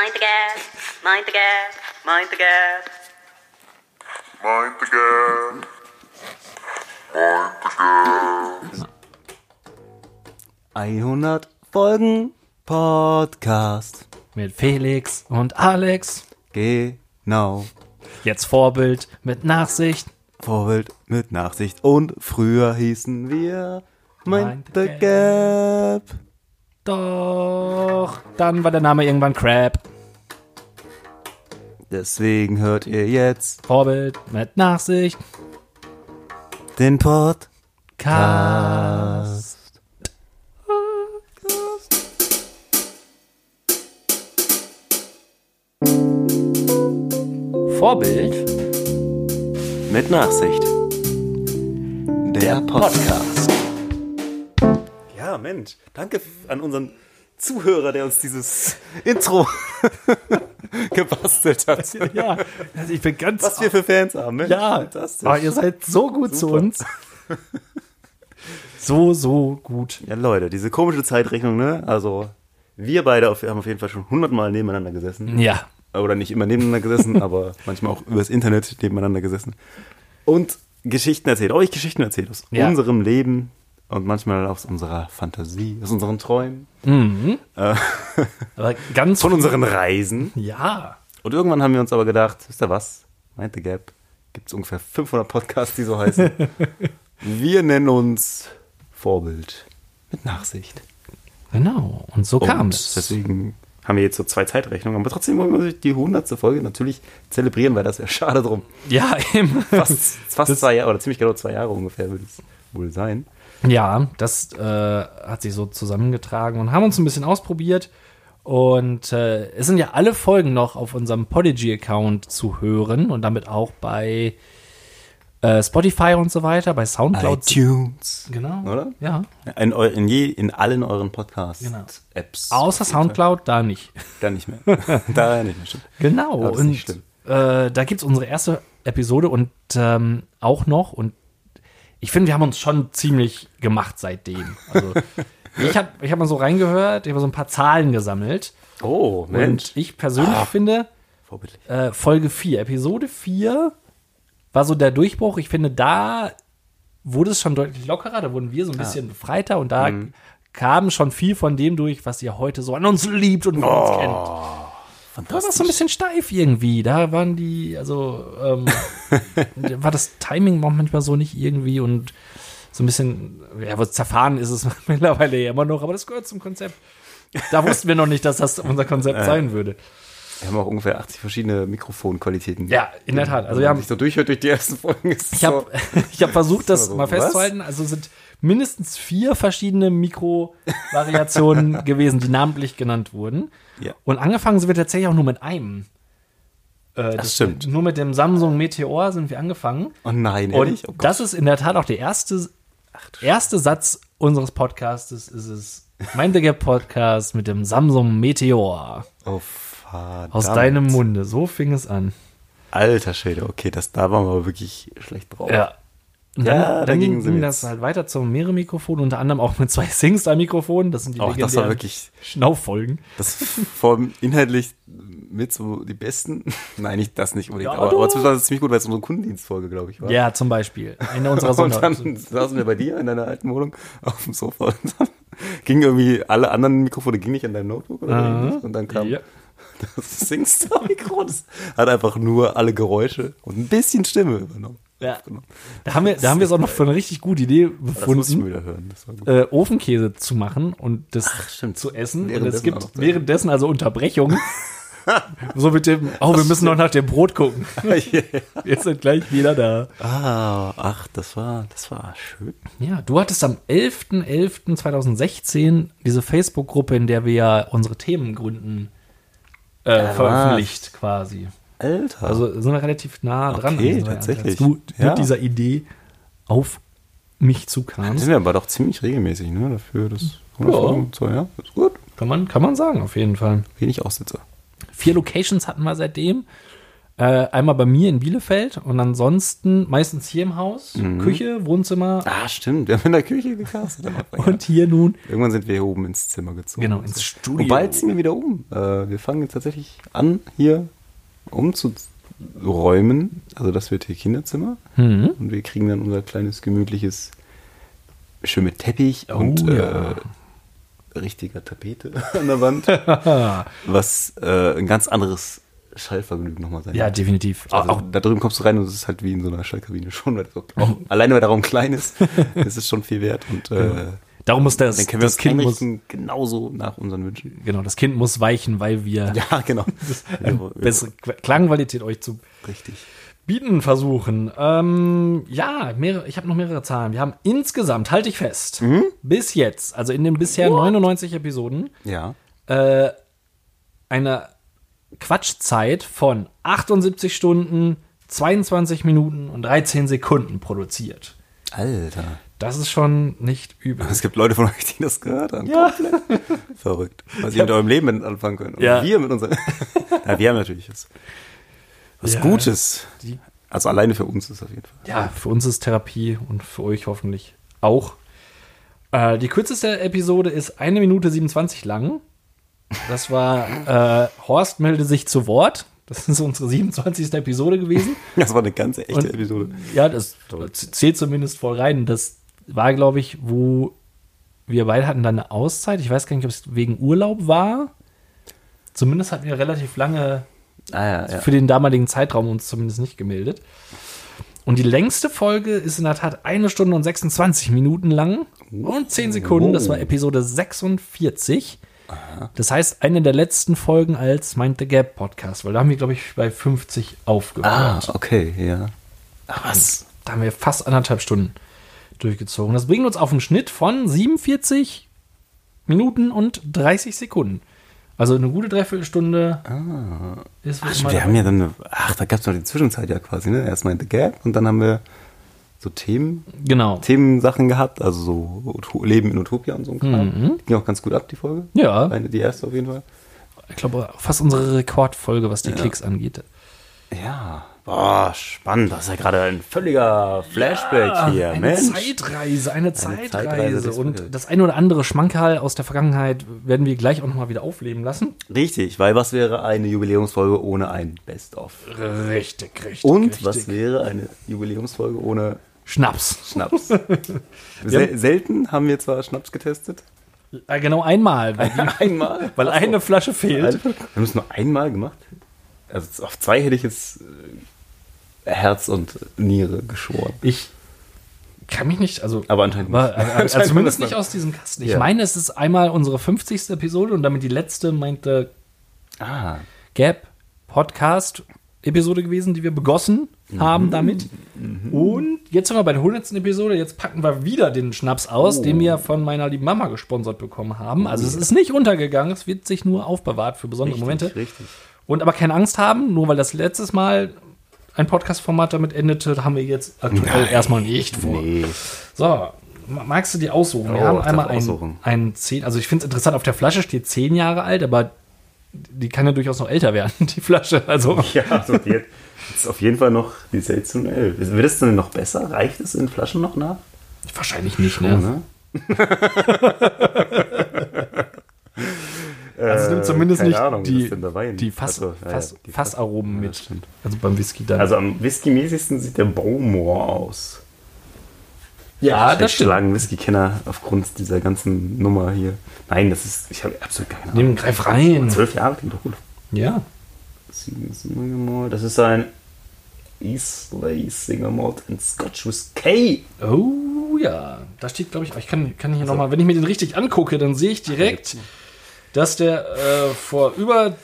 Mind the gap, mind the gap, mind the gap. Mind the gap. Mind the gap. 100 Folgen Podcast. Mit Felix und Alex. Genau. Jetzt Vorbild mit Nachsicht. Vorbild mit Nachsicht. Und früher hießen wir Mind, Mind the the Gap. Doch, dann war der Name irgendwann Crab. Deswegen hört ihr jetzt Vorbild mit Nachsicht. den Podcast. Cast. Vorbild Mit Nachsicht. Der Podcast. Ja, Mensch. Danke an unseren Zuhörer, der uns dieses Intro gebastelt hat. Ja, also ich bin ganz. Was wir für Fans haben, Mensch. ja, fantastisch. aber ihr seid so gut zu Super. uns. So, so gut. Ja, Leute, diese komische Zeitrechnung, ne? Also, wir beide auf, haben auf jeden Fall schon hundertmal nebeneinander gesessen. Ja, Oder nicht immer nebeneinander gesessen, aber manchmal auch übers Internet nebeneinander gesessen. Und Geschichten erzählt. Euch Geschichten erzählt aus Ja. unserem Leben und manchmal aus unserer Fantasie, aus unseren Träumen, aber ganz. von unseren Reisen. Ja. Und irgendwann haben wir uns aber gedacht, wisst ihr was? Mind the Gap. Gibt es ungefähr 500 Podcasts, die so heißen. wir nennen uns Vorbild mit Nachsicht. Genau. Und so kam es. deswegen haben wir jetzt so zwei Zeitrechnungen. Aber trotzdem wollen wir die hundertste Folge natürlich zelebrieren, weil das wäre schade drum. Ja, eben. Fast, fast zwei Jahre, oder ziemlich genau zwei Jahre ungefähr würde es wohl sein. Ja, das äh, hat sich so zusammengetragen und haben uns ein bisschen ausprobiert. Und äh, es sind ja alle Folgen noch auf unserem Podigy-Account zu hören und damit auch bei äh, Spotify und so weiter, bei Soundcloud. iTunes. Genau. Oder? Ja. In, eu, in, je, in allen euren Podcast-Apps. Genau. Außer Soundcloud da nicht. Da nicht mehr. da nicht mehr, stimmt. Genau. Und nicht schlimm. äh, da gibt's unsere erste Episode und ähm, auch noch. Und ich finde, wir haben uns schon ziemlich gemacht seitdem. Also ich habe ich hab mal so reingehört, ich habe so ein paar Zahlen gesammelt. Oh, Und ich persönlich Ah. finde, äh, Folge 4, Episode 4 war so der Durchbruch. Ich finde, da wurde es schon deutlich lockerer, da wurden wir so ein bisschen befreiter und da Mhm. kam schon viel von dem durch, was ihr heute so an uns liebt und von Oh, uns kennt. War das so ein bisschen steif irgendwie. Da waren die, also ähm, war das Timing manchmal so nicht irgendwie und so ein bisschen, ja, was zerfahren ist es mittlerweile ja immer noch, aber das gehört zum Konzept. Da wussten wir noch nicht, dass das unser Konzept sein würde. Wir haben auch ungefähr 80 verschiedene Mikrofonqualitäten. Ja, in der Tat. Also wir haben, sich so durchhört durch die ersten Folgen. Ist ich habe so, hab versucht, das so, mal was? festzuhalten. Also sind mindestens vier verschiedene Mikro-Variationen gewesen, die namentlich genannt wurden. Ja. Und angefangen sind wir tatsächlich auch nur mit einem. Äh, Das stimmt. Nur mit dem Samsung Meteor sind wir angefangen. oh nein, Und ehrlich? Oh Gott. das ist in der Tat auch der erste, erste Satz unseres Podcastes. Ist es Mind the Gap Podcast mit dem Samsung Meteor oh, verdammt. aus deinem Munde. So fing es an. Alter Schwede, okay, das, da waren wir aber wirklich schlecht drauf. Ja. Und Ja, dann, dann dagegen ging, ging das halt weiter zum Mehrere-Mikrofon, unter anderem auch mit zwei SingStar-Mikrofonen. Das sind die Auch das war wirklich, Schnauffolgen. das vor allem inhaltlich mit so die besten. Nein, nicht das nicht unbedingt, Ja, aber, aber zumindest war das ziemlich gut, weil es unsere Kundendienstfolge, glaube ich, war. Ja, zum Beispiel. Eine unserer Und dann saßen wir bei dir in deiner alten Wohnung auf dem Sofa und dann gingen irgendwie alle anderen Mikrofone ging nicht an dein Notebook oder ähnlich. und dann kam Ja. das Singstar-Mikro. Das hat einfach nur alle Geräusche und ein bisschen Stimme übernommen. Ja. Da haben wir, da haben wir es auch noch für eine richtig gute Idee befunden. gut. äh, Ofenkäse zu machen und das stimmt. zu essen. Und es gibt währenddessen also Unterbrechungen. so mit dem, oh, wir müssen noch nach dem Brot gucken. Jetzt sind gleich wieder da. Ah, ach, das war, das war schön. Ja, du hattest am 11.11.2016 diese Facebook-Gruppe, in der wir ja unsere Themen gründen, äh, veröffentlicht quasi. Alter. Also sind wir relativ nah dran. Okay, tatsächlich. Du Ja. mit dieser Idee auf mich zukamst. sind wir aber doch ziemlich regelmäßig, ne? Dafür das 100 Ja. Folgen so, ja. Ist gut. Kann man, kann man sagen, auf jeden Fall. Wenig Aussitzer. Vier Locations hatten wir seitdem. Äh, einmal bei mir in Bielefeld und ansonsten meistens hier im Haus. Mhm. Küche, Wohnzimmer Ah, stimmt. Wir haben in der Küche gecastet. und hier nun. Irgendwann sind wir hier oben ins Zimmer gezogen. Genau, ins Studio. Und bald ziehen wir wieder um. Äh, wir fangen jetzt tatsächlich an, hier umzuräumen. Also das wird hier Kinderzimmer. Mhm. Und wir kriegen dann unser kleines, gemütliches, schön mit Teppich und Oh, ja. äh, richtiger Tapete an der Wand. was äh, ein ganz anderes Schallvergnügen nochmal sein Ja, wird. definitiv. Also auch, da drüben kommst du rein und es ist halt wie in so einer Schallkabine schon. Weil auch, alleine weil der Raum klein ist, ist es schon viel wert. Und äh, darum muss das, dann das Kind muss, genauso nach unseren Wünschen. genau, das Kind muss weichen, weil wir Ja, genau. eine bessere Qu- Klangqualität euch zu Richtig. bieten versuchen. Ähm, ja, mehrere, ich habe noch mehrere Zahlen. Wir haben insgesamt, halte ich fest, Mhm. bis jetzt, also in den bisher 99 Episoden, Ja. äh, eine Quatschzeit von 78 Stunden, 22 Minuten und 13 Sekunden produziert. Alter. Das ist schon nicht übel. Es gibt Leute von euch, die das gehört haben. Ja. Komplett. Verrückt. Was ihr mit eurem Leben mit anfangen könnt. Und Ja. wir mit unserem. ja, wir haben natürlich was, was Ja. Gutes. Also alleine für uns ist auf jeden Fall. Ja, für uns ist Therapie und für euch hoffentlich auch. Äh, die kürzeste Episode ist eine Minute 27 lang. Das war äh, Horst melde sich zu Wort. Das ist unsere 27. Episode gewesen. Das war eine ganze echte Und- Episode. Ja, das zählt zumindest voll rein. Das war, glaube ich, wo wir beide hatten dann eine Auszeit. Ich weiß gar nicht, ob es wegen Urlaub war. Zumindest hatten wir relativ lange Ah ja, ja. für den damaligen Zeitraum uns zumindest nicht gemeldet. Und die längste Folge ist in der Tat eine Stunde und 26 Minuten lang und 10 Sekunden. Das war Episode 46. Das heißt, eine der letzten Folgen als Mind the Gap Podcast, weil da haben wir, glaube ich, bei 50 Ah, aufgehört. okay, ja. Ach was. Da haben wir fast anderthalb Stunden durchgezogen. Das bringt uns auf einen Schnitt von 47 Minuten und 30 Sekunden. Also eine gute Dreiviertelstunde ist Ach, immer stimmt, wir haben ja dann, eine, ach, da gab es noch die Zwischenzeit ja quasi, ne? Erstmal in The Gap und dann haben wir so Themen, Genau. Themensachen gehabt, also so Uto- Leben in Utopia und so ein Kram. Die ging auch ganz gut ab, die Folge. Ja. Eine, die erste auf jeden Fall. Ich glaube, fast unsere Rekordfolge, was die Klicks angeht. Ja. Boah, spannend. Das ist ja gerade ein völliger Flashback hier, eine Mensch. Zeitreise, eine Zeitreise. Zeitreise durchs Und das ein oder andere Schmankerl aus der Vergangenheit werden wir gleich auch nochmal wieder aufleben lassen. Richtig, weil was wäre eine Jubiläumsfolge ohne ein Best-of? Richtig, richtig. Und was wäre eine Jubiläumsfolge ohne Schnaps. Schnaps? Sel selten haben wir zwar Schnaps getestet. Äh, Genau einmal, weil, Einmal. weil eine Flasche fehlt. Wir haben es nur einmal gemacht. Also auf zwei hätte ich jetzt äh, Herz und Niere geschworen. Ich kann mich nicht, also, Aber anscheinend aber, nicht. also Anscheinend zumindest war nicht aus diesem Kasten. Ich Ja. meine, es ist einmal unsere 50. Episode und damit die letzte meinte Ah, Gap Podcast Episode gewesen, die wir begossen Mhm. haben damit. Und jetzt sind wir bei der 100. Episode. Jetzt packen wir wieder den Schnaps aus, Oh. den wir von meiner lieben Mama gesponsert bekommen haben. Also es ist nicht untergegangen, es wird sich nur aufbewahrt für besondere richtig, Momente. richtig. Und aber keine Angst haben, nur weil das letztes Mal ein Podcast-Format damit endete, haben wir jetzt aktuell Nein. erstmal nicht vor. Nee. So, ma- magst du die aussuchen? Wir Oh, haben einmal darf aussuchen. ein, ein 10, also ich finde es interessant, auf der Flasche steht 10 Jahre alt, aber die kann ja durchaus noch älter werden, die Flasche. Also Ja, also jetzt ist auf jeden Fall noch die seltsame 11. Wird es denn noch besser? Reicht es in Flaschen noch nach? wahrscheinlich nicht, ne? ne? Also es nimmt zumindest keine nicht Ahnung, die, die, Fass, Also, ja, Fass, die Fassaromen Ja, mit. Also beim Whisky dann. Also am whiskymäßigsten sieht der Bowmore aus. ja, Ich das stimmt. schlagen Whisky-Kenner aufgrund dieser ganzen Nummer hier. Nein, das ist, ich habe absolut keine Ahnung. Nimm, greif rein. Zwölf Jahre klingt doch gut. Ja. Single Malt, Das ist ein Islay Single Malt and Scotch Whiskey. Oh ja, da steht, glaube ich, ich kann, kann hier nochmal, wenn ich mir den richtig angucke, dann sehe ich direkt, dass der äh, vor über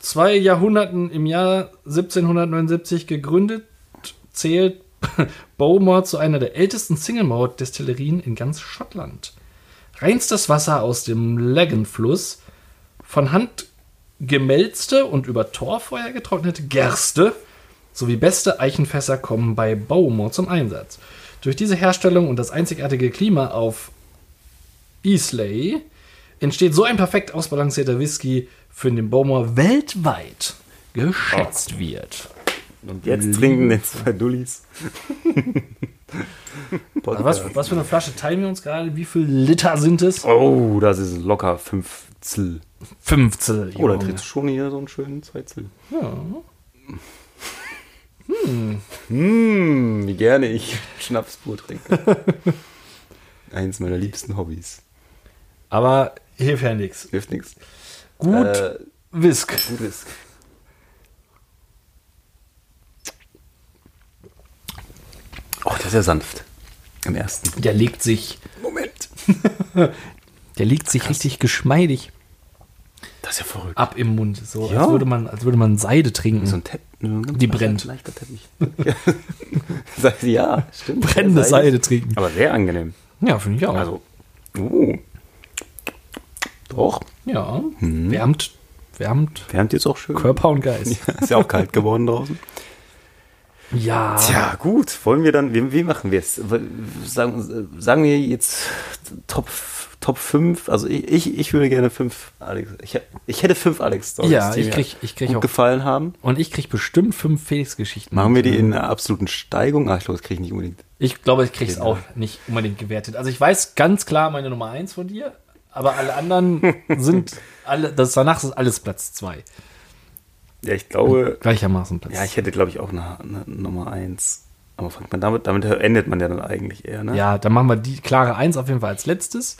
zwei Jahrhunderten im Jahr 1779 gegründet zählt Bowmore zu einer der ältesten Single Malt Destillerien in ganz Schottland. Reinstes Wasser aus dem Leggan-Fluss, von Hand gemälzte und über Torfeuer getrocknete Gerste sowie beste Eichenfässer kommen bei Bowmore zum Einsatz. Durch diese Herstellung und das einzigartige Klima auf Islay entsteht so ein perfekt ausbalancierter Whisky, für den Bowmore weltweit geschätzt wird. Und jetzt trinken den zwei Dullis. Also was, was für eine Flasche teilen wir uns gerade? Wie viel Liter sind es? Oh, das ist locker 5 Zill. 15. Oh, da trittst du schon hier so einen schönen 2 Zill. Ja. Hm, wie gerne ich Schnaps pur trinke. Eins meiner liebsten Hobbys. Aber hilft ja nichts. Hilft nichts. Gut, Äh, Whisk. gut ist. Oh, der ist ja sanft. Im ersten. Der legt sich, Moment. der legt sich richtig geschmeidig Das ist ja verrückt. ab im Mund. So, Ja. als, würde man, als würde man Seide trinken. So ein Tepp. Die brennt. Leichter Teppich. Ja, stimmt. Brennende Seide trinken. Aber sehr angenehm. Ja, finde ich auch. Also, uh. Doch. ja, Mhm. wärmt, wärmt Wärmt jetzt auch schön. Körper und Geist. Ist ja auch kalt geworden draußen. Ja. Tja, gut. Wollen wir dann, wie, wie machen wir es? Sagen, sagen wir jetzt Top, Top 5. Also ich, ich, ich würde gerne fünf Alex. Ich, ich hätte fünf Alex-Stories, Ja, die ich krieg- ich krieg gut auch- gefallen haben. Und ich kriege bestimmt fünf Felix-Geschichten. Machen wir die in einer absoluten Steigung? Ach, ich glaube, das kriege ich nicht unbedingt. Ich glaube, ich kriege es Genau. auch nicht unbedingt gewertet. Also ich weiß ganz klar meine Nummer eins von dir, aber alle anderen sind alle, das danach ist alles Platz zwei. Ja, ich glaube, Gleichermaßen Platz. ja, ich hätte, glaube ich, auch eine, eine Nummer 1. Aber fängt man damit, damit endet man ja dann eigentlich eher, ne? ja, dann machen wir die klare Eins auf jeden Fall als letztes.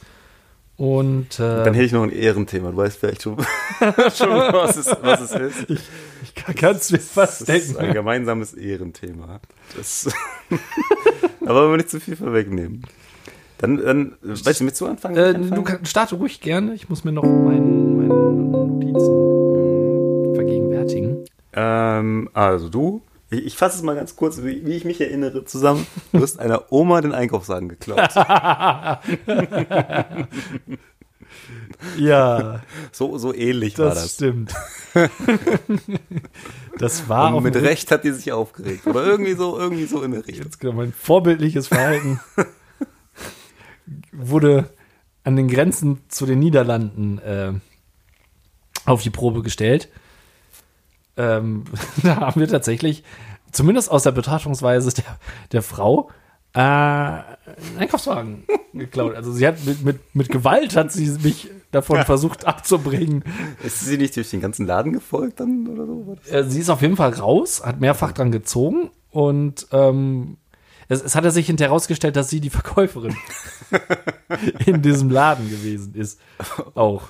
Und äh, Dann hätte ich noch ein Ehrenthema. Du weißt vielleicht schon, schon was, es, was es ist. ich kann, kannst du mir was Das ist ein gemeinsames Ehrenthema. Das Aber wollen wir nicht zu viel vorwegnehmen. Dann, dann weißt du, mit zu anfangen? Äh, anfangen? du kann, starte ruhig gerne. Ich muss mir noch meinen meine Notizen vergegenwärtigen. ähm, also du, ich, ich fasse es mal ganz kurz, wie, wie ich mich erinnere, zusammen. Du hast einer Oma den Einkaufswagen geklaut. Ja, So, so ähnlich war das, das. stimmt. das war Und auch mit Recht hat die sich aufgeregt. Oder irgendwie so, irgendwie so in der Richtung. Jetzt genau, mein vorbildliches Verhalten wurde an den Grenzen zu den Niederlanden äh, auf die Probe gestellt. Ähm, da haben wir tatsächlich, zumindest aus der Betrachtungsweise der, der Frau, äh, einen Einkaufswagen geklaut. Also sie hat mit, mit, mit Gewalt hat sie mich davon versucht abzubringen. Ist sie nicht durch den ganzen Laden gefolgt dann oder so? Äh, sie ist auf jeden Fall raus, hat mehrfach dran gezogen und ähm, es, es hat sich hinterher herausgestellt, dass sie die Verkäuferin in diesem Laden gewesen ist. Auch.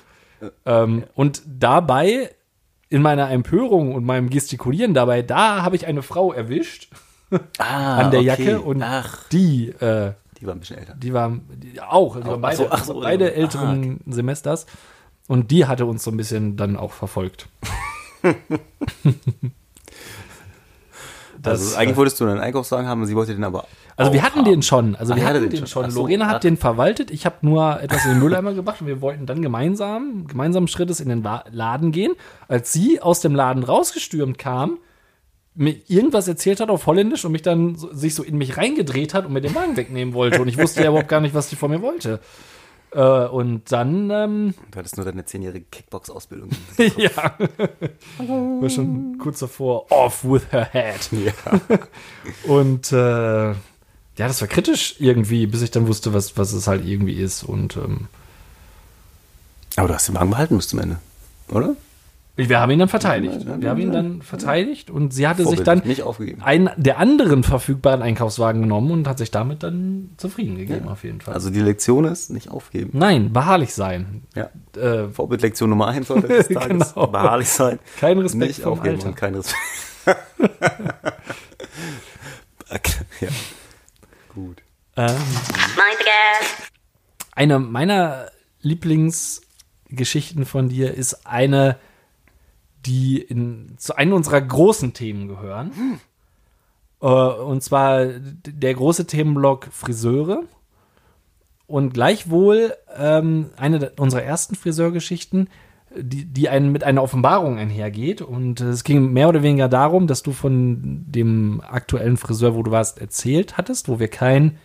Ähm, und dabei, in meiner Empörung und meinem Gestikulieren dabei, da habe ich eine Frau erwischt Ah, an der okay. Jacke und Ach, die, äh, die war ein bisschen älter. die war die, auch, die Ach waren beide, so, ach so, beide ah, älteren Semesters. Und die hatte uns so ein bisschen dann auch verfolgt. Das, also eigentlich wolltest du einen Einkaufswagen haben, sie wollte den aber. Also wir hatten haben. den schon. Also Ach, wir hatten den, den schon. so, Lorena hat den verwaltet. Ich habe nur etwas in den Mülleimer gebracht und wir wollten dann gemeinsam, gemeinsamen Schrittes in den Laden gehen. Als sie aus dem Laden rausgestürmt kam, mir irgendwas erzählt hat auf Holländisch und mich dann so, sich so in mich reingedreht hat und mir den Wagen wegnehmen wollte. Und ich wusste ja überhaupt gar nicht, was die von mir wollte. Äh, und dann, ähm, Du hattest nur deine zehnjährige Kickbox-Ausbildung. ja, war schon kurz davor, off with her head. ja. Und äh, ja, das war kritisch irgendwie, bis ich dann wusste, was, was es halt irgendwie ist. Und ähm, Aber du hast den Wagen behalten bis zum Ende, oder? Wir haben ihn dann verteidigt. Ja, ja, Wir haben ihn ja. dann verteidigt und sie hatte sich dann nicht aufgegeben. einen der anderen verfügbaren Einkaufswagen genommen und hat sich damit dann zufrieden gegeben, auf jeden Fall. Also die Lektion ist, nicht aufgeben. Nein, beharrlich sein. Ja. Äh, Vorbildlektion Nummer eins heute des Tages. Genau. Beharrlich sein. Kein Respekt nicht vom aufgeben Alter. und kein Respekt. ja. Gut. ähm, eine meiner Lieblingsgeschichten von dir ist eine, die in, zu einem unserer großen Themen gehören. Äh, und zwar der große Themenblock Friseure. Und gleichwohl ähm, eine unserer ersten Friseurgeschichten, die, die einen mit einer Offenbarung einhergeht. Und äh, es ging mehr oder weniger darum, dass du von dem aktuellen Friseur, wo du warst, erzählt hattest, wo wir kein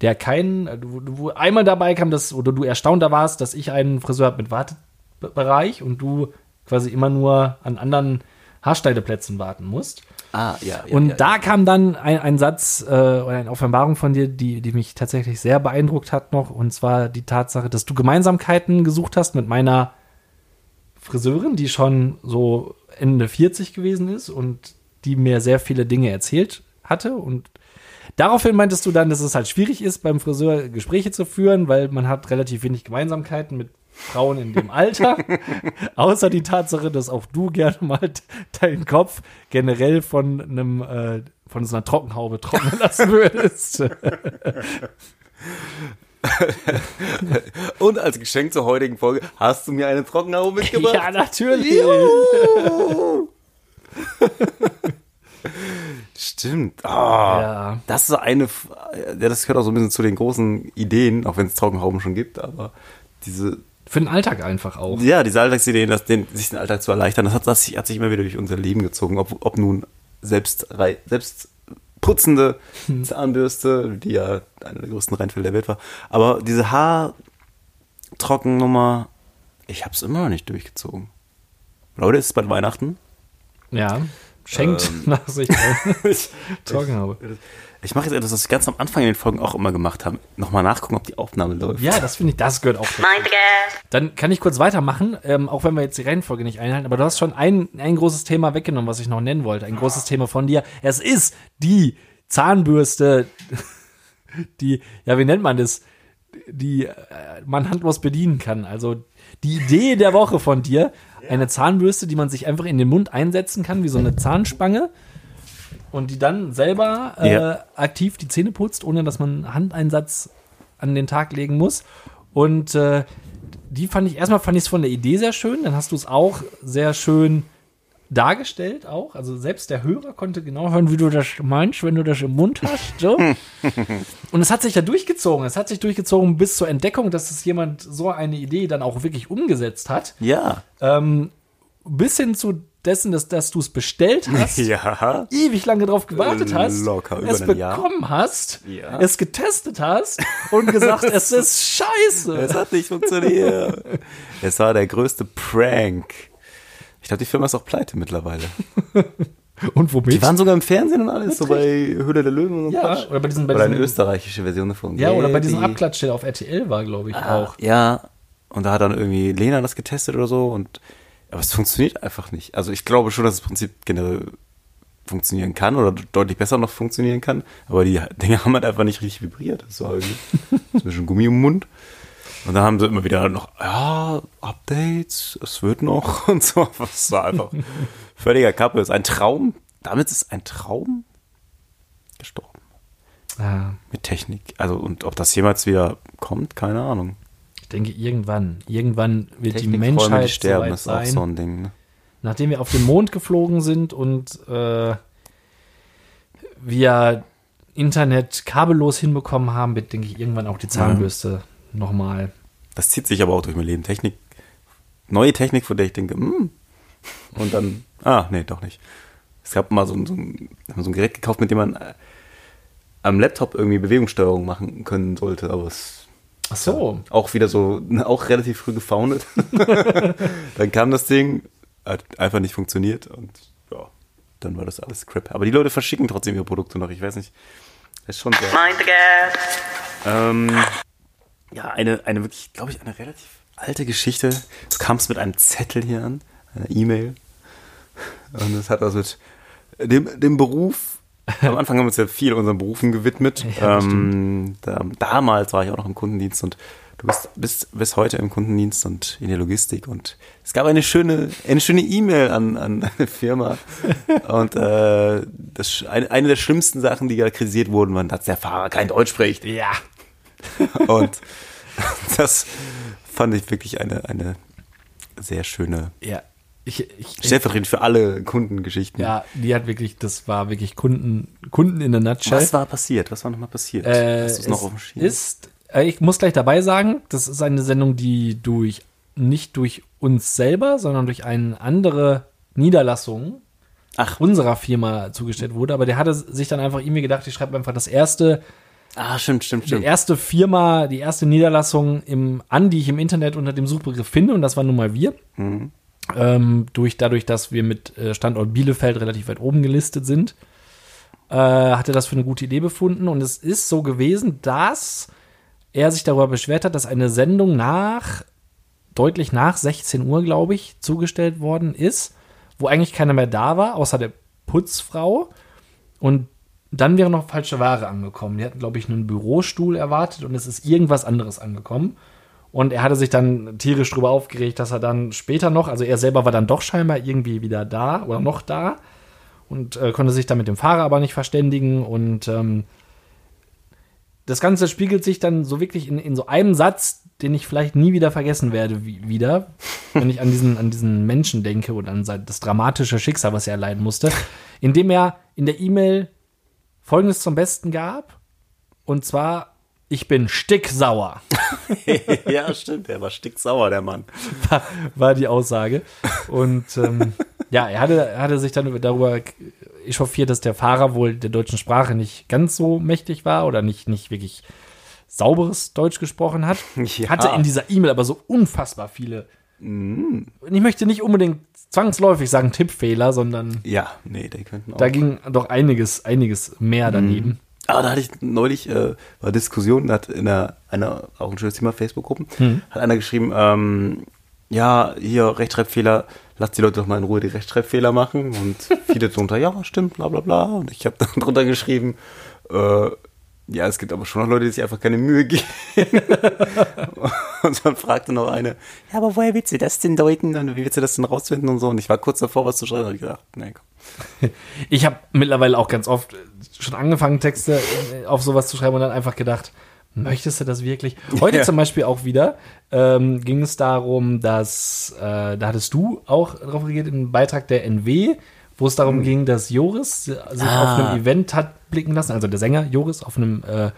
der keinen, äh, wo, wo einmal dabei kam, dass, oder du erstaunter warst, dass ich einen Friseur habe mit Wartebereich und du quasi immer nur an anderen Haarschneideplätzen warten musst. Ah, ja. ja Und ja, da kam dann ein, ein Satz äh, oder eine Offenbarung von dir, die, die mich tatsächlich sehr beeindruckt hat noch. Und zwar die Tatsache, dass du Gemeinsamkeiten gesucht hast mit meiner Friseurin, die schon so Ende 40 gewesen ist und die mir sehr viele Dinge erzählt hatte. Und daraufhin meintest du dann, dass es halt schwierig ist, beim Friseur Gespräche zu führen, weil man hat relativ wenig Gemeinsamkeiten mit Frauen in dem Alter. Außer die Tatsache, dass auch du gerne mal deinen Kopf generell von einem äh, von so einer Trockenhaube trocknen lassen würdest. Und als Geschenk zur heutigen Folge hast du mir eine Trockenhaube mitgebracht. ja, natürlich. Stimmt. Ah, Ja. Das ist eine, ja, das gehört auch so ein bisschen zu den großen Ideen, auch wenn es Trockenhauben schon gibt, aber diese, Für den Alltag einfach auch. ja, diese Alltagsideen, das, den, sich den Alltag zu erleichtern, das hat, das hat sich immer wieder durch unser Leben gezogen, ob, ob nun selbst, selbst putzende Zahnbürste, die ja eine der größten Reinfälle der Welt war, aber diese Haartrockennummer, ich hab's immer noch nicht durchgezogen. Leute, ist es bald Weihnachten? Ja. Schenkt Ähm. nach sich Trockenhaube. Ich mache jetzt etwas, was wir ganz am Anfang in den Folgen auch immer gemacht haben. Nochmal nachgucken, ob die Aufnahme läuft. Ja, das finde ich, das gehört auch dazu. Dann kann ich kurz weitermachen, ähm, auch wenn wir jetzt die Reihenfolge nicht einhalten, aber du hast schon ein, ein großes Thema weggenommen, was ich noch nennen wollte. Ein großes Thema von dir. Es ist die Zahnbürste, die, ja, wie nennt man das? Die äh, man handlos bedienen kann. Also die Idee der Woche von dir, eine Zahnbürste, die man sich einfach in den Mund einsetzen kann, wie so eine Zahnspange. Und die dann selber äh, Ja. aktiv die Zähne putzt, ohne dass man einen Handeinsatz an den Tag legen muss. Und äh, die fand ich, erstmal fand ich es von der Idee sehr schön, dann hast du es auch sehr schön dargestellt auch. Also selbst der Hörer konnte genau hören, wie du das meinst, wenn du das im Mund hast. So. Und es hat sich ja durchgezogen. Es hat sich durchgezogen bis zur Entdeckung, dass es jemand so eine Idee dann auch wirklich umgesetzt hat. Ja. Ähm, bis hin zu dessen, dass, dass du es bestellt hast Ja. ewig lange drauf gewartet hast, Locker, über es ein Jahr. bekommen hast, Ja. es getestet hast und gesagt, es ist scheiße. Es hat nicht funktioniert. es war der größte Prank. Ich glaube, die Firma ist auch pleite mittlerweile. Und womit? Die waren sogar im Fernsehen und alles, so bei Höhle der Löwen und so. ja, Quatsch. oder bei diesen, bei Oder eine diesen, österreichische Version davon. ja, oder bei diesem. Abklatsch, der auf RTL war, glaube ich, Ah, auch. Ja, und da hat dann irgendwie Lena das getestet oder so und aber es funktioniert einfach nicht. Also ich glaube schon, dass das Prinzip generell funktionieren kann oder deutlich besser noch funktionieren kann, aber die Dinge haben halt einfach nicht richtig vibriert. Das war irgendwie zwischen Gummi im Mund. Und dann haben sie immer wieder noch, ja, Updates, es wird noch und so. Das war einfach völliger Kappe. Ist ein Traum. Damit ist ein Traum gestorben. Ja, Mit Technik. Also, und ob das jemals wieder kommt, keine Ahnung. Ich denke, irgendwann, irgendwann wird die Technikfreunde, Menschheit die sterben, soweit ist auch so ein Ding. Ne? nachdem wir auf den Mond geflogen sind und äh, wir Internet kabellos hinbekommen haben, wird, denke ich, irgendwann auch die Zahnbürste nochmal. Das zieht sich aber auch durch mein Leben. Technik, neue Technik, von der ich denke, hm. Und dann, ah, nee, doch nicht. Es gab mal so, ein- so, ein, so ein Gerät gekauft, mit dem man äh, am Laptop irgendwie Bewegungssteuerung machen können sollte, aber es Ach so. auch wieder so, auch relativ früh gefoundet. dann kam das Ding, hat einfach nicht funktioniert und ja, dann war das alles Crap. Aber die Leute verschicken trotzdem ihre Produkte noch, ich weiß nicht. Das ist schon sehr. Mind the gap. Ähm, ja, eine, eine wirklich, glaube ich, eine relativ alte Geschichte. Du kamst mit einem Zettel hier an, einer E-Mail. Und es hat also mit dem, dem Beruf. Am Anfang haben wir uns ja viel unseren Berufen gewidmet. Ja, ähm, da, damals war ich auch noch im Kundendienst und du bist, bist bis heute im Kundendienst und in der Logistik. Und es gab eine schöne, eine schöne E-Mail an, an eine Firma. und äh, das, eine, eine der schlimmsten Sachen, die da kritisiert wurden, war, dass der Fahrer kein Deutsch spricht. Ja. Und das fand ich wirklich eine, eine sehr schöne, Ja. Ich, ich, stellvertretend für alle Kundengeschichten. ja, die hat wirklich, das war wirklich Kunden, Kunden in der Nutshell. Was war passiert? Was war nochmal passiert? Äh, Hast du noch auf dem Schirm? ist, äh, ich muss gleich dabei sagen, das ist eine Sendung, die durch, nicht durch uns selber, sondern durch eine andere Niederlassung Ach. unserer Firma zugestellt wurde. Aber der hatte sich dann einfach irgendwie gedacht, ich schreibe einfach das erste, ah, stimmt, stimmt, die stimmt. erste Firma, die erste Niederlassung im, an, die ich im Internet unter dem Suchbegriff finde. Und das war nun mal wir. Mhm. Ähm, durch, dadurch, dass wir mit äh, Standort Bielefeld relativ weit oben gelistet sind, äh, hat er das für eine gute Idee befunden. Und es ist so gewesen, dass er sich darüber beschwert hat, dass eine Sendung nach, deutlich nach 16 Uhr, glaube ich, zugestellt worden ist, wo eigentlich keiner mehr da war, außer der Putzfrau. Und dann wäre noch falsche Ware angekommen. Die hatten, glaube ich, einen Bürostuhl erwartet und es ist irgendwas anderes angekommen. Und er hatte sich dann tierisch drüber aufgeregt, dass er dann später noch, also er selber war dann doch scheinbar irgendwie wieder da oder noch da und äh, konnte sich dann mit dem Fahrer aber nicht verständigen. Und ähm, das Ganze spiegelt sich dann so wirklich in, in so einem Satz, den ich vielleicht nie wieder vergessen werde, wie, wieder, wenn ich an diesen, an diesen Menschen denke und an das dramatische Schicksal, was er erleiden musste, indem er in der E-Mail Folgendes zum Besten gab. Und zwar, ich bin sticksauer, ja, stimmt, der war sticksauer, der Mann. war, war die Aussage. Und ähm, ja, er hatte, er hatte sich dann darüber echauffiert, dass der Fahrer wohl der deutschen Sprache nicht ganz so mächtig war oder nicht, nicht wirklich sauberes Deutsch gesprochen hat. Ja. Hatte in dieser E-Mail aber so unfassbar viele. Und ich möchte nicht unbedingt zwangsläufig sagen Tippfehler, sondern Ja, nee, die könnten auch. da ging doch einiges, einiges mehr daneben. Aber da hatte ich neulich äh, war Diskussion, da hat in einer, einer auch ein schönes Thema Facebook-Gruppen, hat einer geschrieben, ähm, ja, hier Rechtschreibfehler, lasst die Leute doch mal in Ruhe die Rechtschreibfehler machen und viele drunter, ja, stimmt, bla bla bla. Und ich habe dann drunter geschrieben, äh, ja, es gibt aber schon noch Leute, die sich einfach keine Mühe geben. und dann fragte noch eine, ja, aber woher willst du das denn deuten? Und wie willst du das denn rausfinden und so? Und ich war kurz davor, was zu schreiben, und ich gedacht, nee, komm. Ich habe mittlerweile auch ganz oft schon angefangen, Texte äh, auf sowas zu schreiben und dann einfach gedacht, möchtest du das wirklich? Heute Ja. zum Beispiel auch wieder ähm, ging es darum, dass, äh, da hattest du auch drauf reagiert, in einem Beitrag der NW, wo es darum ging, dass Joris sich auf Ah. einem Event hat blicken lassen, also der Sänger Joris auf einem, äh,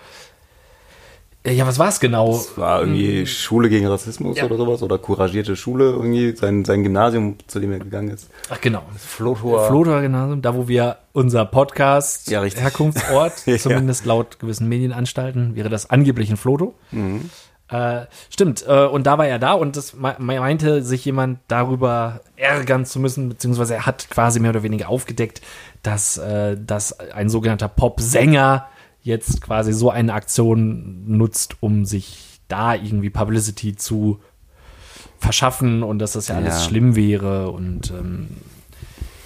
äh, ja, was war es genau? Es war irgendwie Schule gegen Rassismus Ja. oder sowas oder couragierte Schule irgendwie, sein, sein Gymnasium, zu dem er gegangen ist. Ach genau, Flotor. Flotor Gymnasium, da wo wir unser Podcast Ja. Herkunftsort, Ja. zumindest laut gewissen Medienanstalten, wäre das angeblich ein Floto. Mhm. Äh, stimmt, äh, und da war er da und das me- meinte sich jemand darüber ärgern zu müssen, beziehungsweise er hat quasi mehr oder weniger aufgedeckt, dass, äh, dass ein sogenannter Popsänger jetzt quasi so eine Aktion nutzt, um sich da irgendwie Publicity zu verschaffen und dass das ja alles Ja. schlimm wäre und ähm,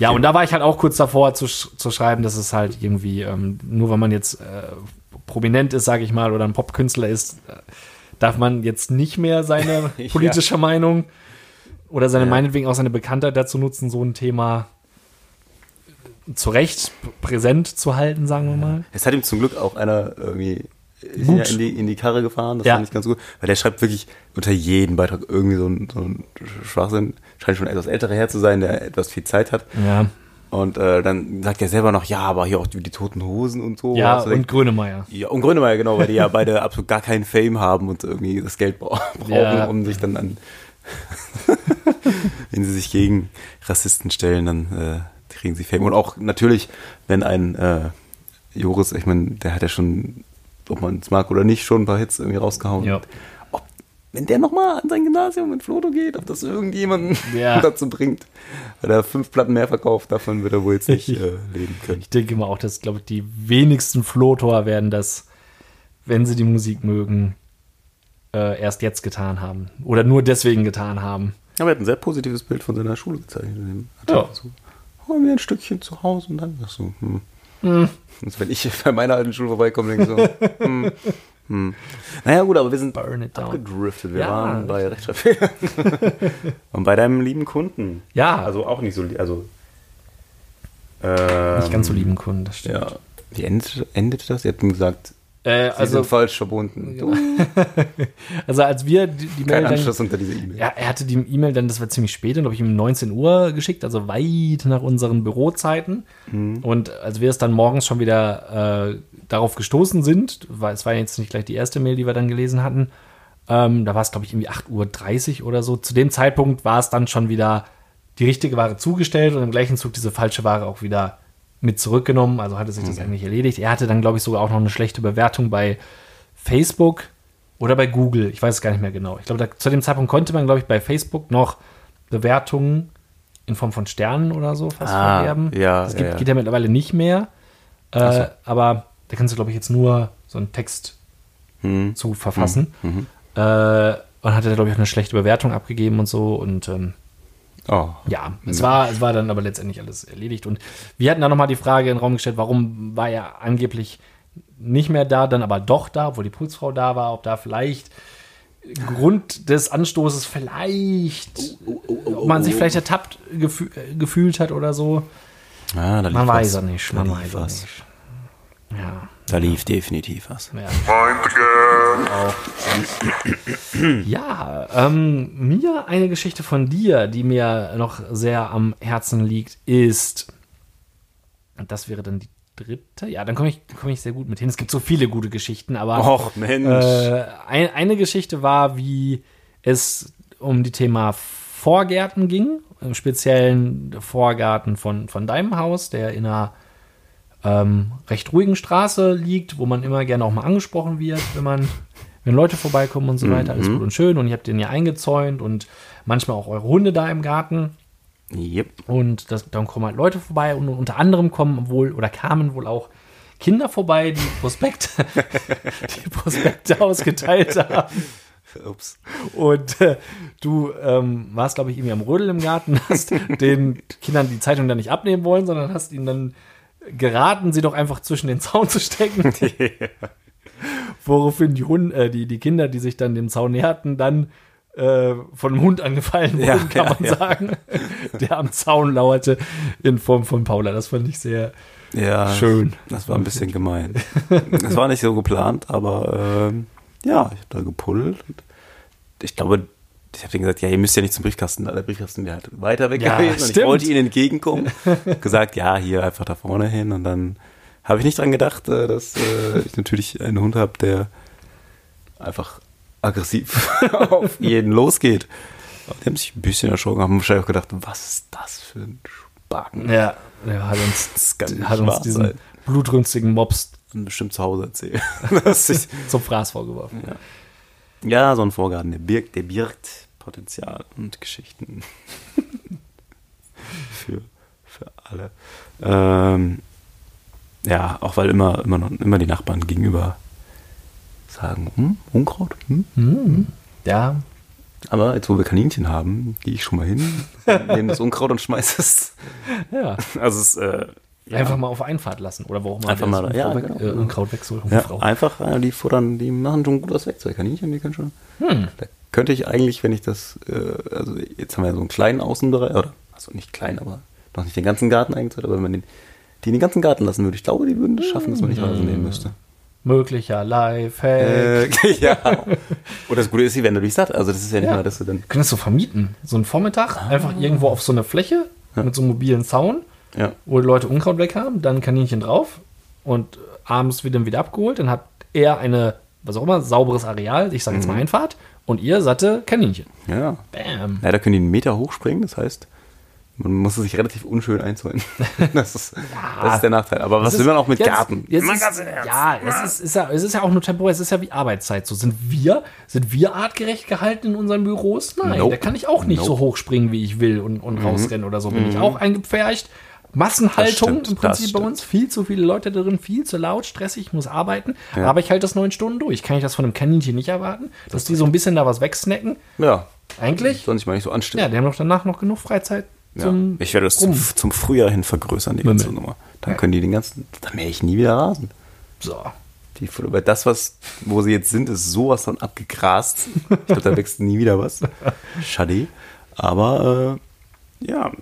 ja, und da war ich halt auch kurz davor zu, sch zu schreiben, dass es halt irgendwie, ähm, nur weil man jetzt äh, prominent ist, sage ich mal, oder ein Popkünstler ist, äh, darf man jetzt nicht mehr seine Ja. politische Meinung oder seine Ja. meinetwegen auch seine Bekanntheit dazu nutzen, so ein Thema zu Recht präsent zu halten, sagen wir mal. Es hat ihm zum Glück auch einer irgendwie ja in, die, in die Karre gefahren, das Ja. fand ich ganz gut, weil der schreibt wirklich unter jedem Beitrag irgendwie so ein, so ein Schwachsinn. Scheint schon etwas älterer Herr zu sein, der etwas viel Zeit hat. Ja, Und äh, dann sagt er selber noch, ja, aber hier auch die, die toten Hosen und so. ja du und denkt, Grönemeyer. ja, und Grönemeyer, genau, weil die ja beide absolut gar keinen Fame haben und irgendwie das Geld bra- brauchen, Ja. um sich dann an, wenn sie sich gegen Rassisten stellen, dann äh, kriegen sie Fame. Und auch natürlich, wenn ein äh, Joris, ich meine, der hat ja schon, ob man es mag oder nicht, schon ein paar Hits irgendwie rausgehauen. Ja. Wenn der nochmal an sein Gymnasium in Floto geht, ob das irgendjemanden Ja. dazu bringt, weil er fünf Platten mehr verkauft, davon wird er wohl jetzt nicht äh, leben können. Ich denke mal auch, dass, glaube ich, die wenigsten Flotor werden das, wenn sie die Musik mögen, äh, erst jetzt getan haben. Oder nur deswegen getan haben. Aber er hat ein sehr positives Bild von seiner Schule gezeichnet. Hat Ja. er So, oh, wir ein Stückchen zu Hause und dann du, hm. Und wenn ich bei meiner alten Schule vorbeikomme, denke ich so, hm, hm. Naja, gut, aber wir sind abgedriftet. Wir Ja. waren bei Rechtschreibfehlern. und bei deinem lieben Kunden. Ja. Also auch nicht so, also. Ähm, Nicht ganz so lieben Kunden, das stimmt. Ja. Wie endete, endete das? Ihr habt ihm gesagt, Äh, Sie also, sind falsch verbunden. Du, also als wir die, die kein Mail dann, Anschluss unter diese E-Mail. ja, er hatte die E-Mail dann, das war ziemlich spät, glaube ich, um 19 Uhr geschickt, also weit nach unseren Bürozeiten. Und als wir es dann morgens schon wieder äh, darauf gestoßen sind, weil es war jetzt nicht gleich die erste Mail, die wir dann gelesen hatten, ähm, da war es, glaube ich, irgendwie 8.30 Uhr oder so. Zu dem Zeitpunkt war es dann schon wieder die richtige Ware zugestellt und im gleichen Zug diese falsche Ware auch wieder mit zurückgenommen. Also hatte sich das eigentlich erledigt. Er hatte dann, glaube ich, sogar auch noch eine schlechte Bewertung bei Facebook oder bei Google. Ich weiß es gar nicht mehr genau. Ich glaube, da- zu dem Zeitpunkt konnte man, glaube ich, bei Facebook noch Bewertungen in Form von Sternen oder so fast Ah, vererben. ja, Das gibt, ja. geht ja mittlerweile nicht mehr. Äh, so. Aber da kannst du, glaube ich, jetzt nur so einen Text Hm. zu verfassen. Äh, und hatte, glaube ich, auch eine schlechte Bewertung abgegeben und so. Und ähm, Oh. ja, es war, es war dann aber letztendlich alles erledigt. Und wir hatten dann nochmal die Frage in den Raum gestellt, warum war er angeblich nicht mehr da, dann aber doch da, obwohl die Putzfrau da war, ob da vielleicht Grund des Anstoßes vielleicht, ob man sich vielleicht ertappt gefü äh, gefühlt hat oder so. Ah, da Man weiß es nicht, Da man weiß was. nicht. Ja, Da lief definitiv was. ja. Ja, ähm, mir eine Geschichte von dir, die mir noch sehr am Herzen liegt, ist, und das wäre dann die dritte, ja, dann komme ich, komme ich sehr gut mit hin. Es gibt so viele gute Geschichten, aber Och, Mensch. äh, ein, eine Geschichte war, wie es um die Thema Vorgärten ging, im speziellen Vorgarten von, von deinem Haus, der in einer ähm, recht ruhigen Straße liegt, wo man immer gerne auch mal angesprochen wird, wenn man, wenn Leute vorbeikommen und so weiter, alles gut und schön. Und ihr habt den ja eingezäunt und manchmal auch eure Hunde da im Garten. Yep. Und das, dann kommen halt Leute vorbei und unter anderem kommen wohl oder kamen wohl auch Kinder vorbei, die Prospekte, die Prospekte ausgeteilt haben. Ups. Und äh, du ähm, warst, glaube ich, irgendwie am Rödel im Garten, hast den Kindern die Zeitung dann nicht abnehmen wollen, sondern hast ihnen dann geraten, sie doch einfach zwischen den Zaun zu stecken. Woraufhin die, Hunde, äh, die, die Kinder, die sich dann dem Zaun näherten, dann äh, von einem Hund angefallen wurden, Ja, kann ja, man ja. sagen, der am Zaun lauerte in Form von Paula. Das fand ich sehr schön. Das war ein bisschen gemein. Das war nicht so geplant, aber ähm, ja, ich habe da gepullt. Und ich glaube, ich habe denen gesagt, ja, ihr müsst ja nicht zum Briefkasten. Der Briefkasten wäre halt weiter weg Ja, gewesen. Und ich wollte ihnen entgegenkommen. gesagt, ja, hier einfach da vorne hin. Und dann habe ich nicht dran gedacht, äh, dass äh, ich natürlich einen Hund habe, der einfach aggressiv auf jeden losgeht. Aber die haben sich ein bisschen erschrocken, haben wahrscheinlich auch gedacht, was ist das für ein Spacken? Ja, der hat uns, hat uns diesen sein. blutrünstigen Und bestimmt zu Hause ich, zum Fraß vorgeworfen. Ja, so ein Vorgarten, der birgt, der birgt Potenzial und Geschichten. für, für alle. Ähm, ja, auch weil immer, immer, noch, immer die Nachbarn gegenüber sagen, hm, Unkraut, hm. Ja, Aber jetzt, wo wir Kaninchen haben, gehe ich schon mal hin, nehme das Unkraut und schmeiße es. ja. Also es äh, ja, Einfach mal auf Einfahrt lassen oder wo auch immer Einfach mal, ja, Unkraut, genau. äh, Unkraut wegsoll. Ja, einfach, äh, die futtern, die machen schon gut was weg. Zwei Kaninchen, die können schon. Hm. Da könnte ich eigentlich, wenn ich das, äh, also jetzt haben wir ja so einen kleinen Außenbereich, oder, also nicht klein, aber noch nicht den ganzen Garten eingezahlt, aber wenn man den, die in den ganzen Garten lassen würde, ich glaube, die würden das schaffen, dass man nicht Rasen nehmen müsste. Möglicher Lifehack. Äh, ja. Und das Gute ist, sie werden dadurch satt. Also das ist ja nicht Ja. mal, dass du dann. Können das so vermieten? So einen Vormittag einfach irgendwo auf so eine Fläche mit so einem mobilen Zaun, Ja. wo die Leute Unkraut weg haben, dann Kaninchen drauf und abends wird dann wieder abgeholt. Dann hat er eine, was auch immer, sauberes Areal, ich sage jetzt mal Einfahrt, und ihr satte Kaninchen. Ja. Bam. Leider können die einen Meter hochspringen, das heißt, man muss sich relativ unschön einzäunen. Das ist, das ist der Nachteil. Aber was will man auch mit jetzt- Garten? Jetzt ist, Ernst. ja, es ist, ist ja, es ist ja auch nur temporär, es ist ja wie Arbeitszeit. So sind wir, sind wir artgerecht gehalten in unseren Büros? Nein, Nope. da kann ich auch nicht so Nope. hoch springen, wie ich will und, und rausrennen oder so. Bin ich auch eingepfercht. Massenhaltung stimmt, im Prinzip bei uns. Viel zu viele Leute drin, viel zu laut, stressig, muss arbeiten. Aber ich halte das neun Stunden durch. Kann ich das von einem Kaninchen nicht erwarten? Dass die so ein bisschen da was wegsnacken? Ja, Eigentlich? soll nicht mal nicht so anstellen. Ja, die haben doch danach noch genug Freizeit Ja. zum Ich werde das zum, zum Frühjahr hin vergrößern, die ganze. Nummer. Dann können die den ganzen, dann mähe ich nie wieder Rasen. So. Die, weil das, was, wo sie jetzt sind, ist sowas von abgegrast. Ich glaube, da wächst nie wieder was. Schade. Aber, äh, ja,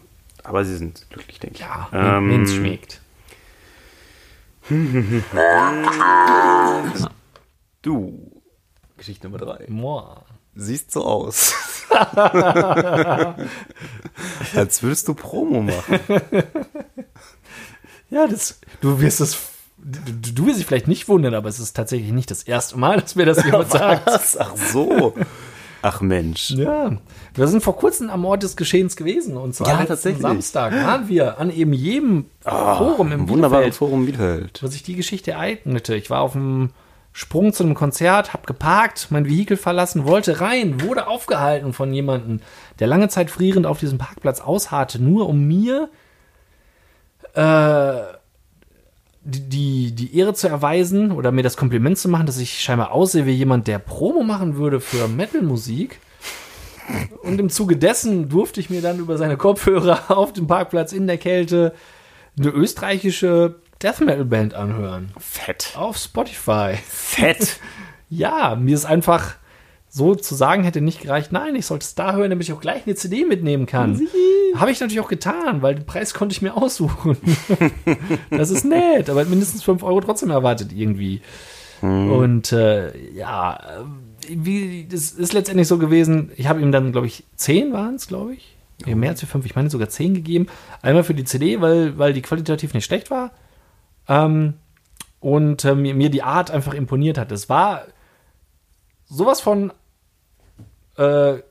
aber sie sind glücklich, denke ich. Ja, Ähm, wenn es schmeckt. Du, Geschichte Nummer drei. Moa. Siehst so aus. Als würdest du Promo machen. Ja, das, du wirst es, du, du wirst dich vielleicht nicht wundern, aber es ist tatsächlich nicht das erste Mal, dass mir das jemand sagt. Ach so. Ach Mensch. Ja, wir sind vor kurzem am Ort des Geschehens gewesen und zwar Ja, tatsächlich. Samstag waren wir an eben jedem Forum im Bielefeld, Forum Bielefeld. wo sich die Geschichte ereignete. Ich war auf dem Sprung zu einem Konzert, hab geparkt, mein Vehikel verlassen, wollte rein, wurde aufgehalten von jemandem, der lange Zeit frierend auf diesem Parkplatz ausharrte, nur um mir äh, die, die, Ehre zu erweisen oder mir das Kompliment zu machen, dass ich scheinbar aussehe wie jemand, der Promo machen würde für Metalmusik. Und im Zuge dessen durfte ich mir dann über seine Kopfhörer auf dem Parkplatz in der Kälte eine österreichische Death Metal Band anhören. Fett. Auf Spotify. Fett. Ja, mir ist einfach so zu sagen, hätte nicht gereicht. Nein, ich sollte es da hören, damit ich auch gleich eine CD mitnehmen kann. Habe ich natürlich auch getan, weil den Preis konnte ich mir aussuchen. das ist nett, aber mindestens 5 Euro trotzdem erwartet irgendwie. Und äh, ja, wie, das ist letztendlich so gewesen, ich habe ihm dann, glaube ich, 10 waren es, glaube ich. Nee, mehr als wie 5, ich meine sogar 10 gegeben. Einmal für die CD, weil, weil die qualitativ nicht schlecht war. Ähm, und äh, mir die Art einfach imponiert hat. Es war sowas von äh,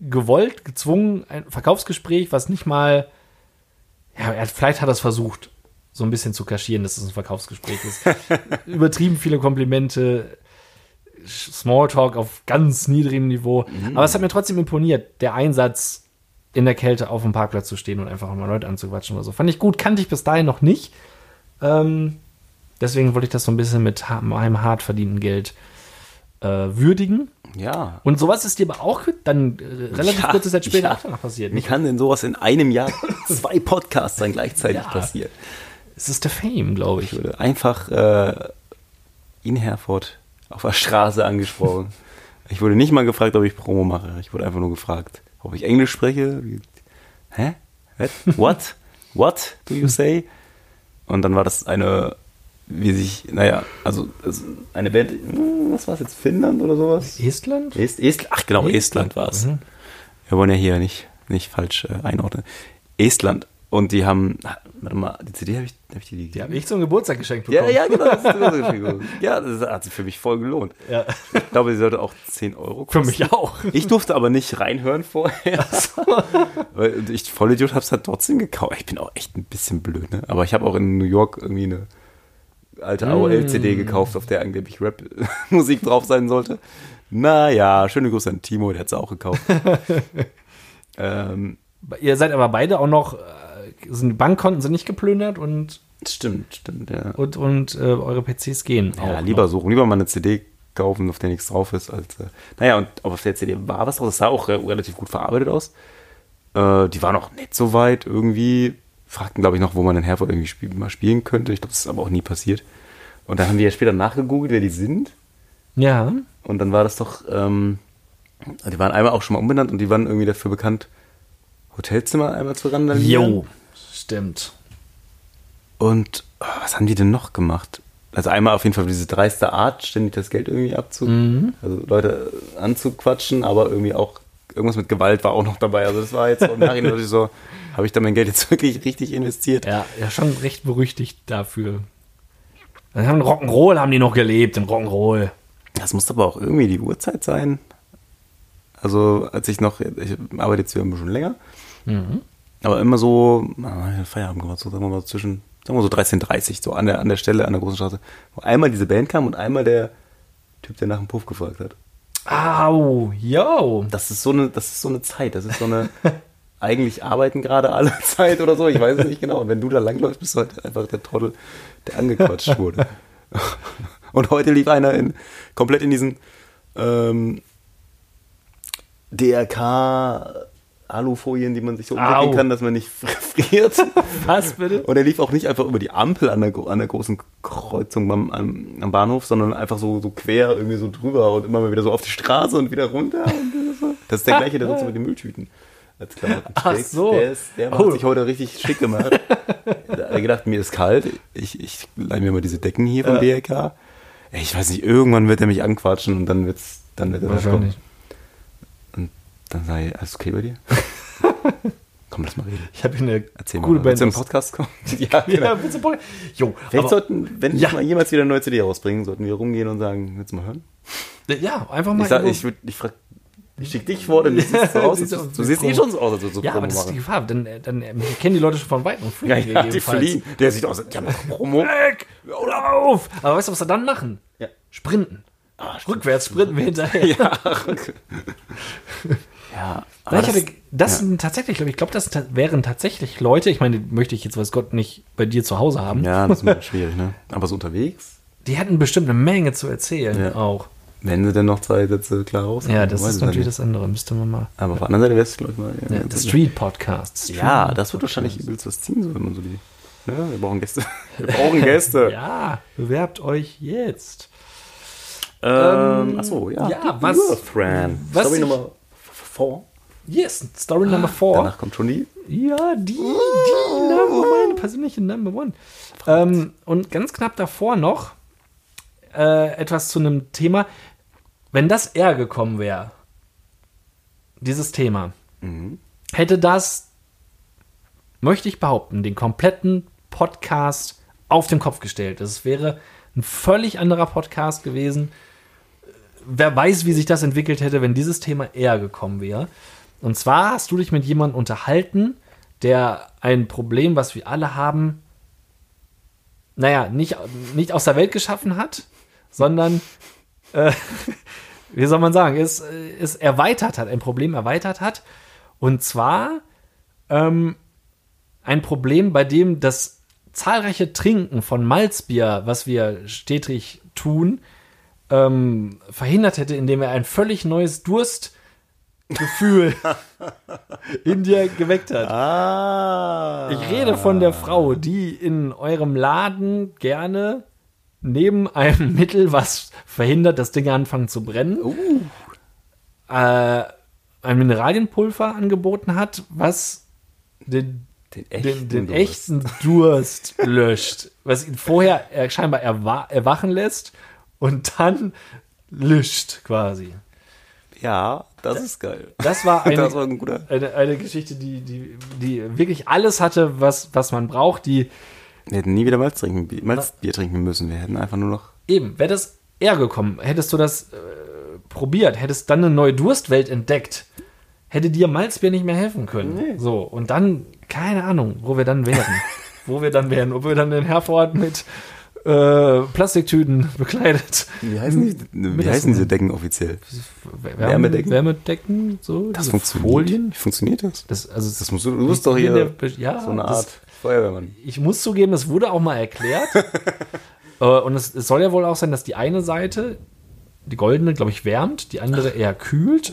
gewollt, gezwungen, ein Verkaufsgespräch, was nicht mal, ja, er vielleicht hat er es versucht, so ein bisschen zu kaschieren, dass es ein Verkaufsgespräch ist. Übertrieben viele Komplimente, Smalltalk auf ganz niedrigem Niveau. Aber es hat mir trotzdem imponiert, der Einsatz in der Kälte auf dem Parkplatz zu stehen und einfach mal Leute anzuquatschen oder so. Fand ich gut, kannte ich bis dahin noch nicht. Ähm, deswegen wollte ich das so ein bisschen mit meinem hart verdienten Geld äh, würdigen. Ja. Und sowas ist dir aber auch dann äh, relativ Ja, kurze Zeit später ja. danach passiert. Wie kann denn sowas in einem Jahr zwei Podcasts dann gleichzeitig Ja. passieren? Es ist der Fame, glaube ich. Ich wurde einfach äh, in Herford auf der Straße angesprochen. Ich wurde nicht mal gefragt, ob ich Promo mache. Ich wurde einfach nur gefragt, ob ich Englisch spreche. Hä? What? What? What do you say? Und dann war das eine, wie sich, naja, also eine Band, hm, was war es jetzt, Finnland oder sowas? Estland? Est, Est, ach genau, Estland, war es. Mhm. Wir wollen ja hier nicht, nicht falsch äh, einordnen. Estland. Und die haben, warte mal, die CD habe ich, hab ich die, die Die habe ich zum Geburtstag geschenkt ja, bekommen. ja, genau. Das ja, das hat sich für mich voll gelohnt. Ja. Ich glaube, sie sollte auch 10 Euro Für kosten. mich auch. Ich durfte aber nicht reinhören vorher. Weil ich, Vollidiot, habe es halt trotzdem gekauft. Ich bin auch echt ein bisschen blöd, ne? Aber ich habe auch in New York irgendwie eine alte AOL-CD gekauft, auf der angeblich Rap-Musik drauf sein sollte. Naja, schöne Grüße an Timo, der hat es auch gekauft. ähm, Ihr seid aber beide auch noch, äh, sind, die Bankkonten sind nicht geplündert und, stimmt, stimmt, ja. und, und äh, eure PCs gehen. Ja, auch lieber noch. suchen, lieber mal eine CD kaufen, auf der nichts drauf ist, als. Äh, naja, und auf der CD war was drauf. Das sah auch re relativ gut verarbeitet aus. Äh, die waren auch nicht so weit irgendwie. Fragten, glaube ich, noch, wo man in Herford irgendwie spiel mal spielen könnte. Ich glaube, das ist aber auch nie passiert. Und dann haben die ja später nachgegoogelt, wer die sind. Ja. Und dann war das doch. Ähm, die waren einmal auch schon mal umbenannt und die waren irgendwie dafür bekannt, Hotelzimmer einmal zu randalieren. Jo. Stimmt. Und oh, was haben die denn noch gemacht? Also einmal auf jeden Fall diese dreiste Art, ständig das Geld irgendwie abzu... Also Leute anzuquatschen, aber irgendwie auch irgendwas mit Gewalt war auch noch dabei. Also das war jetzt so im Nachhinein ich so, habe ich da mein Geld jetzt wirklich richtig investiert? Ja, ja, schon recht berüchtigt dafür. Dann haben Rock'n'Roll haben die noch gelebt, im Rock'n'Roll. Das muss aber auch irgendwie die Uhrzeit sein. Also als ich noch, ich arbeite jetzt wieder ein bisschen länger, aber immer so, Feierabend gemacht, so sagen wir mal zwischen, sagen wir so 13.30 so an der, an der Stelle, an der großen Straße, wo einmal diese Band kam und einmal der Typ, der nach dem Puff gefragt hat. Au, yo. Das ist so eine, das ist so eine Zeit, das ist so eine, eigentlich arbeiten gerade alle Zeit oder so, ich weiß es nicht genau. Und wenn du da langläufst, bist du halt einfach der Trottel, der angequatscht wurde. Und heute lief einer in, komplett in diesen ähm, DRK Alufolien, die man sich so umwickeln kann, dass man nicht friert. Was bitte? Und er lief auch nicht einfach über die Ampel an der, an der großen Kreuzung beim, am, am Bahnhof, sondern einfach so, so quer irgendwie so drüber und immer mal wieder so auf die Straße und wieder runter. Das ist der gleiche, der sonst mit den Mülltüten als Klamotten Ach trägt. so. Der, ist, der hat Oh. sich heute richtig schick gemacht. da hat er gedacht, mir ist kalt, ich, ich leih mir mal diese Decken hier vom DRK. Ey, Ich weiß nicht, irgendwann wird er mich anquatschen und dann wird's, dann wird er das kommen. Und dann sei alles okay bei dir? Komm, lass mal reden. Ich habe hier eine Erzähl coole mal. Willst Band. du im Podcast kommen? ja, genau. Ja, bitte, Boy. Jo, Vielleicht sollten, wenn Ja. ich mal jemals wieder eine neue CD rausbringen, sollten wir rumgehen und sagen, willst du mal hören? ja, einfach mal. Ich, sag, ich, würd, ich, frag, ich schick dich vor, dann siehst du so aus. Du, du du siehst eh Promo. schon so aus, als würdest du ja, aber das ist die. Gefahr. Dann, äh, dann äh, kennen die Leute schon von Weitem. und Ja, ja, die fliehen. Der sieht aus, als ja, Promo. Weg! Oder auf! Aber weißt du, was sie dann machen? Ja. sprinten. Rückwärts sprinten wir hinterher. Ja. ja. Nein, ich hatte, das ja. sind tatsächlich, glaube ich, glaube, das wären tatsächlich Leute, ich meine, die möchte ich jetzt, weiß Gott, nicht bei dir zu Hause haben. Ja, das ist schwierig, ne? Aber so unterwegs, Die hätten bestimmt eine Menge zu erzählen Ja. auch. wenn sie denn noch zwei Sätze klar raus Ja, das ist ich natürlich das andere, müsste man mal. Aber auf der anderen Seite wäre es, glaube ich, mal. Ja, der Street Podcast. Street Ja, das wird wahrscheinlich übelst was ziehen, so, wenn man so die. Ne? Wir brauchen Gäste. Wir brauchen Gäste. Ja, bewerbt euch jetzt. ähm, achso, ja. ja, Die was- Earthran. was Story ich- Nummer 4. Yes, Story Number 4. Danach kommt schon die. Ja, die, die Number, meine persönliche Number One. Ähm, und ganz knapp davor noch äh, etwas zu einem Thema. Wenn das eher gekommen wäre, dieses Thema, hätte das, möchte ich behaupten, den kompletten Podcast auf den Kopf gestellt. Es wäre ein völlig anderer Podcast gewesen. Wer weiß, wie sich das entwickelt hätte, wenn dieses Thema eher gekommen wäre. Und zwar hast du dich mit jemandem unterhalten, der ein Problem, was wir alle haben, naja, nicht, nicht aus der Welt geschaffen hat, sondern, äh, wie soll man sagen, es, es erweitert hat, ein Problem erweitert hat. Und zwar ähm, ein Problem, bei dem das zahlreiche Trinken von Malzbier, was wir stetig tun, ähm, verhindert hätte, indem er ein völlig neues Durstgefühl in dir geweckt hat. Ah. Ich rede von der Frau, die in eurem Laden gerne neben einem Mittel, was verhindert, dass Dinge anfangen zu brennen, äh, ein Mineralienpulver angeboten hat, was den, Den den, den Durst. echten Durst löscht, was ihn vorher äh, scheinbar erwa erwachen lässt und dann löscht quasi. Ja, das ist geil. Das war eine, Das war ein guter. eine, eine Geschichte, die, die, die wirklich alles hatte, was, was man braucht, die Wir hätten nie wieder Malz trinken, Bi- Malzbier trinken müssen. Wir hätten einfach nur noch. Eben, wäre das eher gekommen, hättest du das äh, probiert, hättest dann eine neue Durstwelt entdeckt, hätte dir Malzbier nicht mehr helfen können. So, und dann, keine Ahnung, wo wir dann wären. wo wir dann wären, ob wir dann in Herford mit äh, Plastiktüten bekleidet. Wie heißen, die, wie heißen diese Decken offiziell? Wärme- Wärmedecken? Wärmedecken, so, Das funktioniert. Folien. Wie funktioniert das? Das, also, Das musst du, du bist doch hier der- ja, so eine das- Art Feuerwehrmann. ich muss zugeben, es wurde auch mal erklärt. Äh, Und es, es soll ja wohl auch sein, dass die eine Seite, die goldene, glaube ich, wärmt, die andere eher kühlt.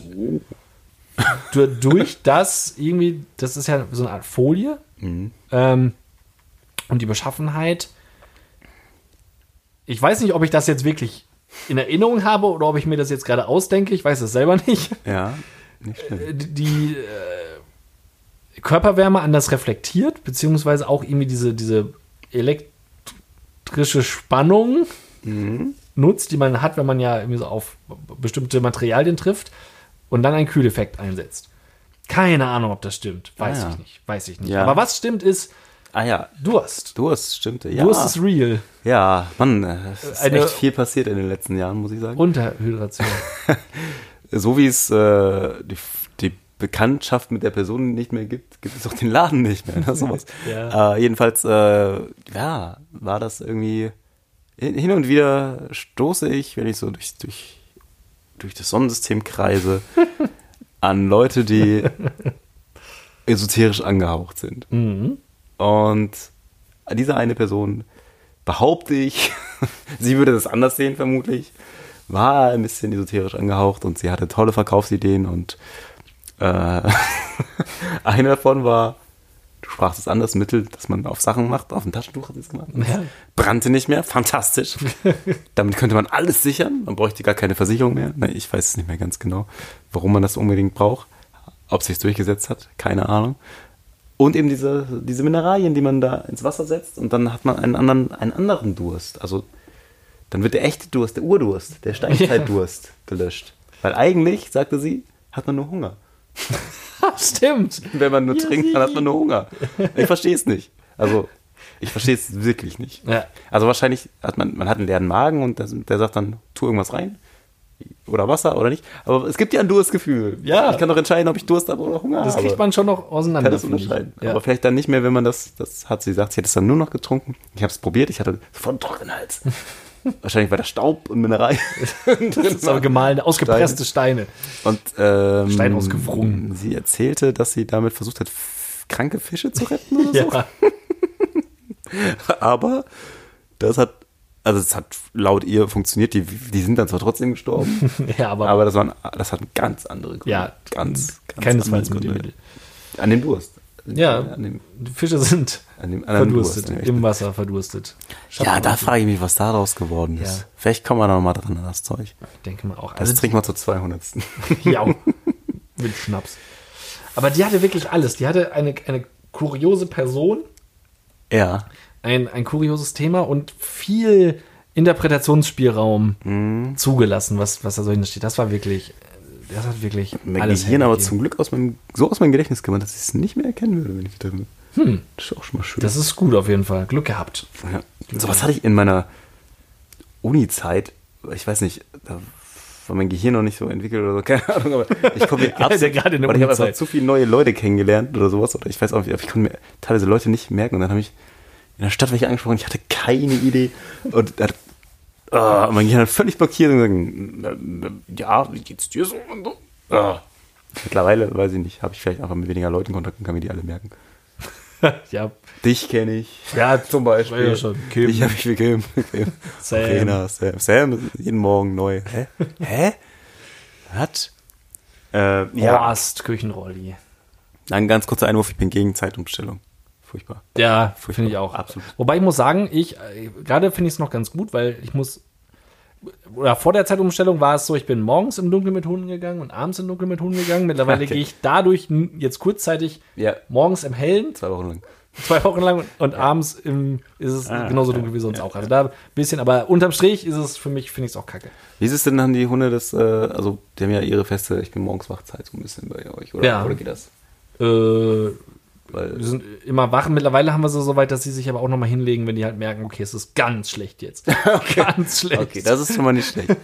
Du- Durch das irgendwie, das ist ja so eine Art Folie. Ähm, und die Beschaffenheit. Ich weiß nicht, ob ich das jetzt wirklich in Erinnerung habe oder ob ich mir das jetzt gerade ausdenke. Ich weiß es selber nicht. Ja, nicht schlimm. Die- die äh, Körperwärme anders reflektiert, beziehungsweise auch irgendwie diese, diese elektrische Spannung nutzt, die man hat, wenn man ja irgendwie so auf bestimmte Materialien trifft und dann einen Kühleffekt einsetzt. Keine Ahnung, ob das stimmt. Weiß Ah, ja. ich nicht. Weiß ich nicht. Ja. Aber was stimmt ist Ah ja, Durst. Durst, stimmt. Ja, Durst ist real. ja Mann, äh, es ist Eine- echt viel passiert in den letzten Jahren, muss ich sagen. Unterhydration. so wie es äh, die, die Bekanntschaft mit der Person nicht mehr gibt, gibt es auch den Laden nicht mehr. Ne? Sowas. Ja. äh, jedenfalls, äh, ja, war das irgendwie hin hin und wieder stoße ich, wenn ich so durch, durch, durch das Sonnensystem kreise, an Leute, die esoterisch angehaucht sind. mhm. Und diese eine Person, behaupte ich, sie würde das anders sehen vermutlich, war ein bisschen esoterisch angehaucht und sie hatte tolle Verkaufsideen und äh, eine davon war, du sprachst es an, das Mittel, das man auf Sachen macht, auf ein Taschentuch hat sie es gemacht. Ja. Brannte nicht mehr, fantastisch. Damit könnte man alles sichern, man bräuchte gar keine Versicherung mehr. Nein, ich weiß es nicht mehr ganz genau, warum man das unbedingt braucht. Ob sich durchgesetzt hat, keine Ahnung. Und eben diese, diese Mineralien, die man da ins Wasser setzt und dann hat man einen anderen, einen anderen Durst. Also dann wird der echte Durst, der Urdurst, der Steinzeitdurst gelöscht. Weil eigentlich, sagte sie, hat man nur Hunger. Stimmt. Wenn man nur Ja, trinkt, dann hat man nur Hunger. Ich verstehe es nicht. Also, ich verstehe es wirklich nicht. Ja. Also wahrscheinlich hat man, man hat einen leeren Magen und das, der sagt dann, tu irgendwas rein. Oder Wasser oder nicht. Aber es gibt ja ein Durstgefühl. Ja. Ich kann doch entscheiden, ob ich Durst habe oder Hunger Das habe. kriegt man schon noch auseinander. kann das unterscheiden. Ja. Aber vielleicht dann nicht mehr, wenn man das, das hat sie gesagt, sie hätte es dann nur noch getrunken. Ich habe es probiert, ich hatte sofort trockenen Hals. Wahrscheinlich war da Staub und Mineral. Das ist aber gemahlene, ausgepresste Steine. Und ähm, Stein ausgewrungen. Sie erzählte, dass sie damit versucht hat, kranke Fische zu retten oder so. Ja. Aber das hat, also es hat laut ihr funktioniert, die, die sind dann zwar trotzdem gestorben, ja, aber, aber das, waren, das hat ganz andere Gründe. ja, ganz, ganz keinesfalls andere Gründe. An dem Durst. Ja, An dem, die Fische sind an Durst. verdurstet, dem im Wasser verdurstet. ja, da frage ich mich, was daraus geworden ist. Ja. Vielleicht kommen wir da noch mal dran an das Zeug. Ich denke mal auch. Das Also, trinken wir zur 200. ja, mit Schnaps. Aber die hatte wirklich alles. Die hatte eine, eine kuriose Person, ja. Ein, ein kurioses Thema und viel Interpretationsspielraum Mhm. zugelassen, was, was da so hintersteht. Das war wirklich, das hat wirklich Mein alles Gehirn aber zum Glück aus meinem, so aus meinem Gedächtnis gemacht, dass ich es nicht mehr erkennen würde, wenn ich wieder bin. Hm. Das ist auch schon mal schön. Das ist gut auf jeden Fall. Glück gehabt. Ja. So was hatte ich in meiner Uni-Zeit, ich weiß nicht, da war mein Gehirn noch nicht so entwickelt oder so, keine Ahnung, aber ich konnte mir ist ja gerade in der oder ich habe einfach zu viele neue Leute kennengelernt oder sowas, oder ich weiß auch nicht, ich konnte mir teilweise Leute nicht merken und dann habe ich in der Stadt war ich angesprochen, ich hatte keine Idee und hat, ah, mein Gehirn hat völlig blockiert und gesagt, "Na, na, ja, wie geht's dir so und so. Ah. Mittlerweile, weiß ich nicht, habe ich vielleicht einfach mit weniger Leuten Kontakt und kann mir die alle merken. ja, Dich kenne ich. Ja, zum Beispiel. ja schon. Kim. Ich habe mich mit Kim. Kim. Sam. Arena, Sam. Sam, jeden Morgen neu. Hä? Hä? Was? Äh, ja, Horst, Küchenrolli. ein ganz kurzer Einwurf, ich bin gegen Zeitumstellung. Furchtbar. Ja, finde ich auch. Absolut. Wobei ich muss sagen, ich, äh, gerade finde ich es noch ganz gut, weil ich muss, oder vor der Zeitumstellung war es so, ich bin morgens im Dunkeln mit Hunden gegangen und abends im Dunkeln mit Hunden gegangen. Mittlerweile Okay. gehe ich dadurch jetzt kurzzeitig Ja. morgens im Hellen, Zwei Wochen lang. zwei Wochen lang und abends im, ist es Ah, genauso ja, dunkel wie sonst auch. Also da ein bisschen, aber unterm Strich ist es für mich, finde ich es auch kacke. Wie ist es denn, haben die Hunde das, äh, also die haben ja ihre feste, ich bin morgens wachzeit so ein bisschen bei euch, oder? Ja. Oder geht das? Äh, wir Weil, sind immer wach. Mittlerweile haben wir sie so weit, dass sie sich aber auch noch mal hinlegen, wenn die halt merken, okay, es ist ganz schlecht jetzt. Ganz schlecht. okay, das ist schon mal nicht schlecht.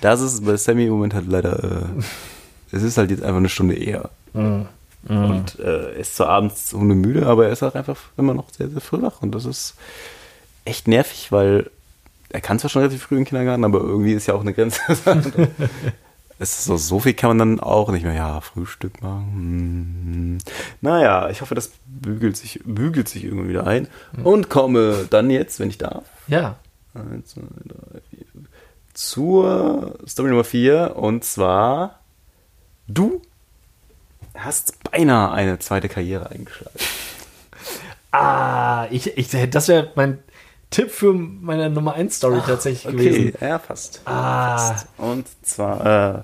Das ist bei Sammy im Moment halt leider, äh, es ist halt jetzt einfach eine Stunde eher. Mhm. Und äh, er ist zwar abends hundemüde, aber er ist auch einfach immer noch sehr, sehr früh wach. Und das ist echt nervig, weil er kann zwar schon relativ früh in den Kindergarten, aber irgendwie ist ja auch eine Grenze. ist so, so viel kann man dann auch nicht mehr. Ja, Frühstück machen. Hm. Naja, ich hoffe, das bügelt sich, bügelt sich irgendwie wieder ein. Und komme dann jetzt, wenn ich darf, Ja. Eins, zwei, drei, vier. Zur Story Nummer 4 und zwar du hast beinahe eine zweite Karriere eingeschlagen. Ah, ich, ich, das wäre mein Tipp für meine Nummer 1 Story tatsächlich gewesen. ja, fast. Ah, Und zwar äh,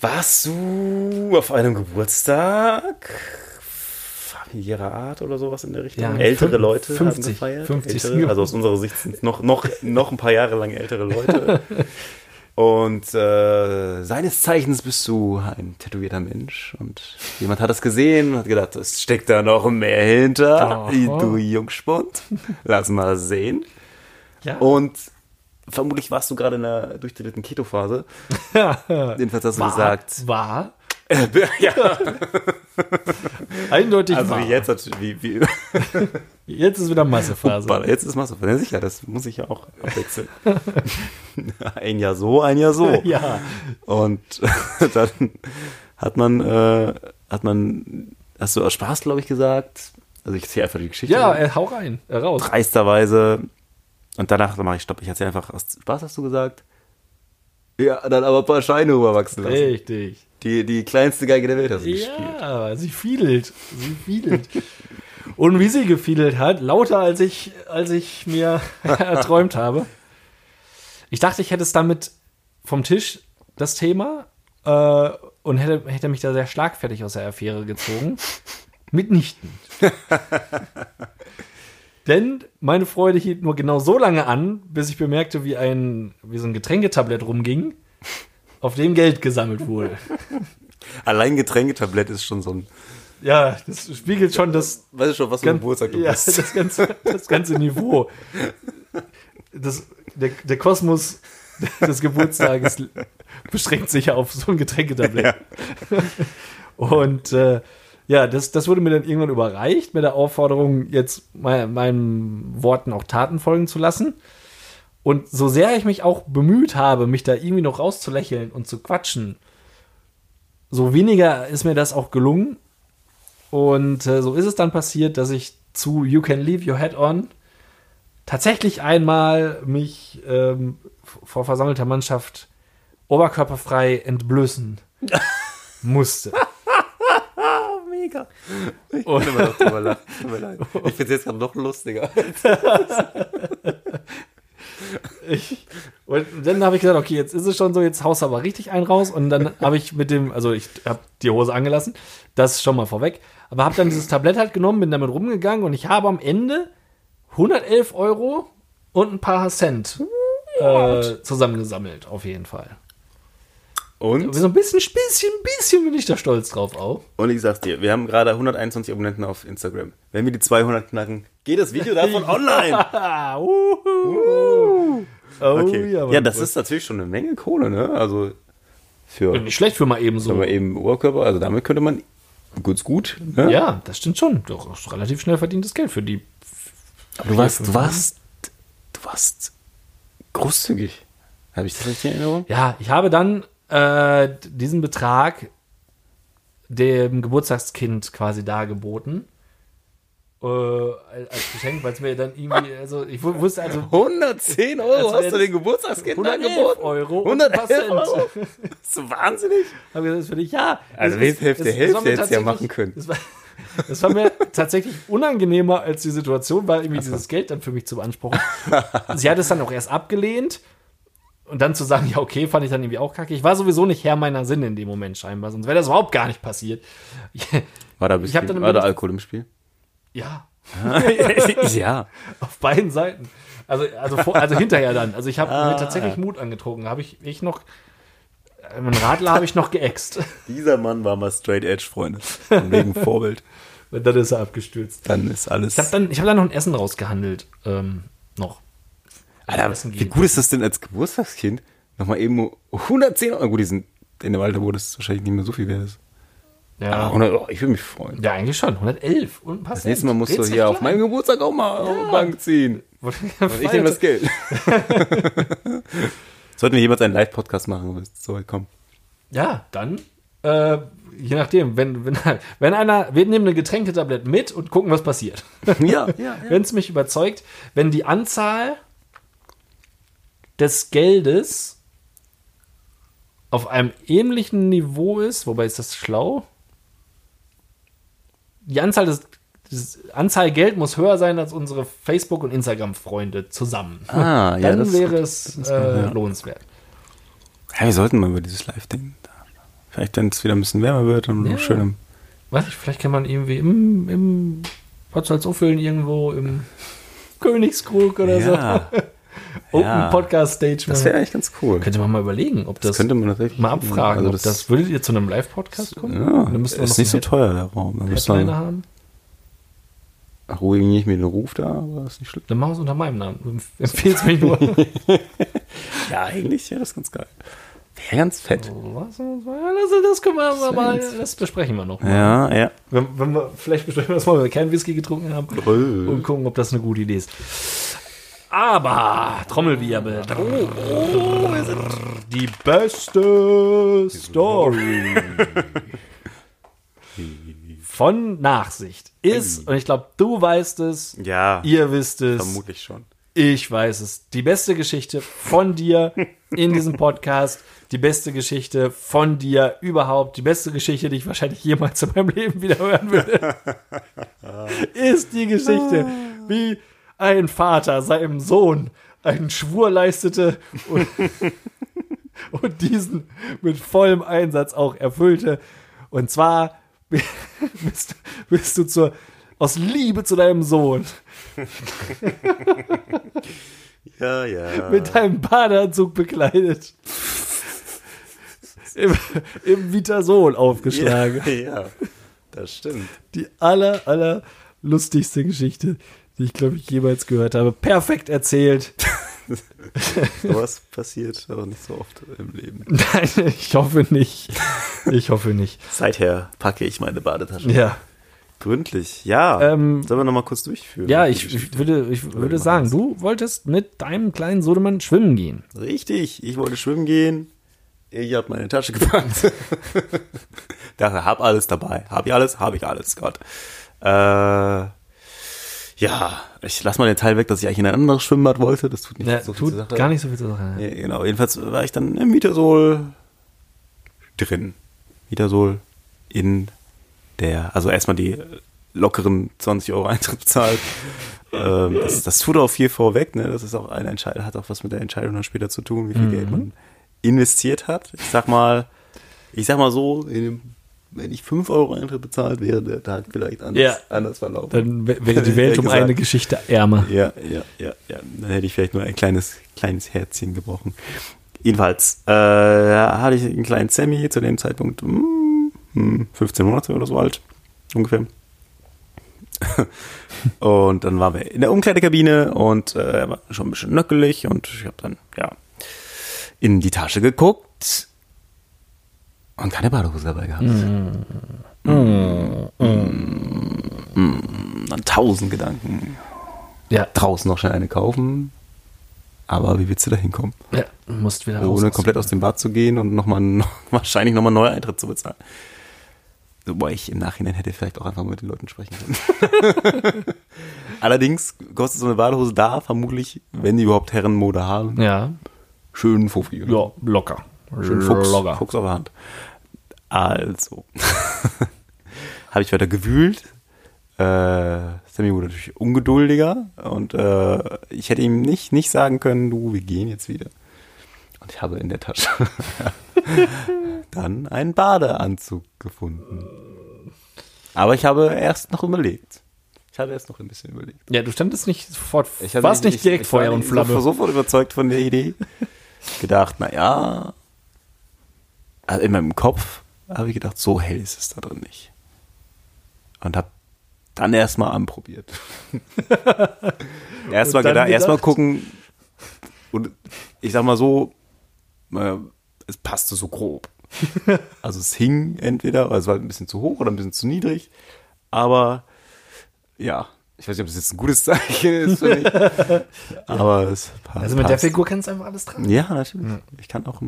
warst du auf einem Geburtstag familiärer Art oder sowas in der Richtung? Ja, ältere fün- Leute 50, haben gefeiert. 50. ältere, also aus unserer Sicht sind es noch, noch, noch ein paar Jahre lang ältere Leute. Und äh, seines Zeichens bist du ein tätowierter Mensch und jemand hat es gesehen und hat gedacht, es steckt da noch mehr hinter, Aha. du Jungspund. Lass mal sehen. ja. Und vermutlich warst du gerade in der durchdrehten Keto-Phase. Jedenfalls hast du war, gesagt, war äh, ja, eindeutig also wie jetzt, wie, wie, Jetzt ist wieder Massephase. Hoppala, jetzt ist Masse. Ja, sicher, das muss ich ja auch abwechseln. ein Jahr so, ein Jahr so. Ja. Und dann hat man, äh, hat man, hast du aus Spaß, glaube ich, gesagt. Also ich erzähle einfach die Geschichte. Ja, äh, hau rein, äh, raus. Dreisterweise. Und danach mache ich Stopp. Ich erzähle einfach aus Spaß, hast du gesagt. Ja, dann aber ein paar Scheine rüberwachsen lassen. Richtig. Die, die kleinste Geige der Welt hast du gespielt. Ja, sie fiedelt. Sie fiedelt. Und wie sie gefiedelt hat, lauter als ich, als ich mir erträumt habe. Ich dachte, ich hätte es damit vom Tisch, das Thema, äh, und hätte, hätte mich da sehr schlagfertig aus der Affäre gezogen. Mitnichten. Denn meine Freude hielt nur genau so lange an, bis ich bemerkte, wie ein, wie so ein Getränketablett rumging, auf dem Geld gesammelt wurde. Allein Getränketablett ist schon so ein. Ja, das spiegelt schon das, Weißt du schon, was für ein Geburtstag du ja, bist? das, ganze, das ganze Niveau. Das, der, der Kosmos des Geburtstages beschränkt sich ja auf so ein Getränketablett. Und äh, ja, das, das wurde mir dann irgendwann überreicht mit der Aufforderung, jetzt mein, meinen Worten auch Taten folgen zu lassen. Und so sehr ich mich auch bemüht habe, mich da irgendwie noch rauszulächeln und zu quatschen, so weniger ist mir das auch gelungen. Und äh, so ist es dann passiert, dass ich zu You Can Leave Your Head On tatsächlich einmal mich ähm, vor versammelter Mannschaft oberkörperfrei entblößen musste. Mega. Ich kann immer noch drüber lachen. Tut mir leid. Ich finde es jetzt gerade noch lustiger. Ich, und dann habe ich gesagt, okay, jetzt ist es schon so, jetzt haust du aber richtig einen raus. Und dann habe ich mit dem, also ich habe die Hose angelassen, das schon mal vorweg. Aber habe dann dieses Tablett halt genommen, bin damit rumgegangen und ich habe am Ende 111 Euro und ein paar Cent äh, zusammengesammelt, auf jeden Fall. Und? So ein bisschen, bisschen, bisschen bin ich da stolz drauf auch. Und ich sag's dir, wir haben gerade 121 Abonnenten auf Instagram. Wenn wir die 200 knacken, geht das Video davon online. Ah, uhu. Oh, Okay. ja, Ja, das ist natürlich schon eine Menge Kohle, ne? Also für, nicht schlecht für mal eben so. aber eben Oberkörper, also damit könnte man gut, gut, ne? Ja, das stimmt schon. Doch relativ schnell verdientes Geld für die. Aber du warst, du warst, du warst großzügig. Habe ich das richtig in Erinnerung? Ja, ich habe dann äh, diesen Betrag dem Geburtstagskind quasi dargeboten. Äh, als Geschenk, weil es mir dann irgendwie, also ich wu- wusste also 110 Euro Also hast du den Geburtstagskind 111 angeboten? Euro und ein paar 111 Cent. Euro? Bist du wahnsinnig? habe ich das für dich, ja. Also es- Hälfte, es- Hälfte hättest du ja machen können. Das war, das war mir tatsächlich unangenehmer als die Situation, weil irgendwie dieses Geld dann für mich zu beanspruchen. Sie hat es dann auch erst abgelehnt. Und dann zu sagen, ja, okay, fand ich dann irgendwie auch kacke. Ich war sowieso nicht Herr meiner Sinne in dem Moment scheinbar, sonst wäre das überhaupt gar nicht passiert. War da, ein Ich hab bisschen, dann war da Alkohol im Spiel? Ja, ja. auf beiden Seiten. Also, also, vor, also hinterher dann. Also ich habe Ah. mir tatsächlich Mut angetrunken. Habe ich, ich noch, einen Radler habe ich noch geäxt. Dieser Mann war mal Straight Edge, Freunde. Von wegen Vorbild. Und dann ist er abgestürzt. Dann ist alles. Ich habe dann, ich hab dann noch ein Essen rausgehandelt. Ähm, noch. Alter, wie gut ist das denn als Geburtstagskind? Nochmal eben 110 Euro. Gut, die sind in dem Alter, wo das wahrscheinlich nicht mehr so viel wert ist. Ja. Aber 100 Euro, ich würde mich freuen. Ja, eigentlich schon. 111 und ein paar Das nächste Mal musst du hier auf meinem Geburtstag auch mal auf die Bank ziehen. Und ich nehme das Geld. Sollten wir jemals einen Live-Podcast machen, so weit kommt. Ja, dann, äh, je nachdem, wenn, wenn, wenn einer, wir nehmen eine Getränketablette mit und gucken, was passiert. Ja, ja, Wenn es mich überzeugt, wenn die Anzahl des Geldes auf einem ähnlichen Niveau ist, wobei ist das schlau? Die Anzahl des, Anzahl Geld muss höher sein als unsere Facebook- und Instagram-Freunde zusammen. Ah, ja, Dann wäre es äh, ja. lohnenswert. Ja, wir sollten mal über dieses Live-Ding. Vielleicht, wenn es wieder ein bisschen wärmer wird und Ja. schön im Weiß ich, vielleicht kann man irgendwie im, im Potsdam irgendwo im Königskrug oder Ja, so Open Ja. Podcast Stage das wäre eigentlich ganz cool. Könnte man mal überlegen, ob das, Das könnte man tatsächlich mal abfragen. Also ob das, das, würdet ihr zu einem Live-Podcast kommen? ja, Dann ist noch nicht so einen teuer, der Raum. Da muss Headliner man haben. ruhig nicht mir den Ruf da, aber ist nicht schlimm. Dann machen wir es unter meinem Namen. Empfehl's mich nur. Ja, eigentlich wäre das ganz geil. Wäre ganz fett. Was? Das, das können wir aber mal, das besprechen wir noch. mal. Ja, ja. Wenn, wenn wir, vielleicht besprechen wir das mal, wenn wir keinen Whisky getrunken haben und gucken, ob das eine gute Idee ist. Aber, Trommelwirbel. Oh, wir sind die beste Story von Nachsicht ist, und ich glaube, du weißt es, Ja, ihr wisst es, vermutlich schon. ich weiß es. Die beste Geschichte von dir in diesem Podcast. Die beste Geschichte von dir überhaupt. Die beste Geschichte, die ich wahrscheinlich jemals in meinem Leben wieder hören würde. ist die Geschichte, wie ein Vater seinem Sohn einen Schwur leistete und, und diesen mit vollem Einsatz auch erfüllte. Und zwar bist, bist du zur, aus Liebe zu deinem Sohn Ja, ja. mit einem Badeanzug bekleidet. Im, im Vitasol aufgeschlagen. ja, ja, das stimmt. Die aller, aller lustigste Geschichte, die ich, glaube ich, jemals gehört habe. Perfekt erzählt. Sowas passiert aber nicht so oft im Leben. Nein, ich hoffe nicht. Ich hoffe nicht. Seither packe ich meine Badetasche. Ja. Gründlich, ja. Ähm, Sollen wir nochmal kurz durchführen? Ja, ich, ich würde, ich würde sagen, du wolltest mit deinem kleinen Sodemann schwimmen gehen. Richtig, ich wollte schwimmen gehen. Ich habe meine Tasche gepackt. Dachte, hab alles dabei. Hab ich alles? Hab ich alles. Gott. Äh, ja, ich lass mal den Teil weg, dass ich eigentlich in ein anderes Schwimmbad wollte. Das tut nicht Ja, so viel tut zur Sache. gar nicht so viel zur Sache. Ja, genau, jedenfalls war ich dann im Mietersol drin. Mietersol in der, also erstmal die lockeren 20 Euro Eintritt bezahlt. ähm, das, das tut auch viel vorweg, ne? Das ist auch eine Entscheidung, hat auch was mit der Entscheidung dann später zu tun, wie viel Geld man investiert hat. Ich sag mal, ich sag mal so, in dem, wenn ich 5 Euro Eintritt bezahlt wäre, der Tag vielleicht anders, Ja. anders verlaufen. Dann wär- wäre die Welt um eine Geschichte ärmer. Ja, ja, ja, ja. Dann hätte ich vielleicht nur ein kleines, kleines Herzchen gebrochen. Jedenfalls äh, hatte ich einen kleinen Sammy zu dem Zeitpunkt, hm, hm, 15 Monate oder so alt, ungefähr. und dann waren wir in der Umkleidekabine und äh, er war schon ein bisschen nöckelig und ich habe dann, ja, in die Tasche geguckt und keine Badehose dabei gehabt. Mm, Dann tausend Gedanken. Ja, draußen noch schnell eine kaufen. Aber wie willst du da hinkommen? ja musst wieder raus. Ohne komplett aus dem Bad zu gehen und noch mal, wahrscheinlich nochmal neue Eintritt zu bezahlen. Wobei ich im Nachhinein hätte vielleicht auch einfach mit den Leuten sprechen können. Allerdings kostet so eine Badehose da vermutlich, wenn die überhaupt Herrenmode haben, Ja, schön oder? ja, locker. Schön Fuchs, Locker. Fuchs auf der Hand. Also, habe ich weiter gewühlt. Äh, Sammy wurde natürlich ungeduldiger und äh, ich hätte ihm nicht, nicht sagen können, du, wir gehen jetzt wieder. Und ich habe in der Tasche dann einen Badeanzug gefunden. Aber ich habe erst noch überlegt. Ich habe erst noch ein bisschen überlegt. Ja, du standest nicht sofort, Ich hatte warst nicht ich- direkt ich war Feuer und nicht Flamme. So, sofort überzeugt von der Idee. Gedacht, naja, also in meinem Kopf habe ich gedacht, so hell ist es da drin nicht. Und habe dann erstmal anprobiert. erstmal gedacht, erstmal gucken. Und ich sag mal so, äh, es passte so grob. Also es hing entweder, also es war ein bisschen zu hoch oder ein bisschen zu niedrig. Aber ja, ich weiß nicht, ob das jetzt ein gutes Zeichen ist für mich. aber es passt. Also mit der Figur kannst du einfach alles tragen. Ja, natürlich. Ich kann auch.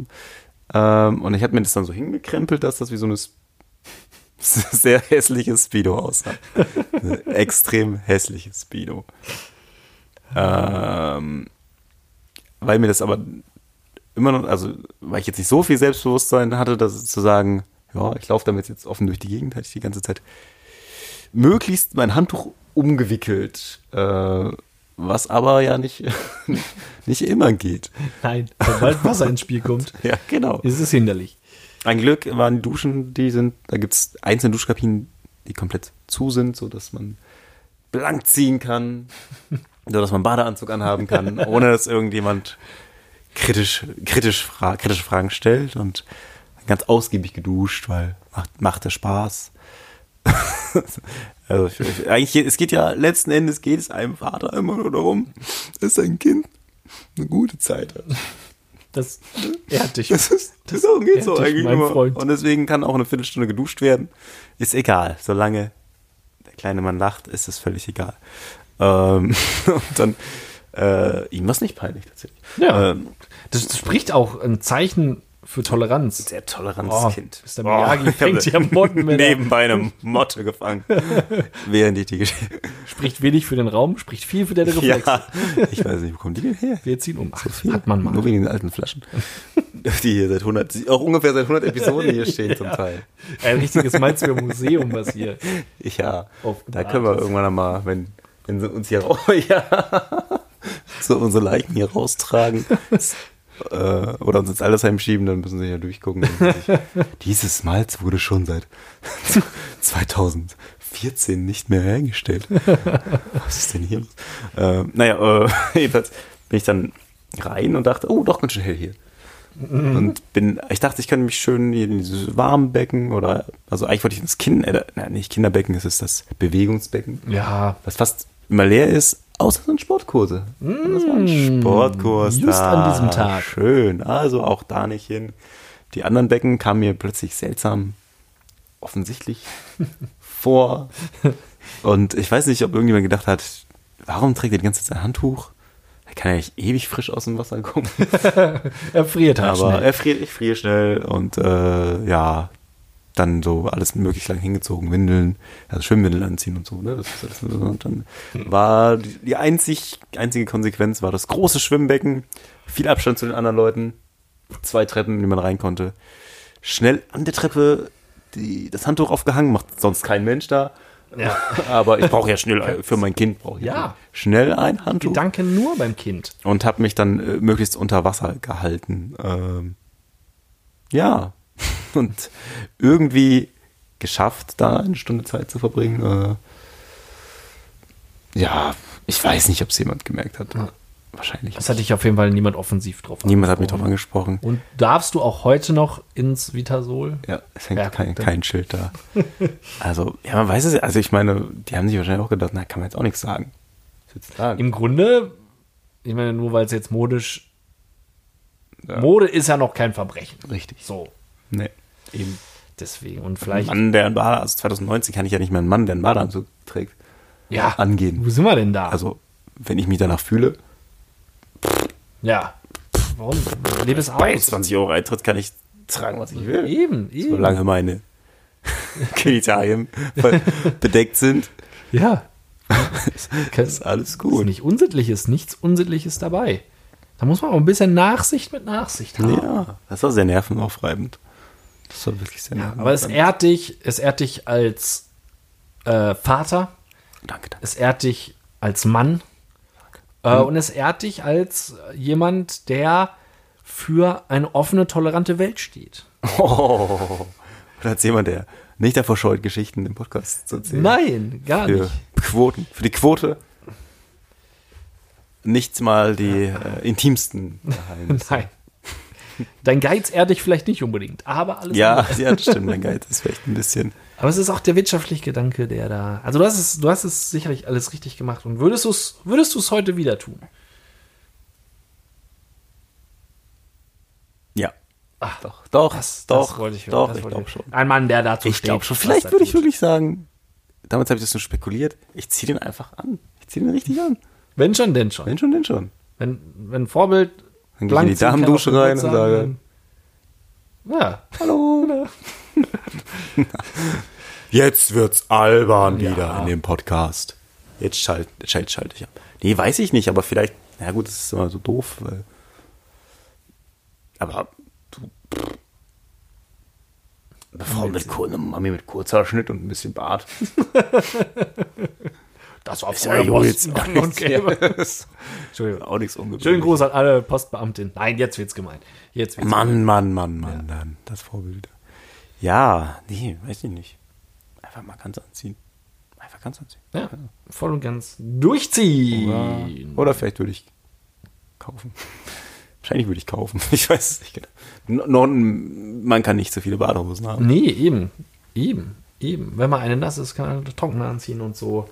Ähm, und ich habe mir das dann so hingekrempelt, dass das wie so eine sehr hässliche Speedo aussah. Extrem hässliche Speedo. Ähm, weil mir das aber immer noch, also weil ich jetzt nicht so viel Selbstbewusstsein hatte, dass zu sagen, ja, ich laufe damit jetzt offen durch die Gegend, hatte ich die ganze Zeit möglichst mein Handtuch umgewickelt, äh, was aber ja nicht, nicht immer geht. Nein, sobald Wasser ins Spiel kommt, Ja, genau. ist es hinderlich. Ein Glück waren die Duschen, die sind, da gibt es einzelne Duschkabinen, die komplett zu sind, so dass man blank ziehen kann, so dass man Badeanzug anhaben kann, ohne dass irgendjemand kritisch, kritisch fra kritische Fragen stellt und ganz ausgiebig geduscht, weil macht, macht der Spaß. Also ich, ich, eigentlich, es geht ja, letzten Endes geht es einem Vater immer nur darum, dass sein Kind eine gute Zeit hat. Das ehrt dich. Das ist, das so geht so eigentlich immer. Freund. Und deswegen kann auch eine Viertelstunde geduscht werden. Ist egal. Solange der kleine Mann lacht, ist es völlig egal. Ähm, und dann, äh, ihm war es nicht peinlich tatsächlich. Ja. Ähm, Das, das spricht auch ein Zeichen für Toleranz. sehr tolerantes Oh. Mr. Miyagi fängt ich hab hier Motten mit nebenbei eine Motte gefangen. während ich die Geschichte. Spricht wenig für den Raum, spricht viel für deine Reflexe. Ja, ich weiß nicht, wo kommen die denn her? Wir ziehen um. Ach, So viel? hat man mal. Nur wegen den alten Flaschen. Die hier seit 100, die auch ungefähr seit 100 Episoden hier stehen zum Teil. Ein richtiges Malzbier-Museum, was hier. Ja, da können wir irgendwann einmal, wenn, wenn sie uns hier raus, ja, so unsere Leichen hier raustragen oder uns ins Altersheim schieben, dann müssen sie ja durchgucken. Dieses Malz wurde schon seit 2014 nicht mehr hergestellt. Was ist denn hier los? Äh, naja, äh, jedenfalls bin ich dann rein und dachte, oh, doch ganz schön hell hier. Und bin, ich dachte, ich könnte mich schön hier in dieses Warmbecken oder, also eigentlich wollte ich ins Kind, äh, nein, nicht Kinderbecken, es ist das Bewegungsbecken, Ja, was fast immer leer ist, außer so ein Sportkurse. Und das war ein Sportkurs. just da. an diesem Tag. Schön, also auch da nicht hin. Die anderen Becken kamen mir plötzlich seltsam offensichtlich vor. Und ich weiß nicht, ob irgendjemand gedacht hat, warum trägt er die ganze Zeit ein Handtuch? Er kann ja nicht ewig frisch aus dem Wasser kommen. Er friert halt Aber schnell. er friert, ich friere schnell und äh, ja, dann so alles möglichst lang hingezogen, Windeln, also Schwimmwindeln anziehen und so, ne? Das ist alles. Und dann war die, einzig, einzige Konsequenz war das große Schwimmbecken, viel Abstand zu den anderen Leuten, zwei Treppen, in die man rein konnte. Schnell an der Treppe die, das Handtuch aufgehangen, macht sonst kein Mensch da. Ja. Aber ich brauche ja schnell, für mein Kind brauche ich Ja. schnell ein Handtuch Gedanke nur beim Kind. und habe mich dann äh, möglichst unter Wasser gehalten. Ähm, ja, und irgendwie geschafft, da eine Stunde Zeit zu verbringen. Äh, ja, ich weiß nicht, ob es jemand gemerkt hat. Wahrscheinlich. Das hatte ich auf jeden Fall niemand offensiv drauf. Niemand hat mich drauf angesprochen. Und darfst du auch heute noch ins Vitasol? Ja, es hängt Ja, kein, kein Schild da. Also, ja, man weiß es ja. Also, ich meine, die haben sich wahrscheinlich auch gedacht, na, kann man jetzt auch nichts sagen? Im Grunde, ich meine, nur weil es jetzt modisch. Ja. Mode ist ja noch kein Verbrechen. Richtig. So, Nee, eben. deswegen. Und Ein vielleicht. Mann, der einen Badeanzug, also 2019 kann ich ja nicht mehr einen Mann, der einen Badeanzug trägt, ja, angehen. wo sind wir denn da? Also, wenn ich mich danach fühle, ja. Warum? Lebe es bei aus. 20 Euro Eintritt kann ich tragen, was ich will. Eben, eben. Solange meine Genitalien bedeckt sind, Ja. ist alles Ist gut. nicht Unsittliches, nichts Unsittliches dabei. Da muss man auch ein bisschen Nachsicht mit Nachsicht haben. Ja, das war sehr nervenaufreibend. Das war wirklich sehr Aber es ehrt dich, es ehrt dich als äh, Vater, Danke, danke. es ehrt dich als Mann äh, und es ehrt dich als jemand, der für eine offene, tolerante Welt steht. Oh, oder als jemand, der nicht davor scheut, Geschichten im Podcast zu erzählen. Nein, gar Für nicht. Quoten, für die Quote nicht mal die äh, intimsten. Nein. Dein Geiz ehrt dich vielleicht nicht unbedingt, aber alles Ja, andere. ja, das stimmt. Mein Geiz ist vielleicht ein bisschen. Aber es ist auch der wirtschaftliche Gedanke, der da. Also du hast es, du hast es sicherlich alles richtig gemacht. Und würdest du es, würdest du es heute wieder tun? Ja. Ach, Doch, doch, das, doch, das wollte ich doch, das ich glaube schon. Ein Mann, der dazu Ich steht. glaube schon. Vielleicht würde ich tut. wirklich sagen, damals habe ich das nur spekuliert, ich ziehe den einfach an. Ich ziehe den richtig an. Wenn schon, denn schon. Wenn schon, denn schon. Wenn, wenn Vorbild. Dann gehe ich in die Damendusche rein und sage, dann- Ja. hallo. Jetzt wird's albern Ja. wieder in dem Podcast. Jetzt schalte schalt, schalt ich ab. Nee, weiß ich nicht, aber vielleicht, na gut, das ist immer so doof, weil. Aber du. Eine Frau mit, mit Kurzhaarschnitt und ein bisschen Bart. Das war Ist ja jetzt auch nichts, ja. Entschuldigung. Auch nichts. Schönen Gruß an alle Postbeamtinnen. Nein, jetzt wird's gemeint. Jetzt wird's Mann, Mann, Mann, Mann, dann das Vorbild. Ja, nee, weiß ich nicht. Einfach mal ganz anziehen. Einfach ganz anziehen. Ja, voll und ganz durchziehen. Oder vielleicht würde ich kaufen. Wahrscheinlich würde ich kaufen. Ich weiß es nicht genau. No, no, man kann nicht so viele Badehosen haben. Nee, eben. Eben. Eben. Wenn man eine nass ist, kann man trocken anziehen und so.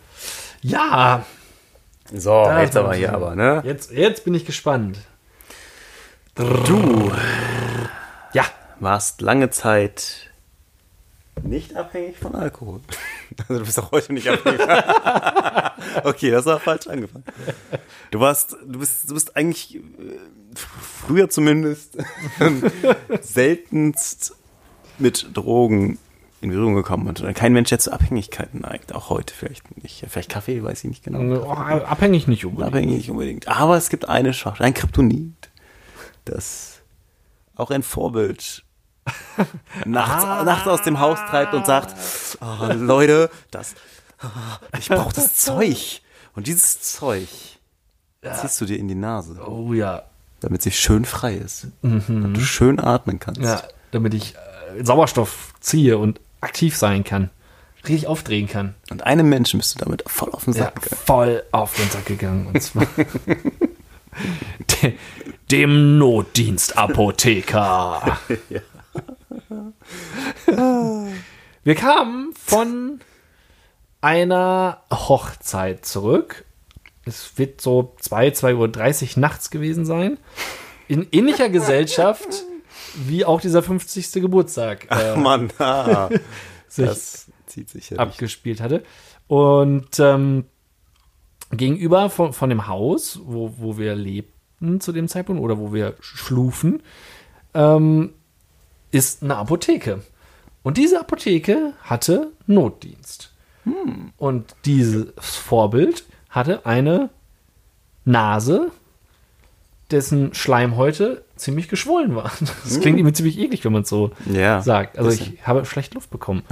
Ja. So, da jetzt aber hier aber, ne? Jetzt, jetzt bin ich gespannt. Du Ja. warst lange Zeit nicht abhängig von Alkohol. Also du bist auch heute nicht abhängig. okay, das war falsch angefangen. Du warst, du bist, du bist eigentlich äh, früher zumindest seltenst mit Drogen in Berührung gekommen und kein Mensch, der zu Abhängigkeiten neigt. Auch heute vielleicht nicht. Ja, Vielleicht Kaffee, weiß ich nicht genau. Oh, abhängig nicht unbedingt. Abhängig nicht unbedingt. Aber es gibt eine Schwachstelle, ein Kryptonit, das auch ein Vorbild nachts, nachts aus dem Haus treibt und sagt, "Ah, Leute, das, ah, ich brauche das Zeug. Und dieses Zeug ziehst du dir in die Nase, Oh ja. damit sie schön frei ist. Damit du schön atmen kannst. Ja, damit ich äh, Sauerstoff ziehe und aktiv sein kann. Richtig aufdrehen kann. Und einem Menschen bist du damit voll auf den Ja, Sack gegangen. voll auf den Sack gegangen. Und zwar de, dem Notdienstapotheker. Wir kamen von einer Hochzeit zurück. Es wird so 2, 2.30 Uhr nachts gewesen sein. In ähnlicher Gesellschaft wie auch dieser 50. Geburtstag. Ach Äh, Mann, ah. sich Das zieht sich ja nicht. abgespielt hatte. Und ähm, gegenüber von, von dem Haus, wo, wo wir lebten zu dem Zeitpunkt oder wo wir schlufen, ähm, ist eine Apotheke. Und diese Apotheke hatte Notdienst. Und dieses Vorbild hatte eine Nase, dessen Schleimhäute ziemlich geschwollen waren. Das klingt irgendwie ziemlich eklig, wenn man es so Ja, sagt. Also bisschen. ich habe schlecht Luft bekommen.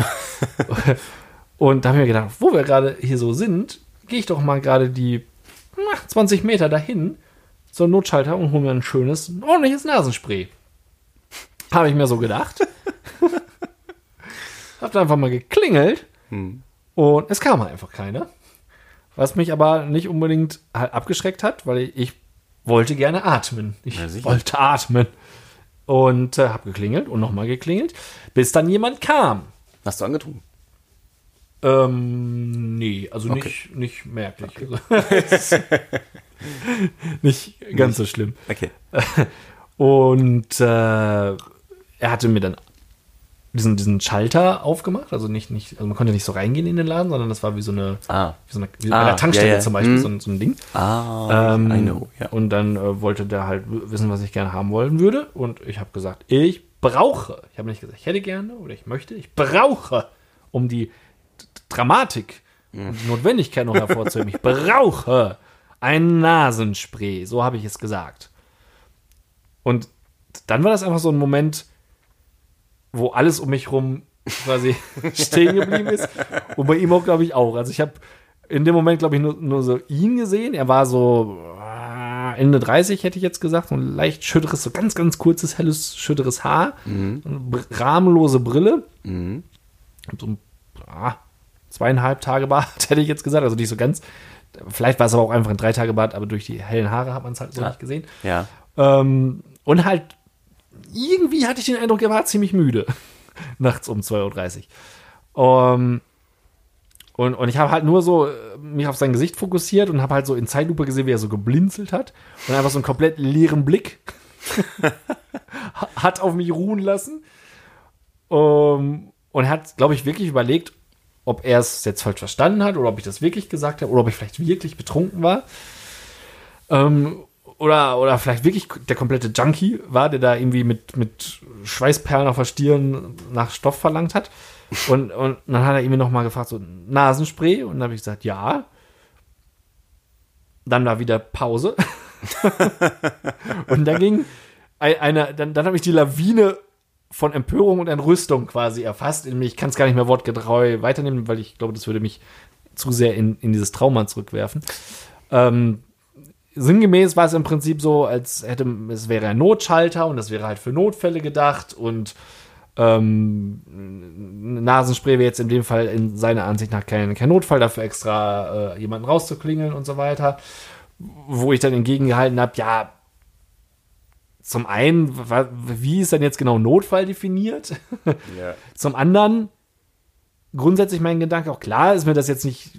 Und da habe ich mir gedacht, wo wir gerade hier so sind, gehe ich doch mal gerade die na, 20 Meter dahin zum Notschalter und hole mir ein schönes, ein ordentliches Nasenspray. Habe ich mir so gedacht. habe da einfach mal geklingelt und es kam einfach keiner. Was mich aber nicht unbedingt halt abgeschreckt hat, weil ich wollte gerne atmen. Ich Ja, wollte atmen. Und äh, habe geklingelt und nochmal geklingelt, bis dann jemand kam. Hast du angetrunken? Ähm, nee, also Okay. nicht, nicht merklich. Also, nicht ganz so schlimm. Okay. Und äh, er hatte mir dann diesen, diesen Schalter aufgemacht. Also nicht, nicht, also man konnte nicht so reingehen in den Laden, sondern das war wie so eine, Ah. wie so eine wie Ah, bei der Tankstelle ja, ja. zum Beispiel, Hm. so, ein, so ein Ding. Ah, Ähm, I know, ja. Und dann äh, wollte der halt wissen, was ich gerne haben wollen würde. Und ich habe gesagt, ich brauche. Ich habe nicht gesagt, ich hätte gerne oder ich möchte. Ich brauche, um die Dramatik und die Notwendigkeit noch hervorzuheben. Ich brauche ein Nasenspray. So habe ich es gesagt. Und dann war das einfach so ein Moment, wo alles um mich rum quasi stehen geblieben ist. Und bei ihm auch, glaube ich, auch. Also ich habe in dem Moment, glaube ich, nur, nur so ihn gesehen. Er war so ah, Ende 30, hätte ich jetzt gesagt. So ein leicht schütteres, so ganz, ganz kurzes, helles, schütteres Haar. Mhm. Eine rahmenlose Brille. Und So ein ah, zweieinhalb Tage Bart, hätte ich jetzt gesagt. Also nicht so ganz. Vielleicht war es aber auch einfach ein drei Tage Bart, aber durch die hellen Haare hat man es halt so Ja. nicht gesehen. Ja. Ähm, und halt, irgendwie hatte ich den Eindruck, er war ziemlich müde. Nachts um 2.30 Uhr. Um, und, und ich habe halt nur so äh, mich auf sein Gesicht fokussiert und habe halt so in Zeitlupe gesehen, wie er so geblinzelt hat. Und einfach so einen komplett leeren Blick hat auf mich ruhen lassen. Um, und er hat, glaube ich, wirklich überlegt, ob er es jetzt falsch verstanden hat oder ob ich das wirklich gesagt habe oder ob ich vielleicht wirklich betrunken war. Ähm, oder, oder vielleicht wirklich der komplette Junkie war, der da irgendwie mit, mit Schweißperlen auf der Stirn nach Stoff verlangt hat. Und, und dann hat er irgendwie nochmal gefragt, so Nasenspray. Und dann habe ich gesagt, ja. Dann war wieder Pause. und dann ging ein- eine, dann, dann habe ich die Lawine von Empörung und Entrüstung quasi erfasst. Ich kann es gar nicht mehr wortgetreu weiternehmen, weil ich glaube, das würde mich zu sehr in, in dieses Trauma zurückwerfen. Ähm, sinngemäß war es im Prinzip so, als hätte es wäre ein Notschalter und das wäre halt für Notfälle gedacht und ähm, Nasenspray wäre jetzt in dem Fall in seiner Ansicht nach kein, kein Notfall, dafür extra äh, jemanden rauszuklingeln und so weiter. Wo ich dann entgegengehalten habe, ja, zum einen, wie ist denn jetzt genau Notfall definiert? ja. Zum anderen, grundsätzlich mein Gedanke, auch klar ist mir das jetzt nicht,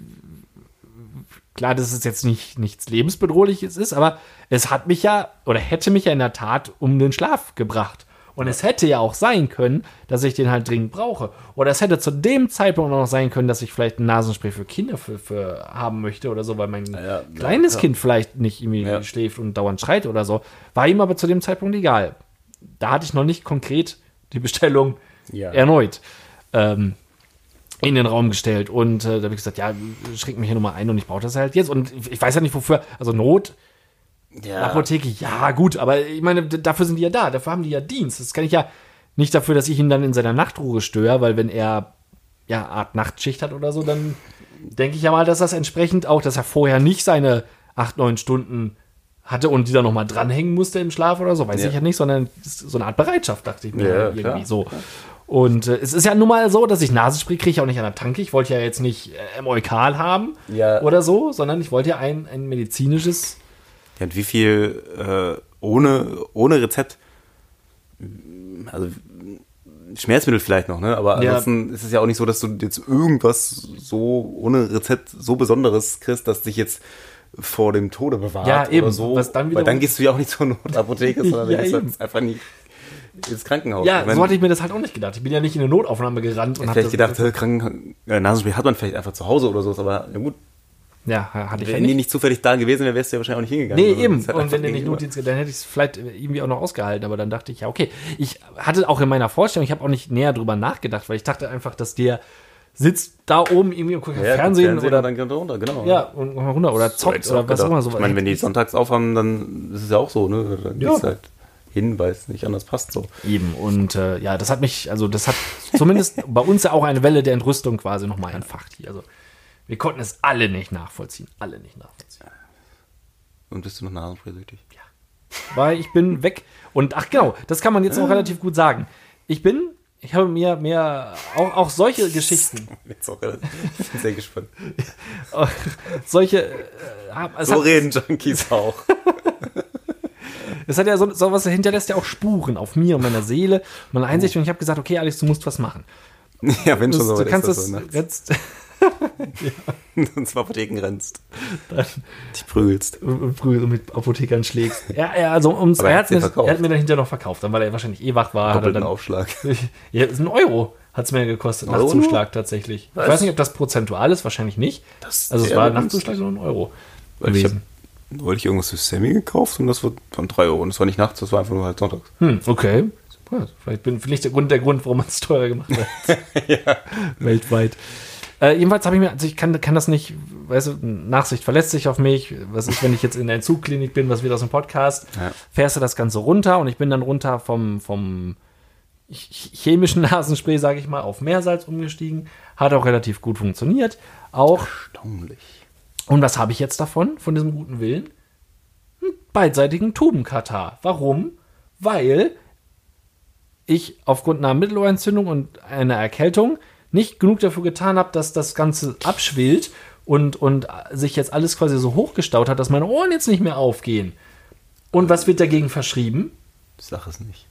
klar, dass es jetzt nicht nichts Lebensbedrohliches ist, aber es hat mich ja, oder hätte mich ja in der Tat um den Schlaf gebracht. Und es hätte ja auch sein können, dass ich den halt dringend brauche. Oder es hätte zu dem Zeitpunkt auch noch sein können, dass ich vielleicht ein Nasenspray für Kinder für, für haben möchte oder so, weil mein ja, kleines ja. Kind vielleicht nicht irgendwie Ja. schläft und dauernd schreit oder so. War ihm aber zu dem Zeitpunkt egal. Da hatte ich noch nicht konkret die Bestellung erneut ähm, in den Raum gestellt. Und äh, da habe ich gesagt, ja, schränk mich hier nochmal ein und ich brauche das halt jetzt. Und ich weiß ja nicht, wofür. Also Not, ja. Apotheke, ja, gut, aber ich meine, dafür sind die ja da, dafür haben die ja Dienst. Das kann ich ja nicht dafür, dass ich ihn dann in seiner Nachtruhe störe, weil wenn er ja Art Nachtschicht hat oder so, dann denke ich ja mal, dass das entsprechend auch, dass er vorher nicht seine acht, neun Stunden hatte und die dann nochmal dranhängen musste im Schlaf oder so, weiß Ja. ich ja nicht, sondern so eine Art Bereitschaft, dachte ich mir Ja, irgendwie klar. so. Und äh, es ist ja nun mal so, dass ich Nasenspray kriege ich auch nicht an der Tanke. Ich wollte ja jetzt nicht äh, Moikal haben Ja. oder so, sondern ich wollte ja ein, ein medizinisches Ja, und wie viel äh, ohne, ohne Rezept, also Schmerzmittel vielleicht noch, ne? Aber Ja. ansonsten ist es ja auch nicht so, dass du jetzt irgendwas so ohne Rezept so Besonderes kriegst, dass dich jetzt vor dem Tode bewahrt Ja, eben, oder so. was dann Weil dann gehst du ja auch nicht zur Notapotheke, sondern Ja, dann eben. das einfach nicht ins Krankenhaus. Ja, Ich mein, so hatte ich mir das halt auch nicht gedacht. Ich bin ja nicht in eine Notaufnahme gerannt und hab vielleicht gedacht, Kranken, äh, Nasenspray hat man vielleicht einfach zu Hause oder so, aber na gut, Ja, hatte ich ja wenn die nicht. zufällig da gewesen wäre, wärst du ja wahrscheinlich auch nicht hingegangen. Nee, Also, eben. Und wenn der nicht. Notdienst, dann hätte ich es vielleicht irgendwie auch noch ausgehalten. Aber dann dachte ich, ja, okay. Ich hatte auch in meiner Vorstellung, ich habe auch nicht näher drüber nachgedacht, weil ich dachte einfach, dass der sitzt da oben irgendwie und guckt ja, Fernsehen, und oder dann geht er runter, genau. ja, und runter oder So zockt ich oder was auch immer so. Ich meine, wenn die sonntags aufhaben, dann ist es ja auch so, ne? Dann Ja. gehst du halt hin, weil es nicht anders passt so. Eben. Und äh, ja, das hat mich, also das hat zumindest bei uns ja auch eine Welle der Entrüstung quasi nochmal entfacht hier. Also wir konnten es alle nicht nachvollziehen. Alle nicht nachvollziehen. Und bist du noch Nasenspray-süchtig? Weil ich bin weg. Und ach genau, das kann man jetzt noch relativ gut sagen. Ich bin, ich habe mir mehr, auch, auch solche Geschichten, Jetzt auch relativ, ich bin sehr gespannt. solche, äh, So hat, reden Junkies auch. Es hat ja so, so was hinterlässt ja auch Spuren auf mir und meiner Seele, meiner Einsicht. Und ich habe gesagt, okay, Alex, du musst was machen. ja, wenn schon so du kannst das so, ne? jetzt Und zwar Apotheken rennst. Dich prügelst. und früher so mit Apothekern schlägst. Ja, ja, also ums er hat's dir er hat mir dann hinterher noch verkauft, dann weil er wahrscheinlich eh wach war. Hat er Doppelten dann, Aufschlag. ja, ist ein Euro hat es mir gekostet, Euro Nachtzuschlag tatsächlich. Was? Ich weiß nicht, ob das prozentual ist, wahrscheinlich nicht. Das also es war. Nachtzuschlag nur ein Euro Weil gewesen. Neulich irgendwas für Sammy gekauft und das war von 3 Euro. Und das war nicht nachts, das war einfach nur halt sonntags. Hm, okay. Ja, vielleicht bin vielleicht der Grund, der Grund, warum man es teurer gemacht hat. Weltweit. Äh, jedenfalls habe ich mir, also ich kann, kann das nicht, weißt du, Nachsicht verlässt sich auf mich. Was ist, wenn ich jetzt in der Entzugklinik bin, was wird aus dem Podcast? Ja. Fährst du das Ganze runter und ich bin dann runter vom, vom ch- chemischen Nasenspray, sage ich mal, auf Meersalz umgestiegen. Hat auch relativ gut funktioniert. Auch Erstaunlich. Und was habe ich jetzt davon, von diesem guten Willen? Einen beidseitigen Tubenkatar. Warum? Weil ich aufgrund einer Mittelohrentzündung und einer Erkältung nicht genug dafür getan habe, dass das Ganze abschwillt und, und sich jetzt alles quasi so hochgestaut hat, dass meine Ohren jetzt nicht mehr aufgehen. Und was wird dagegen verschrieben? Sag es nicht.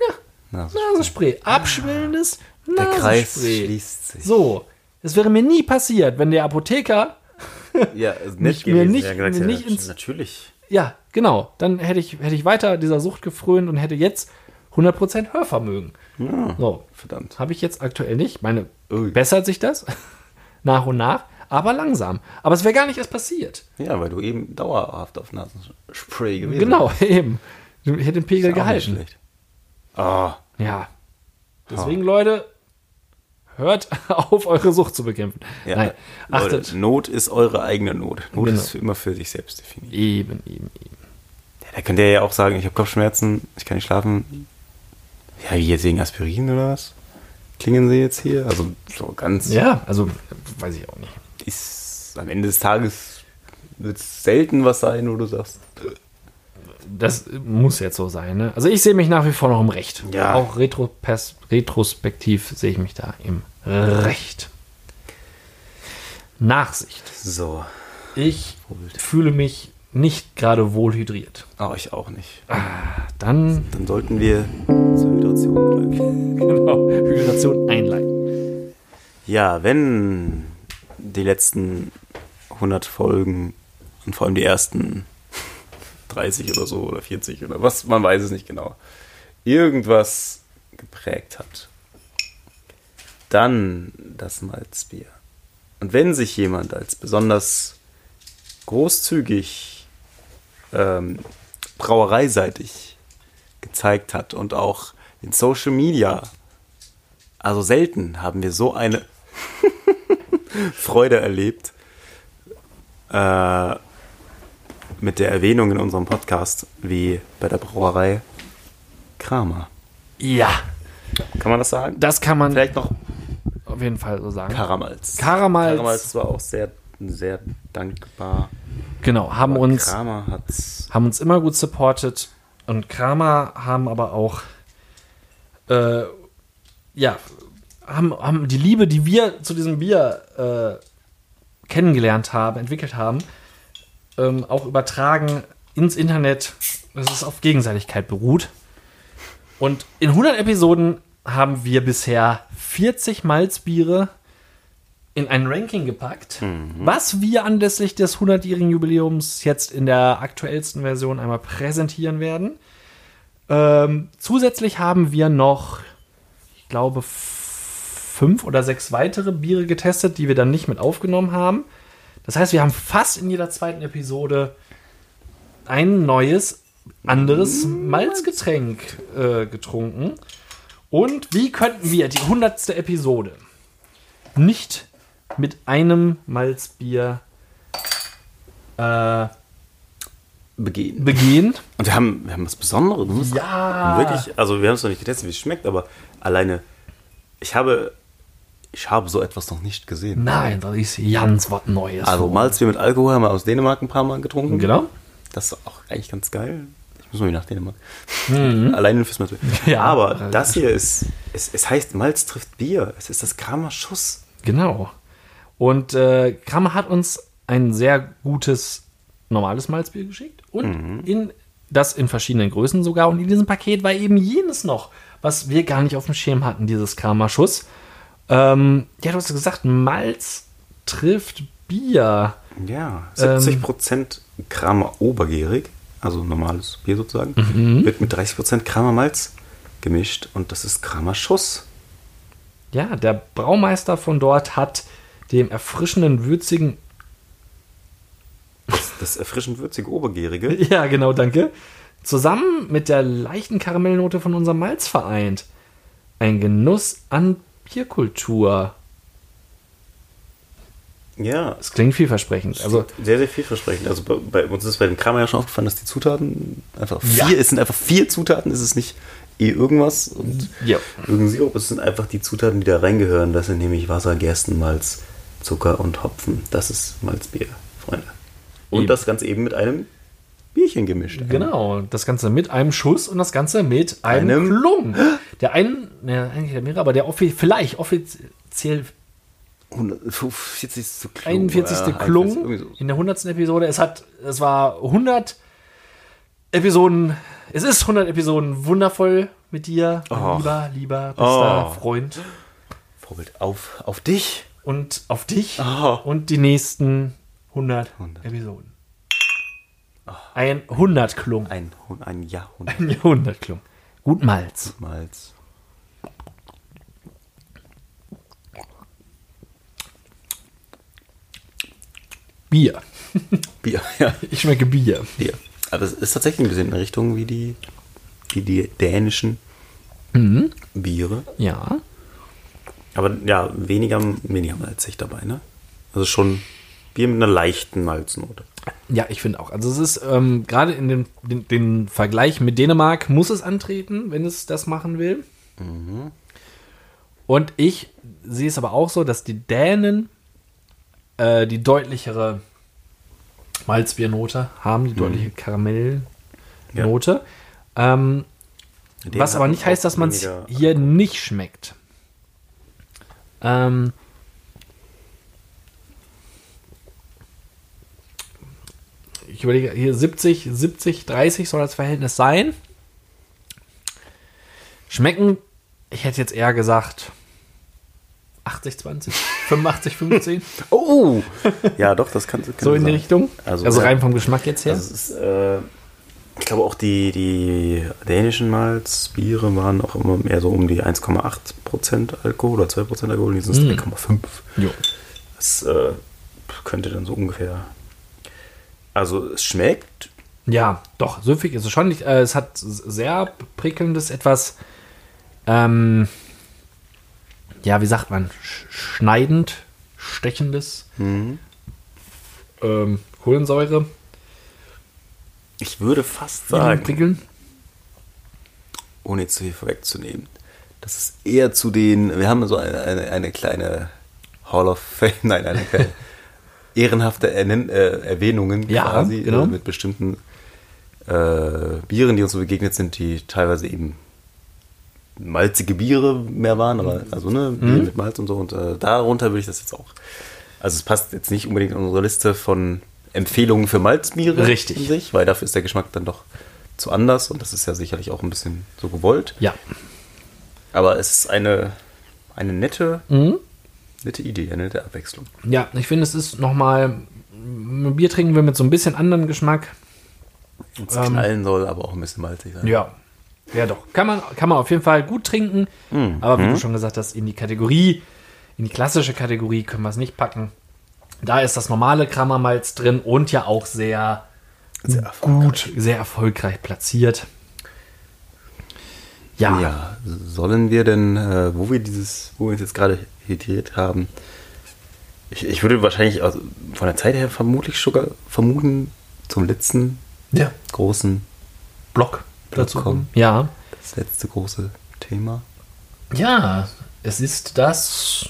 Ja. Nasenspray. Nasenspray. Abschwellendes Der Kreis Nasenspray. schließt sich. So. Es wäre mir nie passiert, wenn der Apotheker Ja, nett Nicht- mir gewesen. nicht- ja, gesagt, mir ja, nicht ins- Natürlich. Ja, genau. Dann hätte ich, hätte ich weiter dieser Sucht gefrönt und hätte jetzt 100% Hörvermögen. Ja, So, verdammt. habe ich jetzt aktuell nicht. Meine, Ui. bessert sich das nach und nach, aber langsam. Aber es wäre gar nicht erst passiert. Ja, weil du eben dauerhaft auf Nasenspray gewesen Genau, eben. Ich hätte den Pegel auch nicht gehalten. schlecht. Ah, Ja. Deswegen, Leute, hört auf, eure Sucht zu bekämpfen. ja. Nein, Leute, achtet. Not ist eure eigene Not. Not Genau. ist für immer für sich selbst definiert. Eben, eben, eben. Ja, da könnt ihr ja auch sagen, ich habe Kopfschmerzen, ich kann nicht schlafen. Ja, wie jetzt wegen Aspirin oder was? Klingen sie jetzt hier? Also so ganz Ja, also, weiß ich auch nicht. ist am Ende des Tages wird es selten was sein, wo du sagst. Das muss jetzt so sein. Ne? Also ich sehe mich nach wie vor noch im Recht. Ja. Auch retropers retrospektiv sehe ich mich da im Recht. Nachsicht. So. Ich fühle mich nicht gerade wohl hydriert. Aber ich auch nicht. Dann Dann sollten wir zur Hydration greifen. genau, Hydration einleiten. Ja, wenn die letzten 100 Folgen und vor allem die ersten 30 oder so oder 40 oder was, man weiß es nicht genau, irgendwas geprägt hat, dann das Malzbier. Und wenn sich jemand als besonders großzügig ähm, brauereiseitig gezeigt hat und auch in Social Media, also selten haben wir so eine Freude erlebt äh, mit der Erwähnung in unserem Podcast wie bei der Brauerei Kramer. Ja, Kann man das sagen? das kann man Vielleicht noch auf jeden Fall so sagen. Karamals. Karamals. Karamals war auch sehr, sehr dankbar. Genau, haben Aber uns Kramer hat's. haben uns immer gut supportet und Kramer haben aber auch äh, ja haben, haben die Liebe, die wir zu diesem Bier äh, kennengelernt haben, entwickelt haben, ähm, auch übertragen ins Internet, dass es auf Gegenseitigkeit beruht. Und in 100 Episoden haben wir bisher 40 Malzbiere in ein Ranking gepackt, was wir anlässlich des 100-jährigen Jubiläums jetzt in der aktuellsten Version einmal präsentieren werden. Ähm, zusätzlich haben wir noch, ich glaube, fünf oder sechs weitere Biere getestet, die wir dann nicht mit aufgenommen haben. Das heißt, wir haben fast in jeder zweiten Episode ein neues, anderes Malzgetränk äh, getrunken. Und wie könnten wir die hundertste Episode nicht mit einem Malzbier äh, Begehen. begehen? Und wir haben, wir haben was Besonderes. Ja. Wirklich, also wir haben es noch nicht getestet, wie es schmeckt, aber alleine, ich habe, ich habe so etwas noch nicht gesehen. Nein, das ist ganz was Neues. Also Malzbier mit Alkohol haben wir aus Dänemark ein paar Mal getrunken. Genau. Das ist auch eigentlich ganz geil. Ich muss mal wieder nach Dänemark. Alleine fürs Malzbier. Mhm. Ja. Aber das hier ist, es, es heißt Malz trifft Bier. Es ist das Kramer Schuss. Genau. Und äh, Kramer hat uns ein sehr gutes normales Malzbier geschickt und in das in verschiedenen Größen sogar. Und in diesem Paket war eben jenes noch, was wir gar nicht auf dem Schirm hatten, dieses Kramer Schuss. Ähm, ja, du hast gesagt, Malz trifft Bier. Ja, Ähm. 70% Kramer obergärig, also normales Bier sozusagen, Mhm. wird mit 30% Kramer Malz gemischt und das ist Kramer Schuss. Ja, der Braumeister von dort hat dem erfrischenden, würzigen Das erfrischend würzige obergärige. Ja, genau, danke. Zusammen mit der leichten Karamellnote von unserem Malz vereint. Ein Genuss an Bierkultur. Ja, Das klingt vielversprechend. Also, sehr, sehr vielversprechend. Also bei, bei uns ist bei dem Kramer ja schon aufgefallen, dass die Zutaten einfach Ja. vier, es sind einfach vier Zutaten, es ist nicht eh irgendwas und Ja. irgendein Sirup, es sind einfach die Zutaten, die da reingehören. Das sind nämlich Wasser, Gerstenmalz, Zucker und Hopfen. Das ist Malzbier, Freunde. Und Eben. das Ganze eben mit einem Bierchen gemischt. genau, das Ganze mit einem Schuss und das Ganze mit einem, Einem- Klung. Der einen, ne, eigentlich der mehrere, aber der offi vielleicht offiziell 140. Klung. 41. Ja, irgendwie Klung so. in der 100. Episode. Es hat, es war 100 Episoden, es ist 100 Episoden wundervoll mit dir, Oh. lieber, lieber, bester Oh. Freund. Vorbild auf, auf dich. Und auf dich Oh. und die nächsten 100, 100. Episoden. Ein 100 Klung. Ein, ein Jahrhundert Ein Jahrhundert Klung. Gut Malz. Malz. Bier. Bier, ja. Ich schmecke Bier. Bier. Aber es ist tatsächlich ein bisschen in Richtung wie die, wie die dänischen Biere. Ja. Aber ja, weniger, weniger malzig dabei, ne? Also schon Bier mit einer leichten Malznote. Ja, ich finde auch. Also es ist ähm, gerade in dem, den, den Vergleich mit Dänemark muss es antreten, wenn es das machen will. Und ich sehe es aber auch so, dass die Dänen äh, die deutlichere Malzbiernote haben, die deutliche Karamellnote. Ähm, Die was aber nicht heißt, dass man es hier nicht schmeckt. Ähm, ich überlege, hier 70, 70, 30 soll das Verhältnis sein. Schmecken, ich hätte jetzt eher gesagt 80, 20, 85, 15, Oh! Ja, doch, das kann, kann so in die. Richtung. Also, Also, rein vom Geschmack jetzt her. Also ist, äh, ich glaube auch die, die dänischen Malzbiere waren auch immer mehr so um die 1,8% Alkohol oder 2% Alkohol, die sind Mm. 3,5. jo. Das äh, könnte dann so ungefähr. Also es schmeckt. Ja, doch, süffig ist es schon nicht. Äh, es hat sehr prickelndes, etwas, ähm, ja, wie sagt man, sch schneidend, stechendes Mhm. ähm, Kohlensäure. Ich würde fast Sagen. ohne jetzt zu viel vorwegzunehmen, das ist eher zu den. Wir haben so eine, eine, eine kleine Hall of Fame, nein, eine kleine ehrenhafte Ernen, äh, Erwähnungen Ja, quasi genau. äh, mit bestimmten äh, Bieren, die uns so begegnet sind, die teilweise eben malzige Biere mehr waren, aber also ne, Bier Mhm. mit Malz und so. Und äh, darunter würde ich das jetzt auch. Also es passt jetzt nicht unbedingt in unsere Liste von Empfehlungen für Malzbiere Richtig. in sich, weil dafür ist der Geschmack dann doch zu anders und das ist ja sicherlich auch ein bisschen so gewollt. Ja. Aber es ist eine, eine nette, Mhm. nette Idee, eine nette Abwechslung. Ja, ich finde, es ist nochmal, Bier trinken wir mit so ein bisschen anderen Geschmack. Und es Ähm. knallen soll, aber auch ein bisschen malzig sein. Ja. Ja, doch. Kann man, kann man auf jeden Fall gut trinken. Aber wie du schon gesagt hast, in die Kategorie, in die klassische Kategorie können wir es nicht packen. Da ist das normale Kramermalz drin und ja auch sehr, Sehr gut, sehr erfolgreich platziert. Ja, Ja, sollen wir denn, äh, wo wir dieses, wo wir uns jetzt gerade hydriert haben, ich, ich würde wahrscheinlich also von der Zeit her vermutlich sogar vermuten, zum letzten ja. großen, Block dazu kommen. Ja. das letzte große Thema. Ja, es ist das.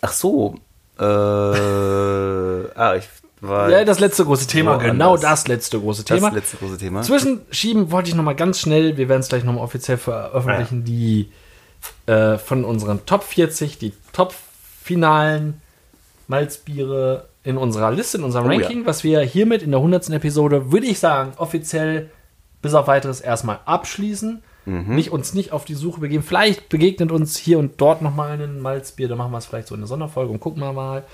Ach so, äh, ah, ich war Ja, das letzte große Thema, genau das letzte große das Thema. letzte große Thema. Zwischenschieben wollte ich noch mal ganz schnell, wir werden es gleich noch mal offiziell veröffentlichen, die äh, von unseren Top 40, die Top-finalen Malzbiere in unserer Liste, in unserem Oh ja. Ranking, was wir hiermit in der 100. Episode, würde ich sagen, offiziell bis auf weiteres erstmal abschließen. Mhm. Nicht uns nicht auf die Suche begeben. Vielleicht begegnet uns hier und dort noch mal ein Malzbier, dann machen wir es vielleicht so in der Sonderfolge und gucken wir mal.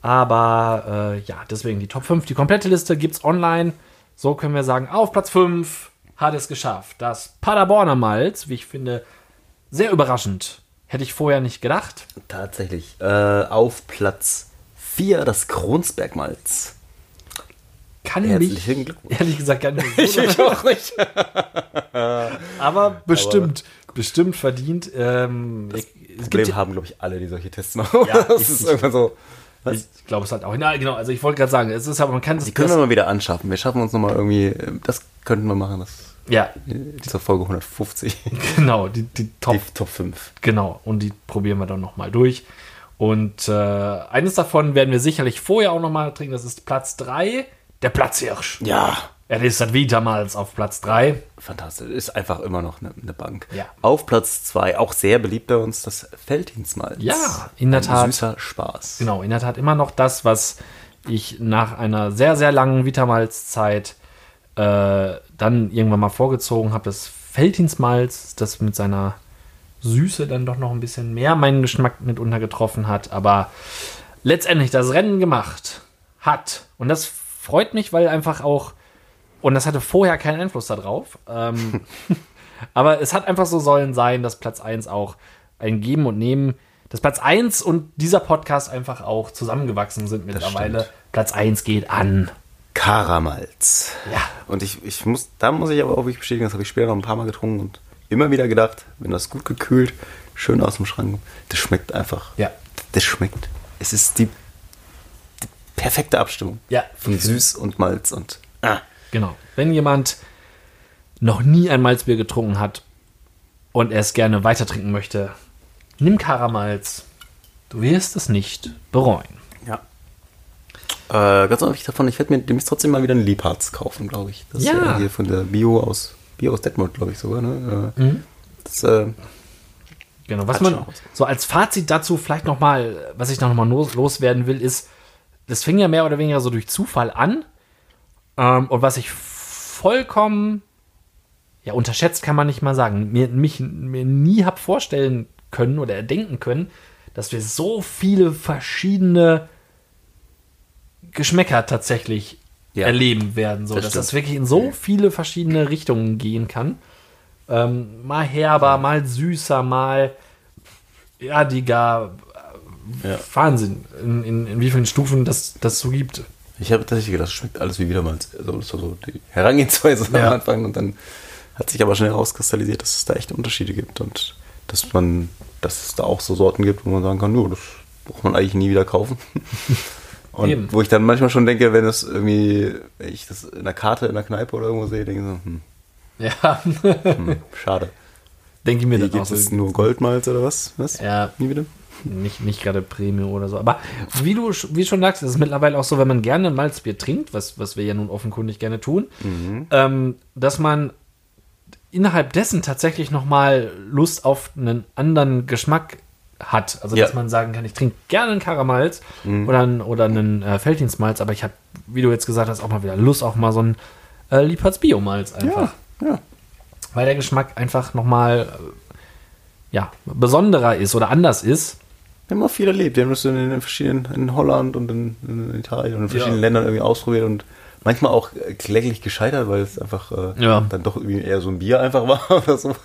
Aber äh, ja, deswegen die Top 5, die komplette Liste gibt's online. So können wir sagen, auf Platz 5 hat es geschafft. Das Paderborner Malz, wie ich finde, sehr überraschend. Hätte ich vorher nicht gedacht. Tatsächlich. Äh, auf Platz 4 das Kronsbergmalz. Kann Herzlichen mich, Glückwunsch. ehrlich gesagt, gar nicht. Ich auch nicht. Aber bestimmt, bestimmt verdient. Ähm, es gibt Problem haben, glaube ich, alle, die solche Tests machen. Ja, das ich- ist irgendwann so. Was? ich glaube, es hat auch. Na, genau, also ich wollte gerade sagen, es ist aber, man kann es. Die können wir mal wieder anschaffen. Wir schaffen uns nochmal irgendwie, äh, das könnten wir machen, das Ja, äh, zur Folge 150. genau, die, die Top Die Top 5. Genau, und die probieren wir dann nochmal durch. Und äh, eines davon werden wir sicherlich vorher auch nochmal trinken. Das ist Platz 3, der Platzhirsch. Ja. Er ist das Vitamals auf Platz 3. Fantastisch. Ist einfach immer noch eine, eine Bank. Ja. Auf Platz 2, auch sehr beliebt bei uns, das Felddienstmalz. Ja, in der Ein Tat. Süßer Spaß. Genau, in der Tat immer noch das, was ich nach einer sehr, sehr langen Vitamals-Zeit äh, dann irgendwann mal vorgezogen habe. Das Felddienstmalz, das mit seiner Süße dann doch noch ein bisschen mehr meinen Geschmack mitunter getroffen hat. Aber letztendlich das Rennen gemacht hat. Und das freut mich, weil einfach auch, und das hatte vorher keinen Einfluss darauf, ähm, aber es hat einfach so sollen sein, dass Platz 1 auch ein Geben und Nehmen, dass Platz 1 und dieser Podcast einfach auch zusammengewachsen sind mittlerweile. Platz 1 geht an. Karamalz. Ja. Und ich, ich muss, da muss ich aber auch wirklich bestätigen, das habe ich später noch ein paar Mal getrunken und immer wieder gedacht, wenn das gut gekühlt, schön aus dem Schrank, das schmeckt einfach. Ja. Das schmeckt. Es ist die perfekte Abstimmung. Ja. Von Süß und Malz und. Ah. Genau. Wenn jemand noch nie ein Malzbier getrunken hat und er es gerne weiter trinken möchte, nimm Karamalz. Du wirst es nicht bereuen. Ja. Äh, ganz unabhängig davon, ich werde mir demnächst trotzdem mal wieder einen Liebharz kaufen, glaube ich. Das ist Ja. ja hier von der Bio aus, Bio aus Detmold, glaube ich sogar. Ne? Äh, Das, äh, Genau, was man so als Fazit dazu vielleicht noch mal, was ich noch mal los, loswerden will, ist, das fing ja mehr oder weniger so durch Zufall an ähm, und was ich vollkommen ja unterschätzt kann man nicht mal sagen, mir mich mir nie hab vorstellen können oder erdenken können, dass wir so viele verschiedene Geschmäcker tatsächlich Ja. erleben werden, so Das dass stimmt. das wirklich in so viele verschiedene Richtungen gehen kann. Ähm, mal herber, mal süßer, mal erdiger. Ja. Wahnsinn, in, in, in wie vielen Stufen das, das so gibt. Ich habe tatsächlich gedacht, das schmeckt alles wie Wiedermalz. Also so die Herangehensweise Ja. am Anfang und dann hat sich aber schnell herauskristallisiert, dass es da echt Unterschiede gibt und dass man, dass es da auch so Sorten gibt, wo man sagen kann, nur das braucht man eigentlich nie wieder kaufen. Und Eben. wo ich dann manchmal schon denke, wenn das irgendwie, wenn ich das in der Karte in der Kneipe oder irgendwo sehe, denke ich so, hm, Ja, hm, schade. denke ich mir Wie dann auch gibt es so. nur Goldmalz oder was? Was? Ja, Nie wieder? Nicht, nicht gerade Premium oder so. Aber wie du wie schon sagst, ist es mittlerweile auch so, wenn man gerne ein Malzbier trinkt, was, was wir ja nun offenkundig gerne tun, ähm, dass man innerhalb dessen tatsächlich nochmal Lust auf einen anderen Geschmack hat. Also, Ja. dass man sagen kann, ich trinke gerne einen Karamalz oder, einen- oder einen äh, Felddienstmalz, aber ich habe, wie du jetzt gesagt hast, auch mal wieder Lust auf mal so ein äh, Liebhards Biomalz einfach. ja. Weil der Geschmack einfach nochmal äh, ja, besonderer ist oder anders ist. Wir haben auch viel erlebt. Wir haben das in den verschiedenen, in Holland und in, in Italien und in verschiedenen Ja. Ländern irgendwie ausprobiert und manchmal auch äh, kläglich gescheitert, weil es einfach äh, Ja. dann doch irgendwie eher so ein Bier einfach war oder so.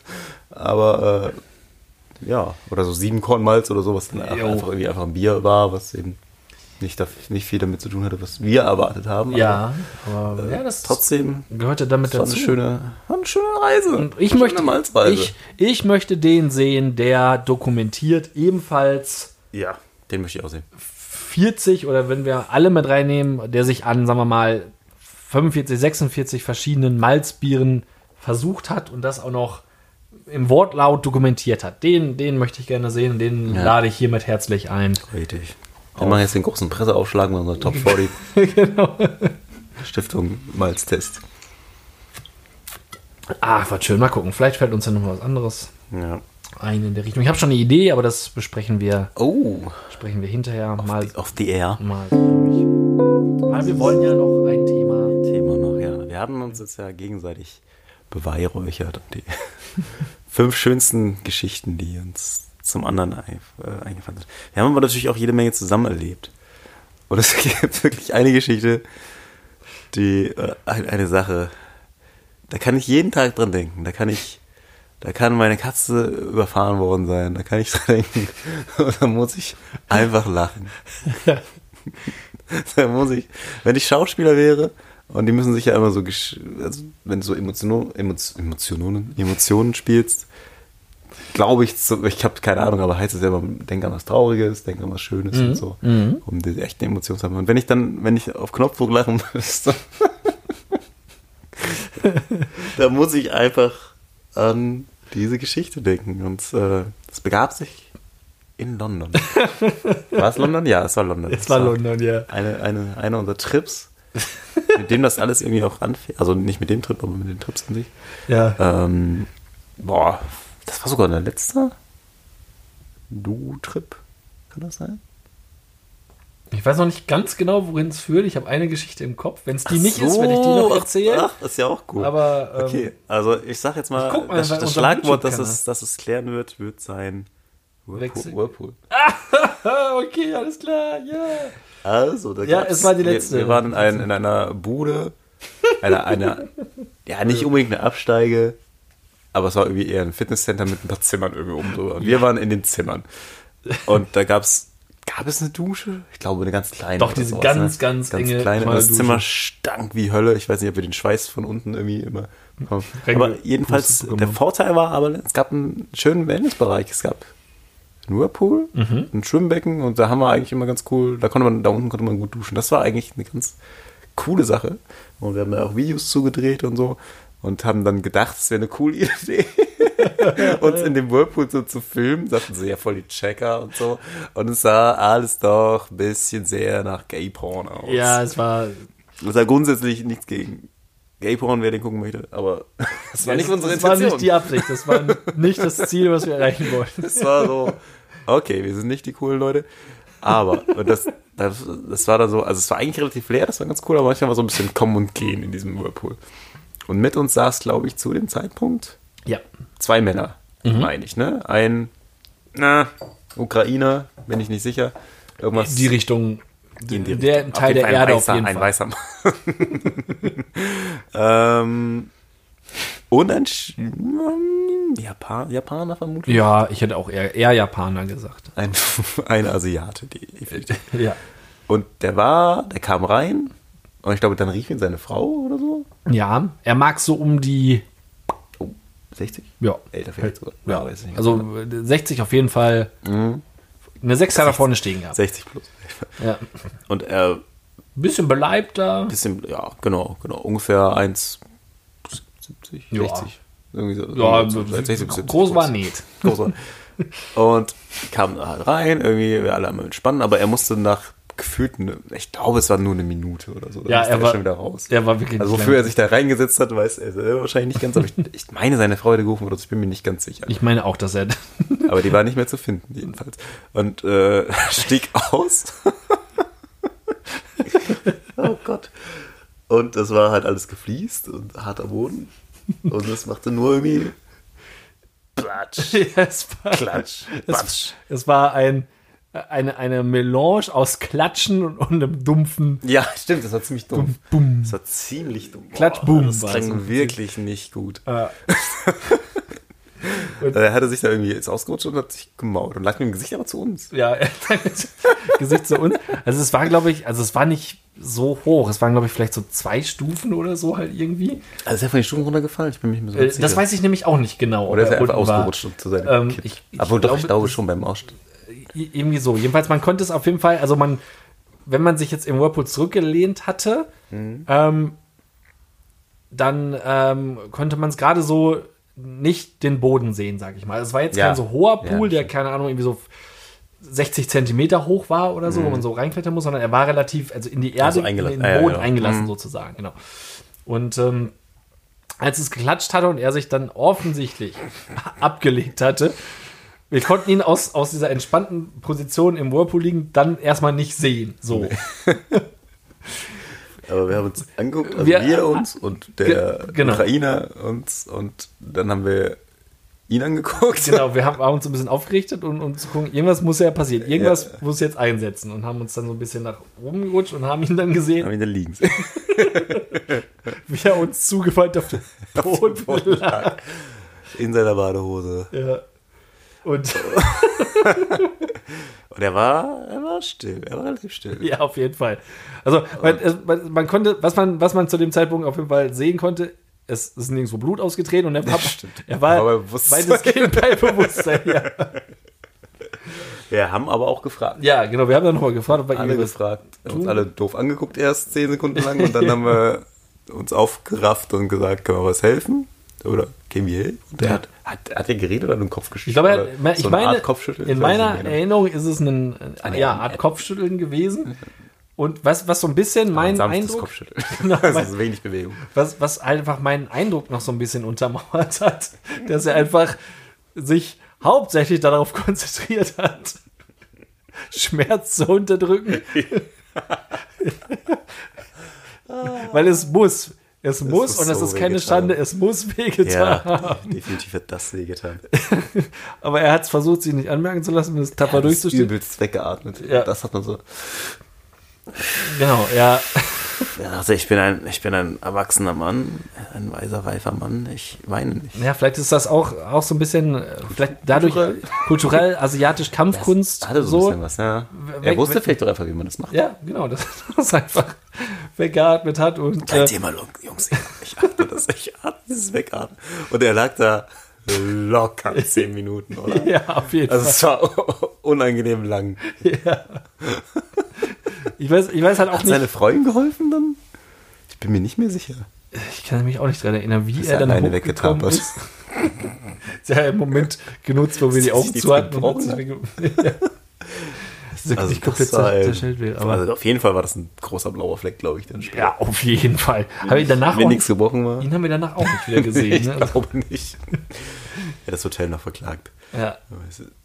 Aber äh, ja, oder so Siebenkornmalz oder so, was dann einfach, Jo. einfach irgendwie einfach ein Bier war, was eben nicht, nicht viel damit zu tun hatte, was wir erwartet haben. Ja, aber Aber, äh, ja, das trotzdem gehörte damit das war dazu. eine schöne, war eine schöne Reise. Und ich Eine möchte, schöne Malzreise. ich, ich möchte den sehen, der dokumentiert ebenfalls ja, den möchte ich auch sehen. 40 oder wenn wir alle mit reinnehmen, der sich an, sagen wir mal, 45, 46 verschiedenen Malzbieren versucht hat und das auch noch im Wortlaut dokumentiert hat. Den, den möchte ich gerne sehen und den Ja. lade ich hiermit herzlich ein. Richtig. Wir machen jetzt den großen Presseaufschlag mit unserer Top 40 genau. Stiftung Malztest. Ah, war schön. Mal gucken. Vielleicht fällt uns ja noch was anderes Ja. Ein in der Richtung. Ich habe schon eine Idee, aber das besprechen wir, Oh, sprechen wir hinterher mal. auf die Air. mal. Weil wir wollen ja noch ein Thema. Thema noch, ja. Wir haben uns jetzt ja gegenseitig beweihräuchert und die fünf schönsten Geschichten, die uns zum anderen äh, eingefallen sind. Wir haben aber natürlich auch jede Menge zusammen erlebt. Und es gibt wirklich eine Geschichte, die, äh, ein- eine Sache, da kann ich jeden Tag dran denken. Da kann ich, da kann meine Katze überfahren worden sein. Da kann ich dran denken. Und da muss ich einfach lachen. da muss ich, wenn ich Schauspieler wäre, und die müssen sich ja immer so, also wenn du so Emotionen, Emotionen, Emotionen spielst, glaube ich, so, ich habe keine Ahnung, aber heißt es ja immer, denk an was Trauriges, denk an was Schönes und so, um die echten Emotionen zu haben. Und wenn ich dann, wenn ich auf Knopfdruck lachen müsste, da muss ich einfach an diese Geschichte denken. Und äh, es begab sich in London. War es London? Ja, es war London. Es war London, ja. Eine, eine, einer unserer Trips, mit dem das alles irgendwie auch anfängt. Also nicht mit dem Trip, aber mit den Trips an sich. Ja. Ähm, boah, das war sogar der letzte Du-Trip. Kann das sein? Ich weiß noch nicht ganz genau, wohin es führt. Ich habe eine Geschichte im Kopf. Wenn es die nicht ist, werde ich die noch erzählen. Ach, ist ja auch gut. Aber ähm, okay, also ich sag jetzt mal, mal das, das Schlagwort, das es, das es klären wird, wird sein. Whirlpool. Whirlpool. ah, okay, alles klar, ja. Also, da Ja, es war die letzte. Wir, wir waren in, ein, in einer Bude, eine, eine, ja, nicht unbedingt eine Absteige, aber es war irgendwie eher ein Fitnesscenter mit ein paar Zimmern irgendwie oben drüber. Und wir waren in den Zimmern. Und da gab's, gab es eine Dusche? Ich glaube, eine ganz kleine. Doch, diese sowas, ganz, ne? ganz enge, kleine. Das Dusche. Zimmer stank wie Hölle. Ich weiß nicht, ob wir den Schweiß von unten irgendwie immer bekommen. Aber jedenfalls, der. Vorteil war aber, es gab einen schönen Wellnessbereich. Es gab einen Whirlpool, Mhm. ein Schwimmbecken und da haben wir eigentlich immer ganz cool, da konnte man, da unten konnte man gut duschen. Das war eigentlich eine ganz coole Sache. Und wir haben da auch Videos zugedreht und so und haben dann gedacht, es wäre eine coole Idee, uns in dem Whirlpool so zu filmen. Sagten sie ja voll die Checker und so. Und es sah alles doch ein bisschen sehr nach Gay-Porn aus. Ja, es war. Es sah grundsätzlich nichts gegen Gay-Porn, wer den gucken möchte, aber das war nicht unsere das war Intention. nicht die Absicht. Das war nicht das Ziel, was wir erreichen wollten. Es war so, okay, wir sind nicht die coolen Leute. Aber das, das, das war dann so, also es war eigentlich relativ leer, das war ganz cool, aber manchmal war so ein bisschen Kommen und Gehen in diesem Whirlpool. Und mit uns saß, glaube ich, zu dem Zeitpunkt Ja. zwei Männer, Mhm. meine ich, ne? Ein, na, Ukrainer, bin ich nicht sicher. Irgendwas. Die Richtung. in die der. Teil der ein Erde weißer, auf jeden ein Fall. weißer Mann. ähm, und ein Sch Japan Japaner vermutlich. Ja, ich hätte auch eher, eher Japaner gesagt. Ein, ein Asiate, die. Ja. Und der war, der kam rein und ich glaube, dann rief ihn seine Frau oder so. Ja, er mag so um die. Oh, 60? Ja. Älter vielleicht sogar. Ja, nicht. also äh, 60 auf jeden Fall. Eine 6 hat er vorne stehen gehabt. 60 plus. Ja. Und er, Bisschen beleibter. bisschen, ja, genau, genau, ungefähr 1,70, Ja. 60. Irgendwie so. Ja, so 60 bis 70 groß war nicht. groß war. Und kam halt rein, irgendwie, wir alle einmal entspannen, aber er musste nach gefühlt, eine, ich glaube, es war nur eine Minute oder so. Dann Ja, er war- schon wieder raus. er war wirklich Also wofür er sich da reingesetzt hat, weiß er selber wahrscheinlich nicht ganz, aber ich, ich meine, seine Frau hätte gerufen oder ich bin mir nicht ganz sicher. Ich meine auch, dass er. Aber die war nicht mehr zu finden, jedenfalls. Und äh, stieg aus. oh Gott. Und das war halt alles gefliest und harter Boden. Und das machte nur irgendwie Platsch, es, war, Klatsch, es, es war ein eine, eine Melange aus Klatschen und, und einem dumpfen Ja, stimmt, das war ziemlich dumm. Boom. Das war ziemlich dumm. Klatsch, Boah, Boom Das war klang wirklich nicht gut. Äh, Also er hatte sich da irgendwie jetzt ausgerutscht und hat sich gemault und lag mit dem Gesicht aber zu uns. ja, Gesicht zu uns. Also es war, glaube ich, also es war nicht so hoch. Es waren, glaube ich, vielleicht so zwei Stufen oder so halt irgendwie. Also ist er von den Stufen runtergefallen? Ich bin nicht mehr so Äh, das weiß ich nämlich auch nicht genau. Oder ist er einfach ausgerutscht und zu seinem Ähm, ich- ich Obwohl doch, glaube, ich glaube schon beim Ausstieg. Irgendwie so. Jedenfalls, man konnte es auf jeden Fall, also man, wenn man sich jetzt im Whirlpool zurückgelehnt hatte, Mhm. ähm, dann ähm, konnte man es gerade so nicht den Boden sehen, sag ich mal. Es war jetzt Ja. kein so hoher Ja, Pool, der, stimmt. keine Ahnung, irgendwie so 60 Zentimeter hoch war oder so, Mhm. wo man so reinklettern muss, sondern er war relativ, also in die Erde, in eingelassen. den Ja, ja, Boden genau. eingelassen Mhm. sozusagen, genau. Und ähm, als es geklatscht hatte und er sich dann offensichtlich abgelegt hatte, wir konnten ihn aus, aus dieser entspannten Position im Whirlpool liegen dann erstmal nicht sehen. So. Aber wir haben uns angeguckt, also Wir- wir, uns und der Ge- genau. Ukrainer uns und dann haben wir ihn angeguckt. Genau, wir haben, haben uns ein bisschen aufgerichtet und um zu gucken, irgendwas muss ja passieren. Irgendwas Ja. muss jetzt einsetzen und haben uns dann so ein bisschen nach oben gerutscht und haben ihn dann gesehen, Haben ihn da liegen sehen. wie er uns zugefallen auf den Boden lag. In seiner Badehose. Ja. Und Und er war, er war still, er war relativ still. ja, auf jeden Fall. Also man, man, man konnte, was man, was man zu dem Zeitpunkt auf jeden Fall sehen konnte, es ist nirgendwo Blut ausgetreten und er war, er war Bewusstsein. weitestgehend bei Bewusstsein. Ja. Wir haben aber auch gefragt. ja, genau, wir haben dann nochmal gefragt, ob wir Alle gefragt. Wir haben uns alle doof angeguckt erst zehn Sekunden lang und dann haben wir uns aufgerafft und gesagt, können wir was helfen? Oder gehen wir hin? Und er hat, hat, hat er geredet oder einen Kopf geschüttelt? Ich glaube, er- ich so eine meine, in Ich meiner mehr. Erinnerung ist es ein nee, ja, ein- Art Kopfschütteln gewesen. Und was, was so ein bisschen Ein mein sanftes Eindruck, Kopfschütteln. Genau, das ist wenig Bewegung. was, was einfach meinen Eindruck noch so ein bisschen untermauert hat, dass er einfach sich hauptsächlich darauf konzentriert hat, Schmerz zu unterdrücken. Weil es muss. Es muss ist und es so ist keine wehgetan. Schande, es muss wehgetan Ja, haben. definitiv hat das wehgetan. Aber er hat es versucht, sich nicht anmerken zu lassen und es tapfer Das ist durchzustehen. übelst weggeatmet. Ja. Das hat man so. Genau, ja. Ja, also ich bin ein, ich bin ein erwachsener Mann, ein weiser, reifer Mann. Ich weine nicht. Ja, vielleicht ist das auch, auch so ein bisschen, äh, vielleicht dadurch kulturell, asiatisch Kampfkunst. Hatte so, ein bisschen was, ja. Er wusste vielleicht doch einfach, wie man das macht. Ja, genau, das einfach weggeatmet hat und Kein äh, Thema, Jungs. Ich atme das. Ich atme dieses Wegatmen. Und er lag da locker zehn Minuten, oder? ja, auf jeden Also es war unangenehm lang. Fall. Ich weiß, ich weiß halt auch Hat seine nicht, Freundin geholfen dann? Ich bin mir nicht mehr sicher. ich kann mich auch nicht dran erinnern, wie Ist er dann alleine weggetapert. ist. Sie hat einen Moment genutzt, wo wir die Augen zu hatten hat gebrochen sich hat? wegge- Ja. Das ist wirklich komplett zerschellt wird. Aber also auf jeden Fall war das ein großer blauer Fleck, glaube ich, dann später. ja, auf jeden Fall. Habe ich danach Wenn auch, nichts gebrochen war. ihn haben wir danach auch nicht wieder gesehen. ich Ne? glaube nicht. Er hat das Hotel noch verklagt. Ja.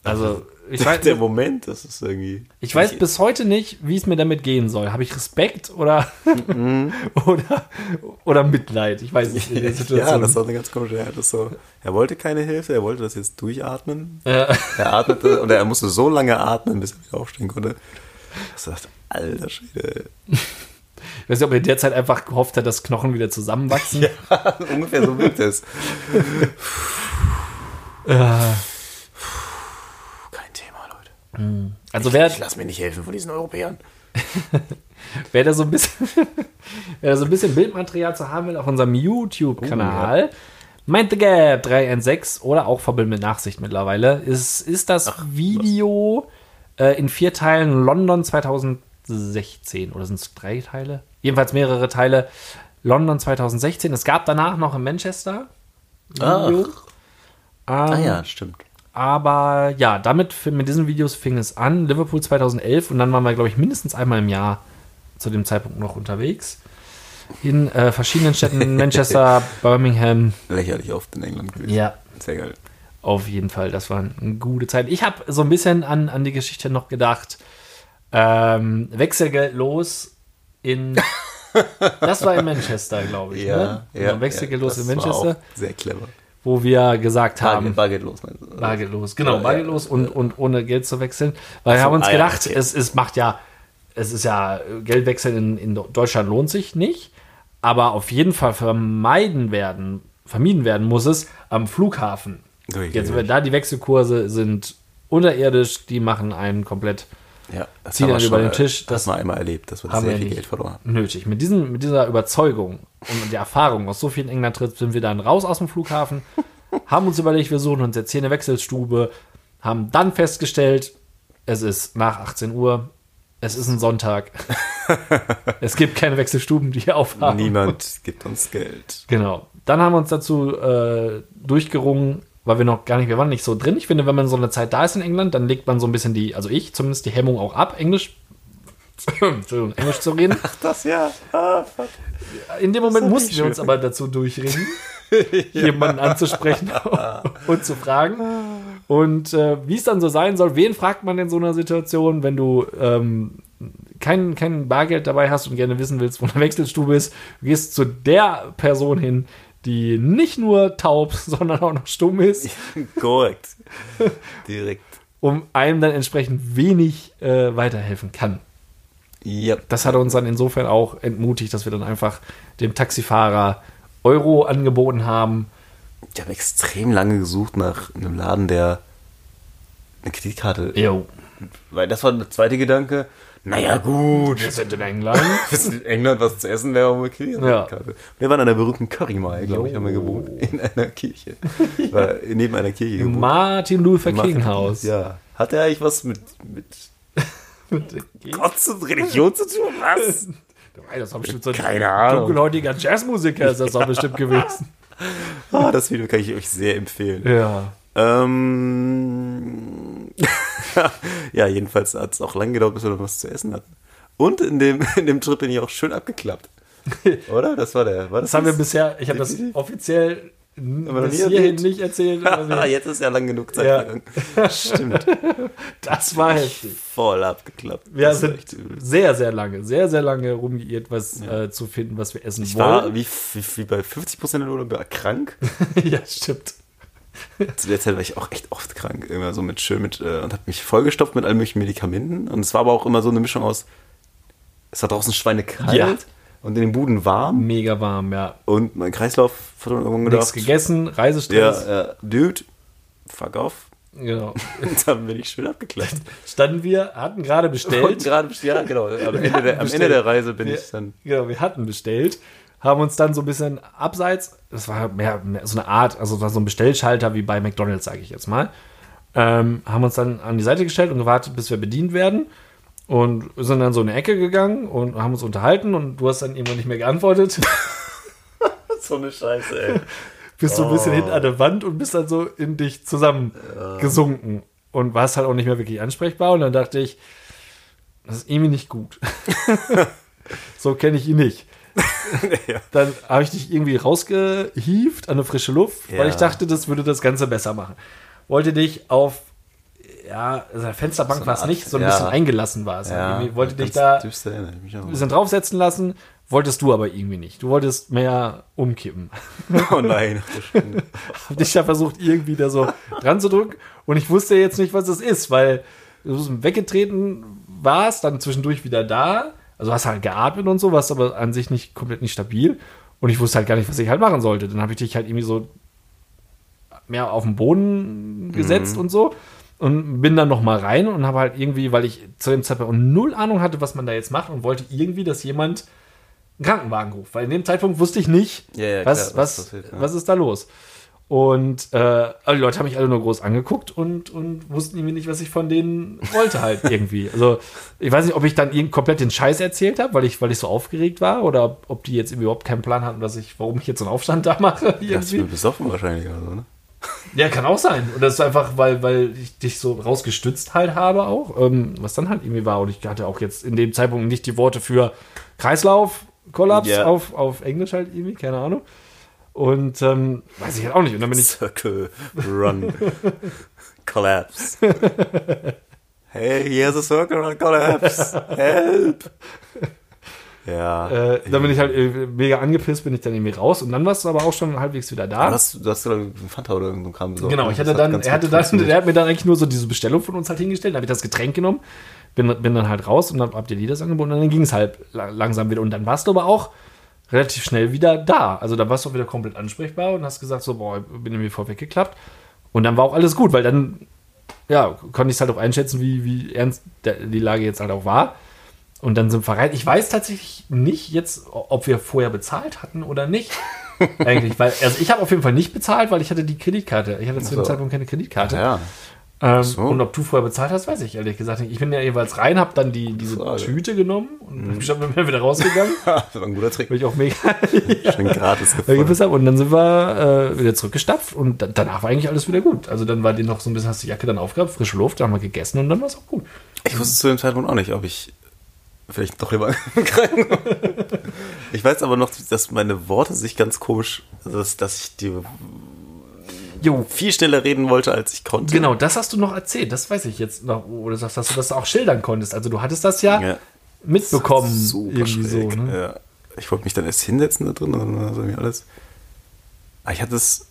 Also, ich weiß, der Moment, das ist irgendwie. Ich weiß bis heute nicht, wie es mir damit gehen soll. Habe ich Respekt oder, oder, oder Mitleid? Ich weiß nicht. in der Ja, das war eine ganz komische. Er, so, er wollte keine Hilfe, er wollte das jetzt durchatmen. Äh, Er atmete und er musste so lange atmen, bis er wieder aufstehen konnte. Ich dachte, alter Schwede. ich weiß nicht, ob er derzeit einfach gehofft hat, dass Knochen wieder zusammenwachsen. Ja, ungefähr so wirkt es. Kein Thema, Leute. Also wer, Ich lass mir nicht helfen von diesen Europäern. wer da so ein bisschen, wer da so ein bisschen Bildmaterial zu haben will auf unserem YouTube-Kanal, Mind the Gap 316 oder auch Verbünden mit Nachsicht mittlerweile, ist, ist das Video äh, in vier Teilen London 2016 oder sind es drei Teile? Jedenfalls mehrere Teile. London 2016. Es gab danach noch in Manchester Video. Ähm, Ah ja, stimmt. Aber ja, damit, mit diesen Videos fing es an. Liverpool 2011 und dann waren wir, glaube ich, mindestens einmal im Jahr zu dem Zeitpunkt noch unterwegs. In äh, verschiedenen Städten, Manchester, Birmingham. Lächerlich oft in England gewesen. Ja, Sehr geil. auf jeden Fall. Das war eine gute Zeit. Ich habe so ein bisschen an, an die Geschichte noch gedacht. Ähm, Wechselgeld los in. Das war in Manchester, glaube ich. ne? Genau, Wechselgeld los das in Manchester. Sehr clever. Wo wir gesagt haben, Bargeldlos, meinst du? bargeldlos, genau, Ja, bargeldlos ja. und, und ohne Geld zu wechseln. Weil wir haben uns ah, ja, gedacht, okay. es, es macht ja, es ist ja, Geldwechsel in, in Deutschland lohnt sich nicht, aber auf jeden Fall vermeiden werden, vermieden werden muss es am Flughafen. Ui, Jetzt, da die Wechselkurse sind unterirdisch, die machen einen komplett Ja, das wir einen über den Tisch, Das das haben wir einmal erlebt, dass wir haben sehr wir viel Geld verloren haben. nötig. Mit, diesen, mit dieser Überzeugung und der Erfahrung aus so vielen England-Trips sind wir dann raus aus dem Flughafen, haben uns überlegt, wir suchen uns jetzt hier eine Wechselstube, haben dann festgestellt, es ist nach 18 Uhr, es ist ein Sonntag. es gibt keine Wechselstuben, die hier aufhaben. Niemand gibt uns Geld. Genau. Dann haben wir uns dazu äh, durchgerungen, weil wir noch gar nicht, wir waren nicht so drin. Ich finde, wenn man so eine Zeit da ist in England, dann legt man so ein bisschen die, also ich zumindest die Hemmung auch ab, Englisch, Englisch zu reden. Das ja. Ah. In dem Moment mussten wir uns aber dazu durchringen, jemanden anzusprechen und zu fragen. Und äh, wie es dann so sein soll, wen fragt man in so einer Situation, wenn du ähm, kein, kein Bargeld dabei hast und gerne wissen willst, wo eine Wechselstube ist, du gehst zu der Person hin, die nicht nur taub, sondern auch noch stumm ist, Korrekt. Direkt. um einem dann entsprechend wenig äh, weiterhelfen kann. Ja. das hat uns dann insofern auch entmutigt, dass wir dann einfach dem Taxifahrer Euro angeboten haben. Ich habe extrem lange gesucht nach einem Laden, der eine Kreditkarte. Jo. Weil das war der zweite Gedanke. Naja, gut. Wir sind in England. Wir sind in England, was zu essen wäre, eine Kreditkarte. Wir waren an der berühmten Curry-Mile, glaube ich, haben wir gewohnt. In einer Kirche. War neben einer Kirche gewohnt. Martin Luther King Haus. Ja. Hat er eigentlich was mit, mit Gott und Religion zu tun? Was? Das war bestimmt so ein Keine Ahnung. dunkelhäutiger Jazzmusiker, ist das auch bestimmt gewesen. Ah, das Video kann ich euch sehr empfehlen. Ja. Ähm, ja, jedenfalls hat es auch lange gedauert, bis wir noch was zu essen hatten. Und in dem, in dem Trip bin ich auch schön abgeklappt. Oder? Das war der. War Das haben wir bisher, ich habe das offiziell noch bis hierhin nicht erzählt. aber Jetzt ist ja lang genug Zeit Ja. vergangen. Stimmt. Das war heftig. Voll abgeklappt. Wir Das war sind sehr, sehr lange, sehr, sehr lange rumgeirrt, was äh, zu finden, was wir essen Ich war wollen. wie, wie, wie bei 50% der Urlaub krank. ja, stimmt. Zu der Zeit war ich auch echt oft krank. Immer so mit schön mit äh, und habe mich vollgestopft mit allen möglichen Medikamenten. Und es war aber auch immer so eine Mischung aus, es war draußen schweinekalt Ja. und in den Buden warm. Mega warm, ja. Und mein Kreislauf hat irgendwann Nichts gedacht. gegessen, Ja, Reisestress. ja, Dude, fuck off. Genau. Dann bin ich schön abgeklappt. Standen wir, hatten gerade bestellt. gerade, ja, genau. Am Ende, der, am Ende bestellt. der Reise bin Wir- ich dann. Genau, wir hatten bestellt, haben uns dann so ein bisschen abseits, das war mehr, mehr so eine Art, also war so ein Bestellschalter wie bei McDonalds, sage ich jetzt mal, ähm, haben uns dann an die Seite gestellt und gewartet, bis wir bedient werden und sind dann so in eine Ecke gegangen und haben uns unterhalten und du hast dann irgendwann nicht mehr geantwortet. So eine Scheiße, ey. bist so ein bisschen Oh. hinten an der Wand und bist dann so in dich zusammen gesunken und warst halt auch nicht mehr wirklich ansprechbar und dann dachte ich, das ist irgendwie nicht gut. so kenne ich ihn nicht. Ja. Dann habe ich dich irgendwie rausgehievt an eine frische Luft, weil Ja. ich dachte, das würde das Ganze besser machen. Wollte dich auf, ja, also der Fensterbank So war es nicht, so ein ja. bisschen eingelassen war es. Ja, wollte dich da düster ein bisschen draufsetzen lassen, wolltest du aber irgendwie nicht. Du wolltest mehr umkippen. Oh nein. Hab dich da versucht, irgendwie da so dran zu drücken. Und ich wusste jetzt nicht, was es ist, weil du so weggetreten warst, dann zwischendurch wieder da. Also hast halt geatmet und so, warst aber an sich nicht komplett nicht stabil. Und ich wusste halt gar nicht, was ich halt machen sollte. Dann habe ich dich halt irgendwie so mehr auf den Boden gesetzt und so. Und bin dann noch mal rein und habe halt irgendwie, weil ich zu dem Zeitpunkt null Ahnung hatte, was man da jetzt macht und wollte irgendwie, dass jemand einen Krankenwagen ruft. Weil in dem Zeitpunkt wusste ich nicht, Ja, ja, was, klar, was, was passiert, ja. was ist da los. Und äh, die Leute haben mich alle nur groß angeguckt und, und wussten irgendwie nicht, was ich von denen wollte halt irgendwie. Also ich weiß nicht, ob ich dann ihnen komplett den Scheiß erzählt habe, weil ich, weil ich so aufgeregt war oder ob, die jetzt überhaupt keinen Plan hatten, dass ich, warum ich jetzt so einen Aufstand da mache. Ja, Irgendwie. bin besoffen wahrscheinlich oder so, ne? Ja, kann auch sein. Und das ist einfach, weil, weil ich dich so rausgestützt halt habe auch, ähm, was dann halt irgendwie war. Und ich hatte auch jetzt in dem Zeitpunkt nicht die Worte für Kreislauf, Kollaps Ja. auf, auf Englisch halt irgendwie, keine Ahnung. Und ähm, weiß ich halt auch nicht. Und dann bin ich, Circle Run Collapse. Hey, here's a circle run collapse. Help. Ja. Äh, dann bin ich halt mega angepisst, bin ich dann irgendwie raus und dann warst du aber auch schon halbwegs wieder da. Du hast, du hast glaub ich, einen Fanta oder irgendeinen Kram besorgt. Genau, ich Das hatte hat dann, ganz er hatte dann, der hat mir dann eigentlich nur so diese Bestellung von uns halt hingestellt, dann habe ich das Getränk genommen, bin, bin dann halt raus und dann habt ihr Lieders angeboten und dann ging es halt la- langsam wieder und dann warst du aber auch relativ schnell wieder da. Also da warst du auch wieder komplett ansprechbar und hast gesagt so, boah, bin irgendwie voll weggeklappt und dann war auch alles gut, weil dann, ja, konnte ich es halt auch einschätzen, wie, wie ernst die Lage jetzt halt auch war. Und dann sind wir rein. Ich weiß tatsächlich nicht jetzt, ob wir vorher bezahlt hatten oder nicht. Eigentlich, weil, also ich habe auf jeden Fall nicht bezahlt, weil ich hatte die Kreditkarte. Ich hatte zu dem so. Zeitpunkt keine Kreditkarte. Ja. Ähm, so. Und ob du vorher bezahlt hast, weiß ich ehrlich gesagt nicht. Ich bin ja jeweils rein, habe dann die, diese Frage. Tüte genommen und bin schon wieder rausgegangen, das war ein guter Trick. weil ich auch mega Schön gratis gefunden. hab. Und dann sind wir äh, wieder zurückgestapft und da, danach war eigentlich alles wieder gut. Also dann war die noch so ein bisschen, hast die Jacke dann aufgehabt, frische Luft, dann haben wir gegessen und dann war es auch gut. Ich wusste zu dem Zeitpunkt auch nicht, ob ich vielleicht doch lieber angreifen Ich weiß aber noch, dass meine Worte sich ganz komisch, also dass, dass ich die Jo, viel schneller reden wollte, als ich konnte. Genau, das hast du noch erzählt. Das weiß ich jetzt noch. Oder sagst, dass du das auch schildern konntest. Also du hattest das ja, Ja. mitbekommen. Super irgendwie schräg. so. Ne? ja. Ich wollte mich dann erst hinsetzen da drin und dann war so irgendwie alles. Aber ich hatte es.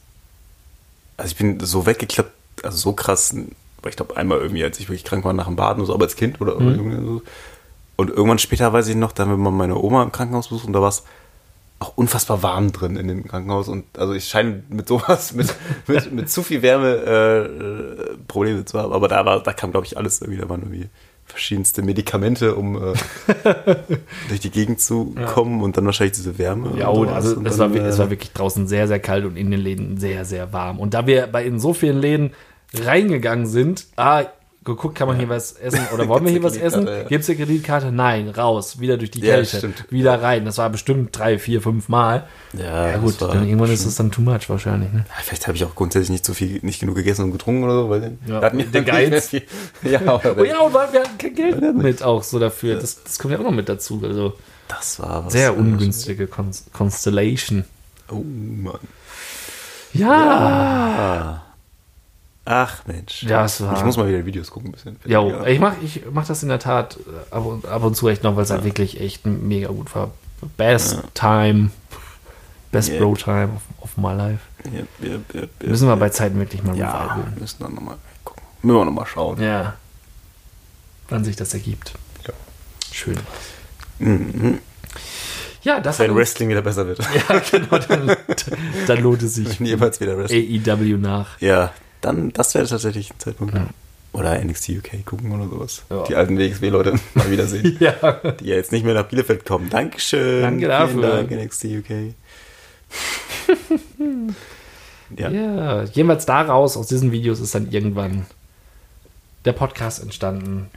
Also ich bin so weggeklappt, also so krass, weil ich glaube einmal irgendwie, als ich wirklich krank war nach dem Baden oder so, aber als Kind oder Mhm. irgendwie so. Und irgendwann später weiß ich noch, da haben wir mal meine Oma im Krankenhaus besucht und da war es auch unfassbar warm drin in dem Krankenhaus und also ich scheine mit sowas, mit, mit, mit zu viel Wärme äh, äh, Probleme zu haben, aber da war, da kam glaube ich alles irgendwie, da waren irgendwie verschiedenste Medikamente, um äh, durch die Gegend zu kommen und dann wahrscheinlich diese Wärme. Ja, und und sowas. also Und es dann, war, wir- es war äh, wirklich draußen sehr, sehr kalt und in den Läden sehr, sehr warm. Und da wir bei in so vielen Läden reingegangen sind, ah, geguckt, kann man hier was essen oder wollen wir hier was essen? Ja. Gibt es eine Kreditkarte? Nein, raus, wieder durch die Ja, Kälte, stimmt. wieder rein. Das war bestimmt drei, vier, fünf Mal. Ja, Ja gut, das dann irgendwann ist es dann too much wahrscheinlich. Ne? Ja, vielleicht habe ich auch grundsätzlich nicht so viel, nicht genug gegessen und getrunken oder so, weil Ja, wir hatten mehr Geiz. viel- Ja, Oh ja, und weil wir hatten kein Geld mit auch so dafür. Das, das kommt ja auch noch mit dazu. Also das war was. sehr ungünstige Con Constellation. Oh Mann. Ja. Ach Mensch. Ja, es war- Ich muss mal wieder Videos gucken ein bisschen. Ja, ich mach, ich mach das in der Tat äh, ab und, ab und zu echt noch, weil es halt wirklich echt mega gut war. Best time, best Yeah. bro time of, of my life. Ja, ja, ja, ja, Müssen wir ja. bei Zeiten wirklich mal Ja, revival. müssen dann nochmal gucken. Müssen wir nochmal schauen. Ja. Wann sich das ergibt. Ja. Schön. Mhm. Ja, das Wenn Wrestling wieder besser wird. Ja, genau, dann, dann lohnt es sich. Wenn jemals wieder Wrestling. AEW nach. Ja, dann, das wäre tatsächlich ein Zeitpunkt. Oder NXT UK gucken oder sowas. Ja. Die alten WXW-Leute mal wiedersehen. Ja. die ja jetzt nicht mehr nach Bielefeld kommen. Dankeschön. Danke dafür. Vielen Dank, NXT UK. ja. Ja, jedenfalls daraus, aus diesen Videos, ist dann irgendwann der Podcast entstanden,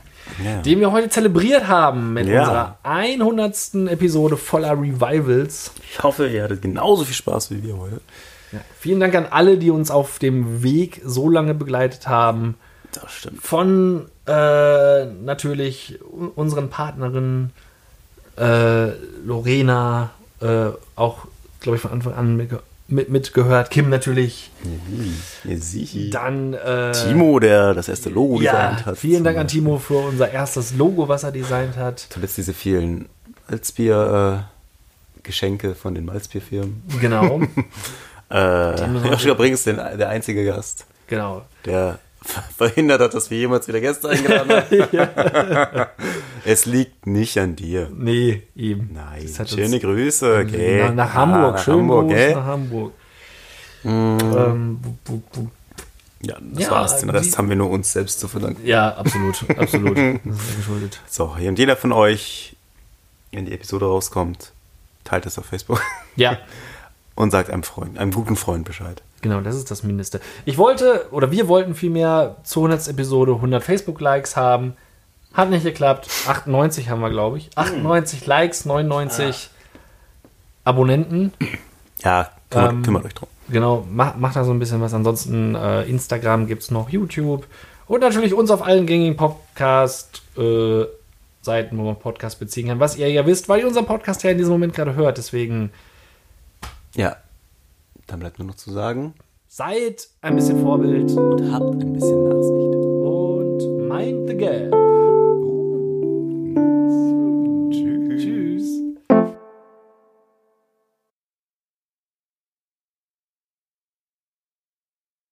Ja. den wir heute zelebriert haben mit Ja. unserer 100. Episode voller Revivals. Ich hoffe, ihr hattet genauso viel Spaß wie wir heute. Vielen Dank an alle, die uns auf dem Weg so lange begleitet haben. Das stimmt. Von äh, natürlich unseren Partnerinnen äh, Lorena, äh, auch, glaube ich, von Anfang an mitge- mit, mitgehört. Kim natürlich. Ja, sicher. Dann äh, Timo, der das erste Logo Ja, designt hat. vielen Dank an Timo für unser erstes Logo, was er designt hat. Zuletzt diese vielen Malzbier-Geschenke von den Malzbierfirmen. Genau, Äh, Joshua Brings, den, der einzige Gast, genau. der ver- verhindert hat, dass wir jemals wieder Gäste eingeladen haben. es liegt nicht an dir. Nee, eben. Nein, Das schöne Grüße. gell? nach, nach Ah, Hamburg, nach schön Hamburg, Gruß gell? nach Hamburg. Ähm, bu- bu- bu- Ja, das Ja, war's. Den Rest haben wir nur uns selbst zu verdanken. ja, absolut, absolut. Das geschuldet. So, und jeder von euch, wenn die Episode rauskommt, teilt es auf Facebook Ja, und sagt einem Freund, einem guten Freund Bescheid. genau, das ist das Mindeste. Ich wollte, oder wir wollten vielmehr zur 100. Episode 100 Facebook-Likes haben. Hat nicht geklappt. 98 haben wir, glaube ich. 98 Likes, 99 Abonnenten. Ja, kümmert, Ähm, kümmert euch drum. Genau, macht, macht da so ein bisschen was. Ansonsten äh, Instagram gibt es noch, YouTube und natürlich uns auf allen gängigen Podcast-Seiten, wo man Podcast beziehen kann. Was ihr ja wisst, weil ihr unseren Podcast ja in diesem Moment gerade hört. Deswegen ja, dann bleibt nur noch zu sagen. Seid ein bisschen Vorbild und habt ein bisschen Nachsicht. Und mind the gap. Oh, nice.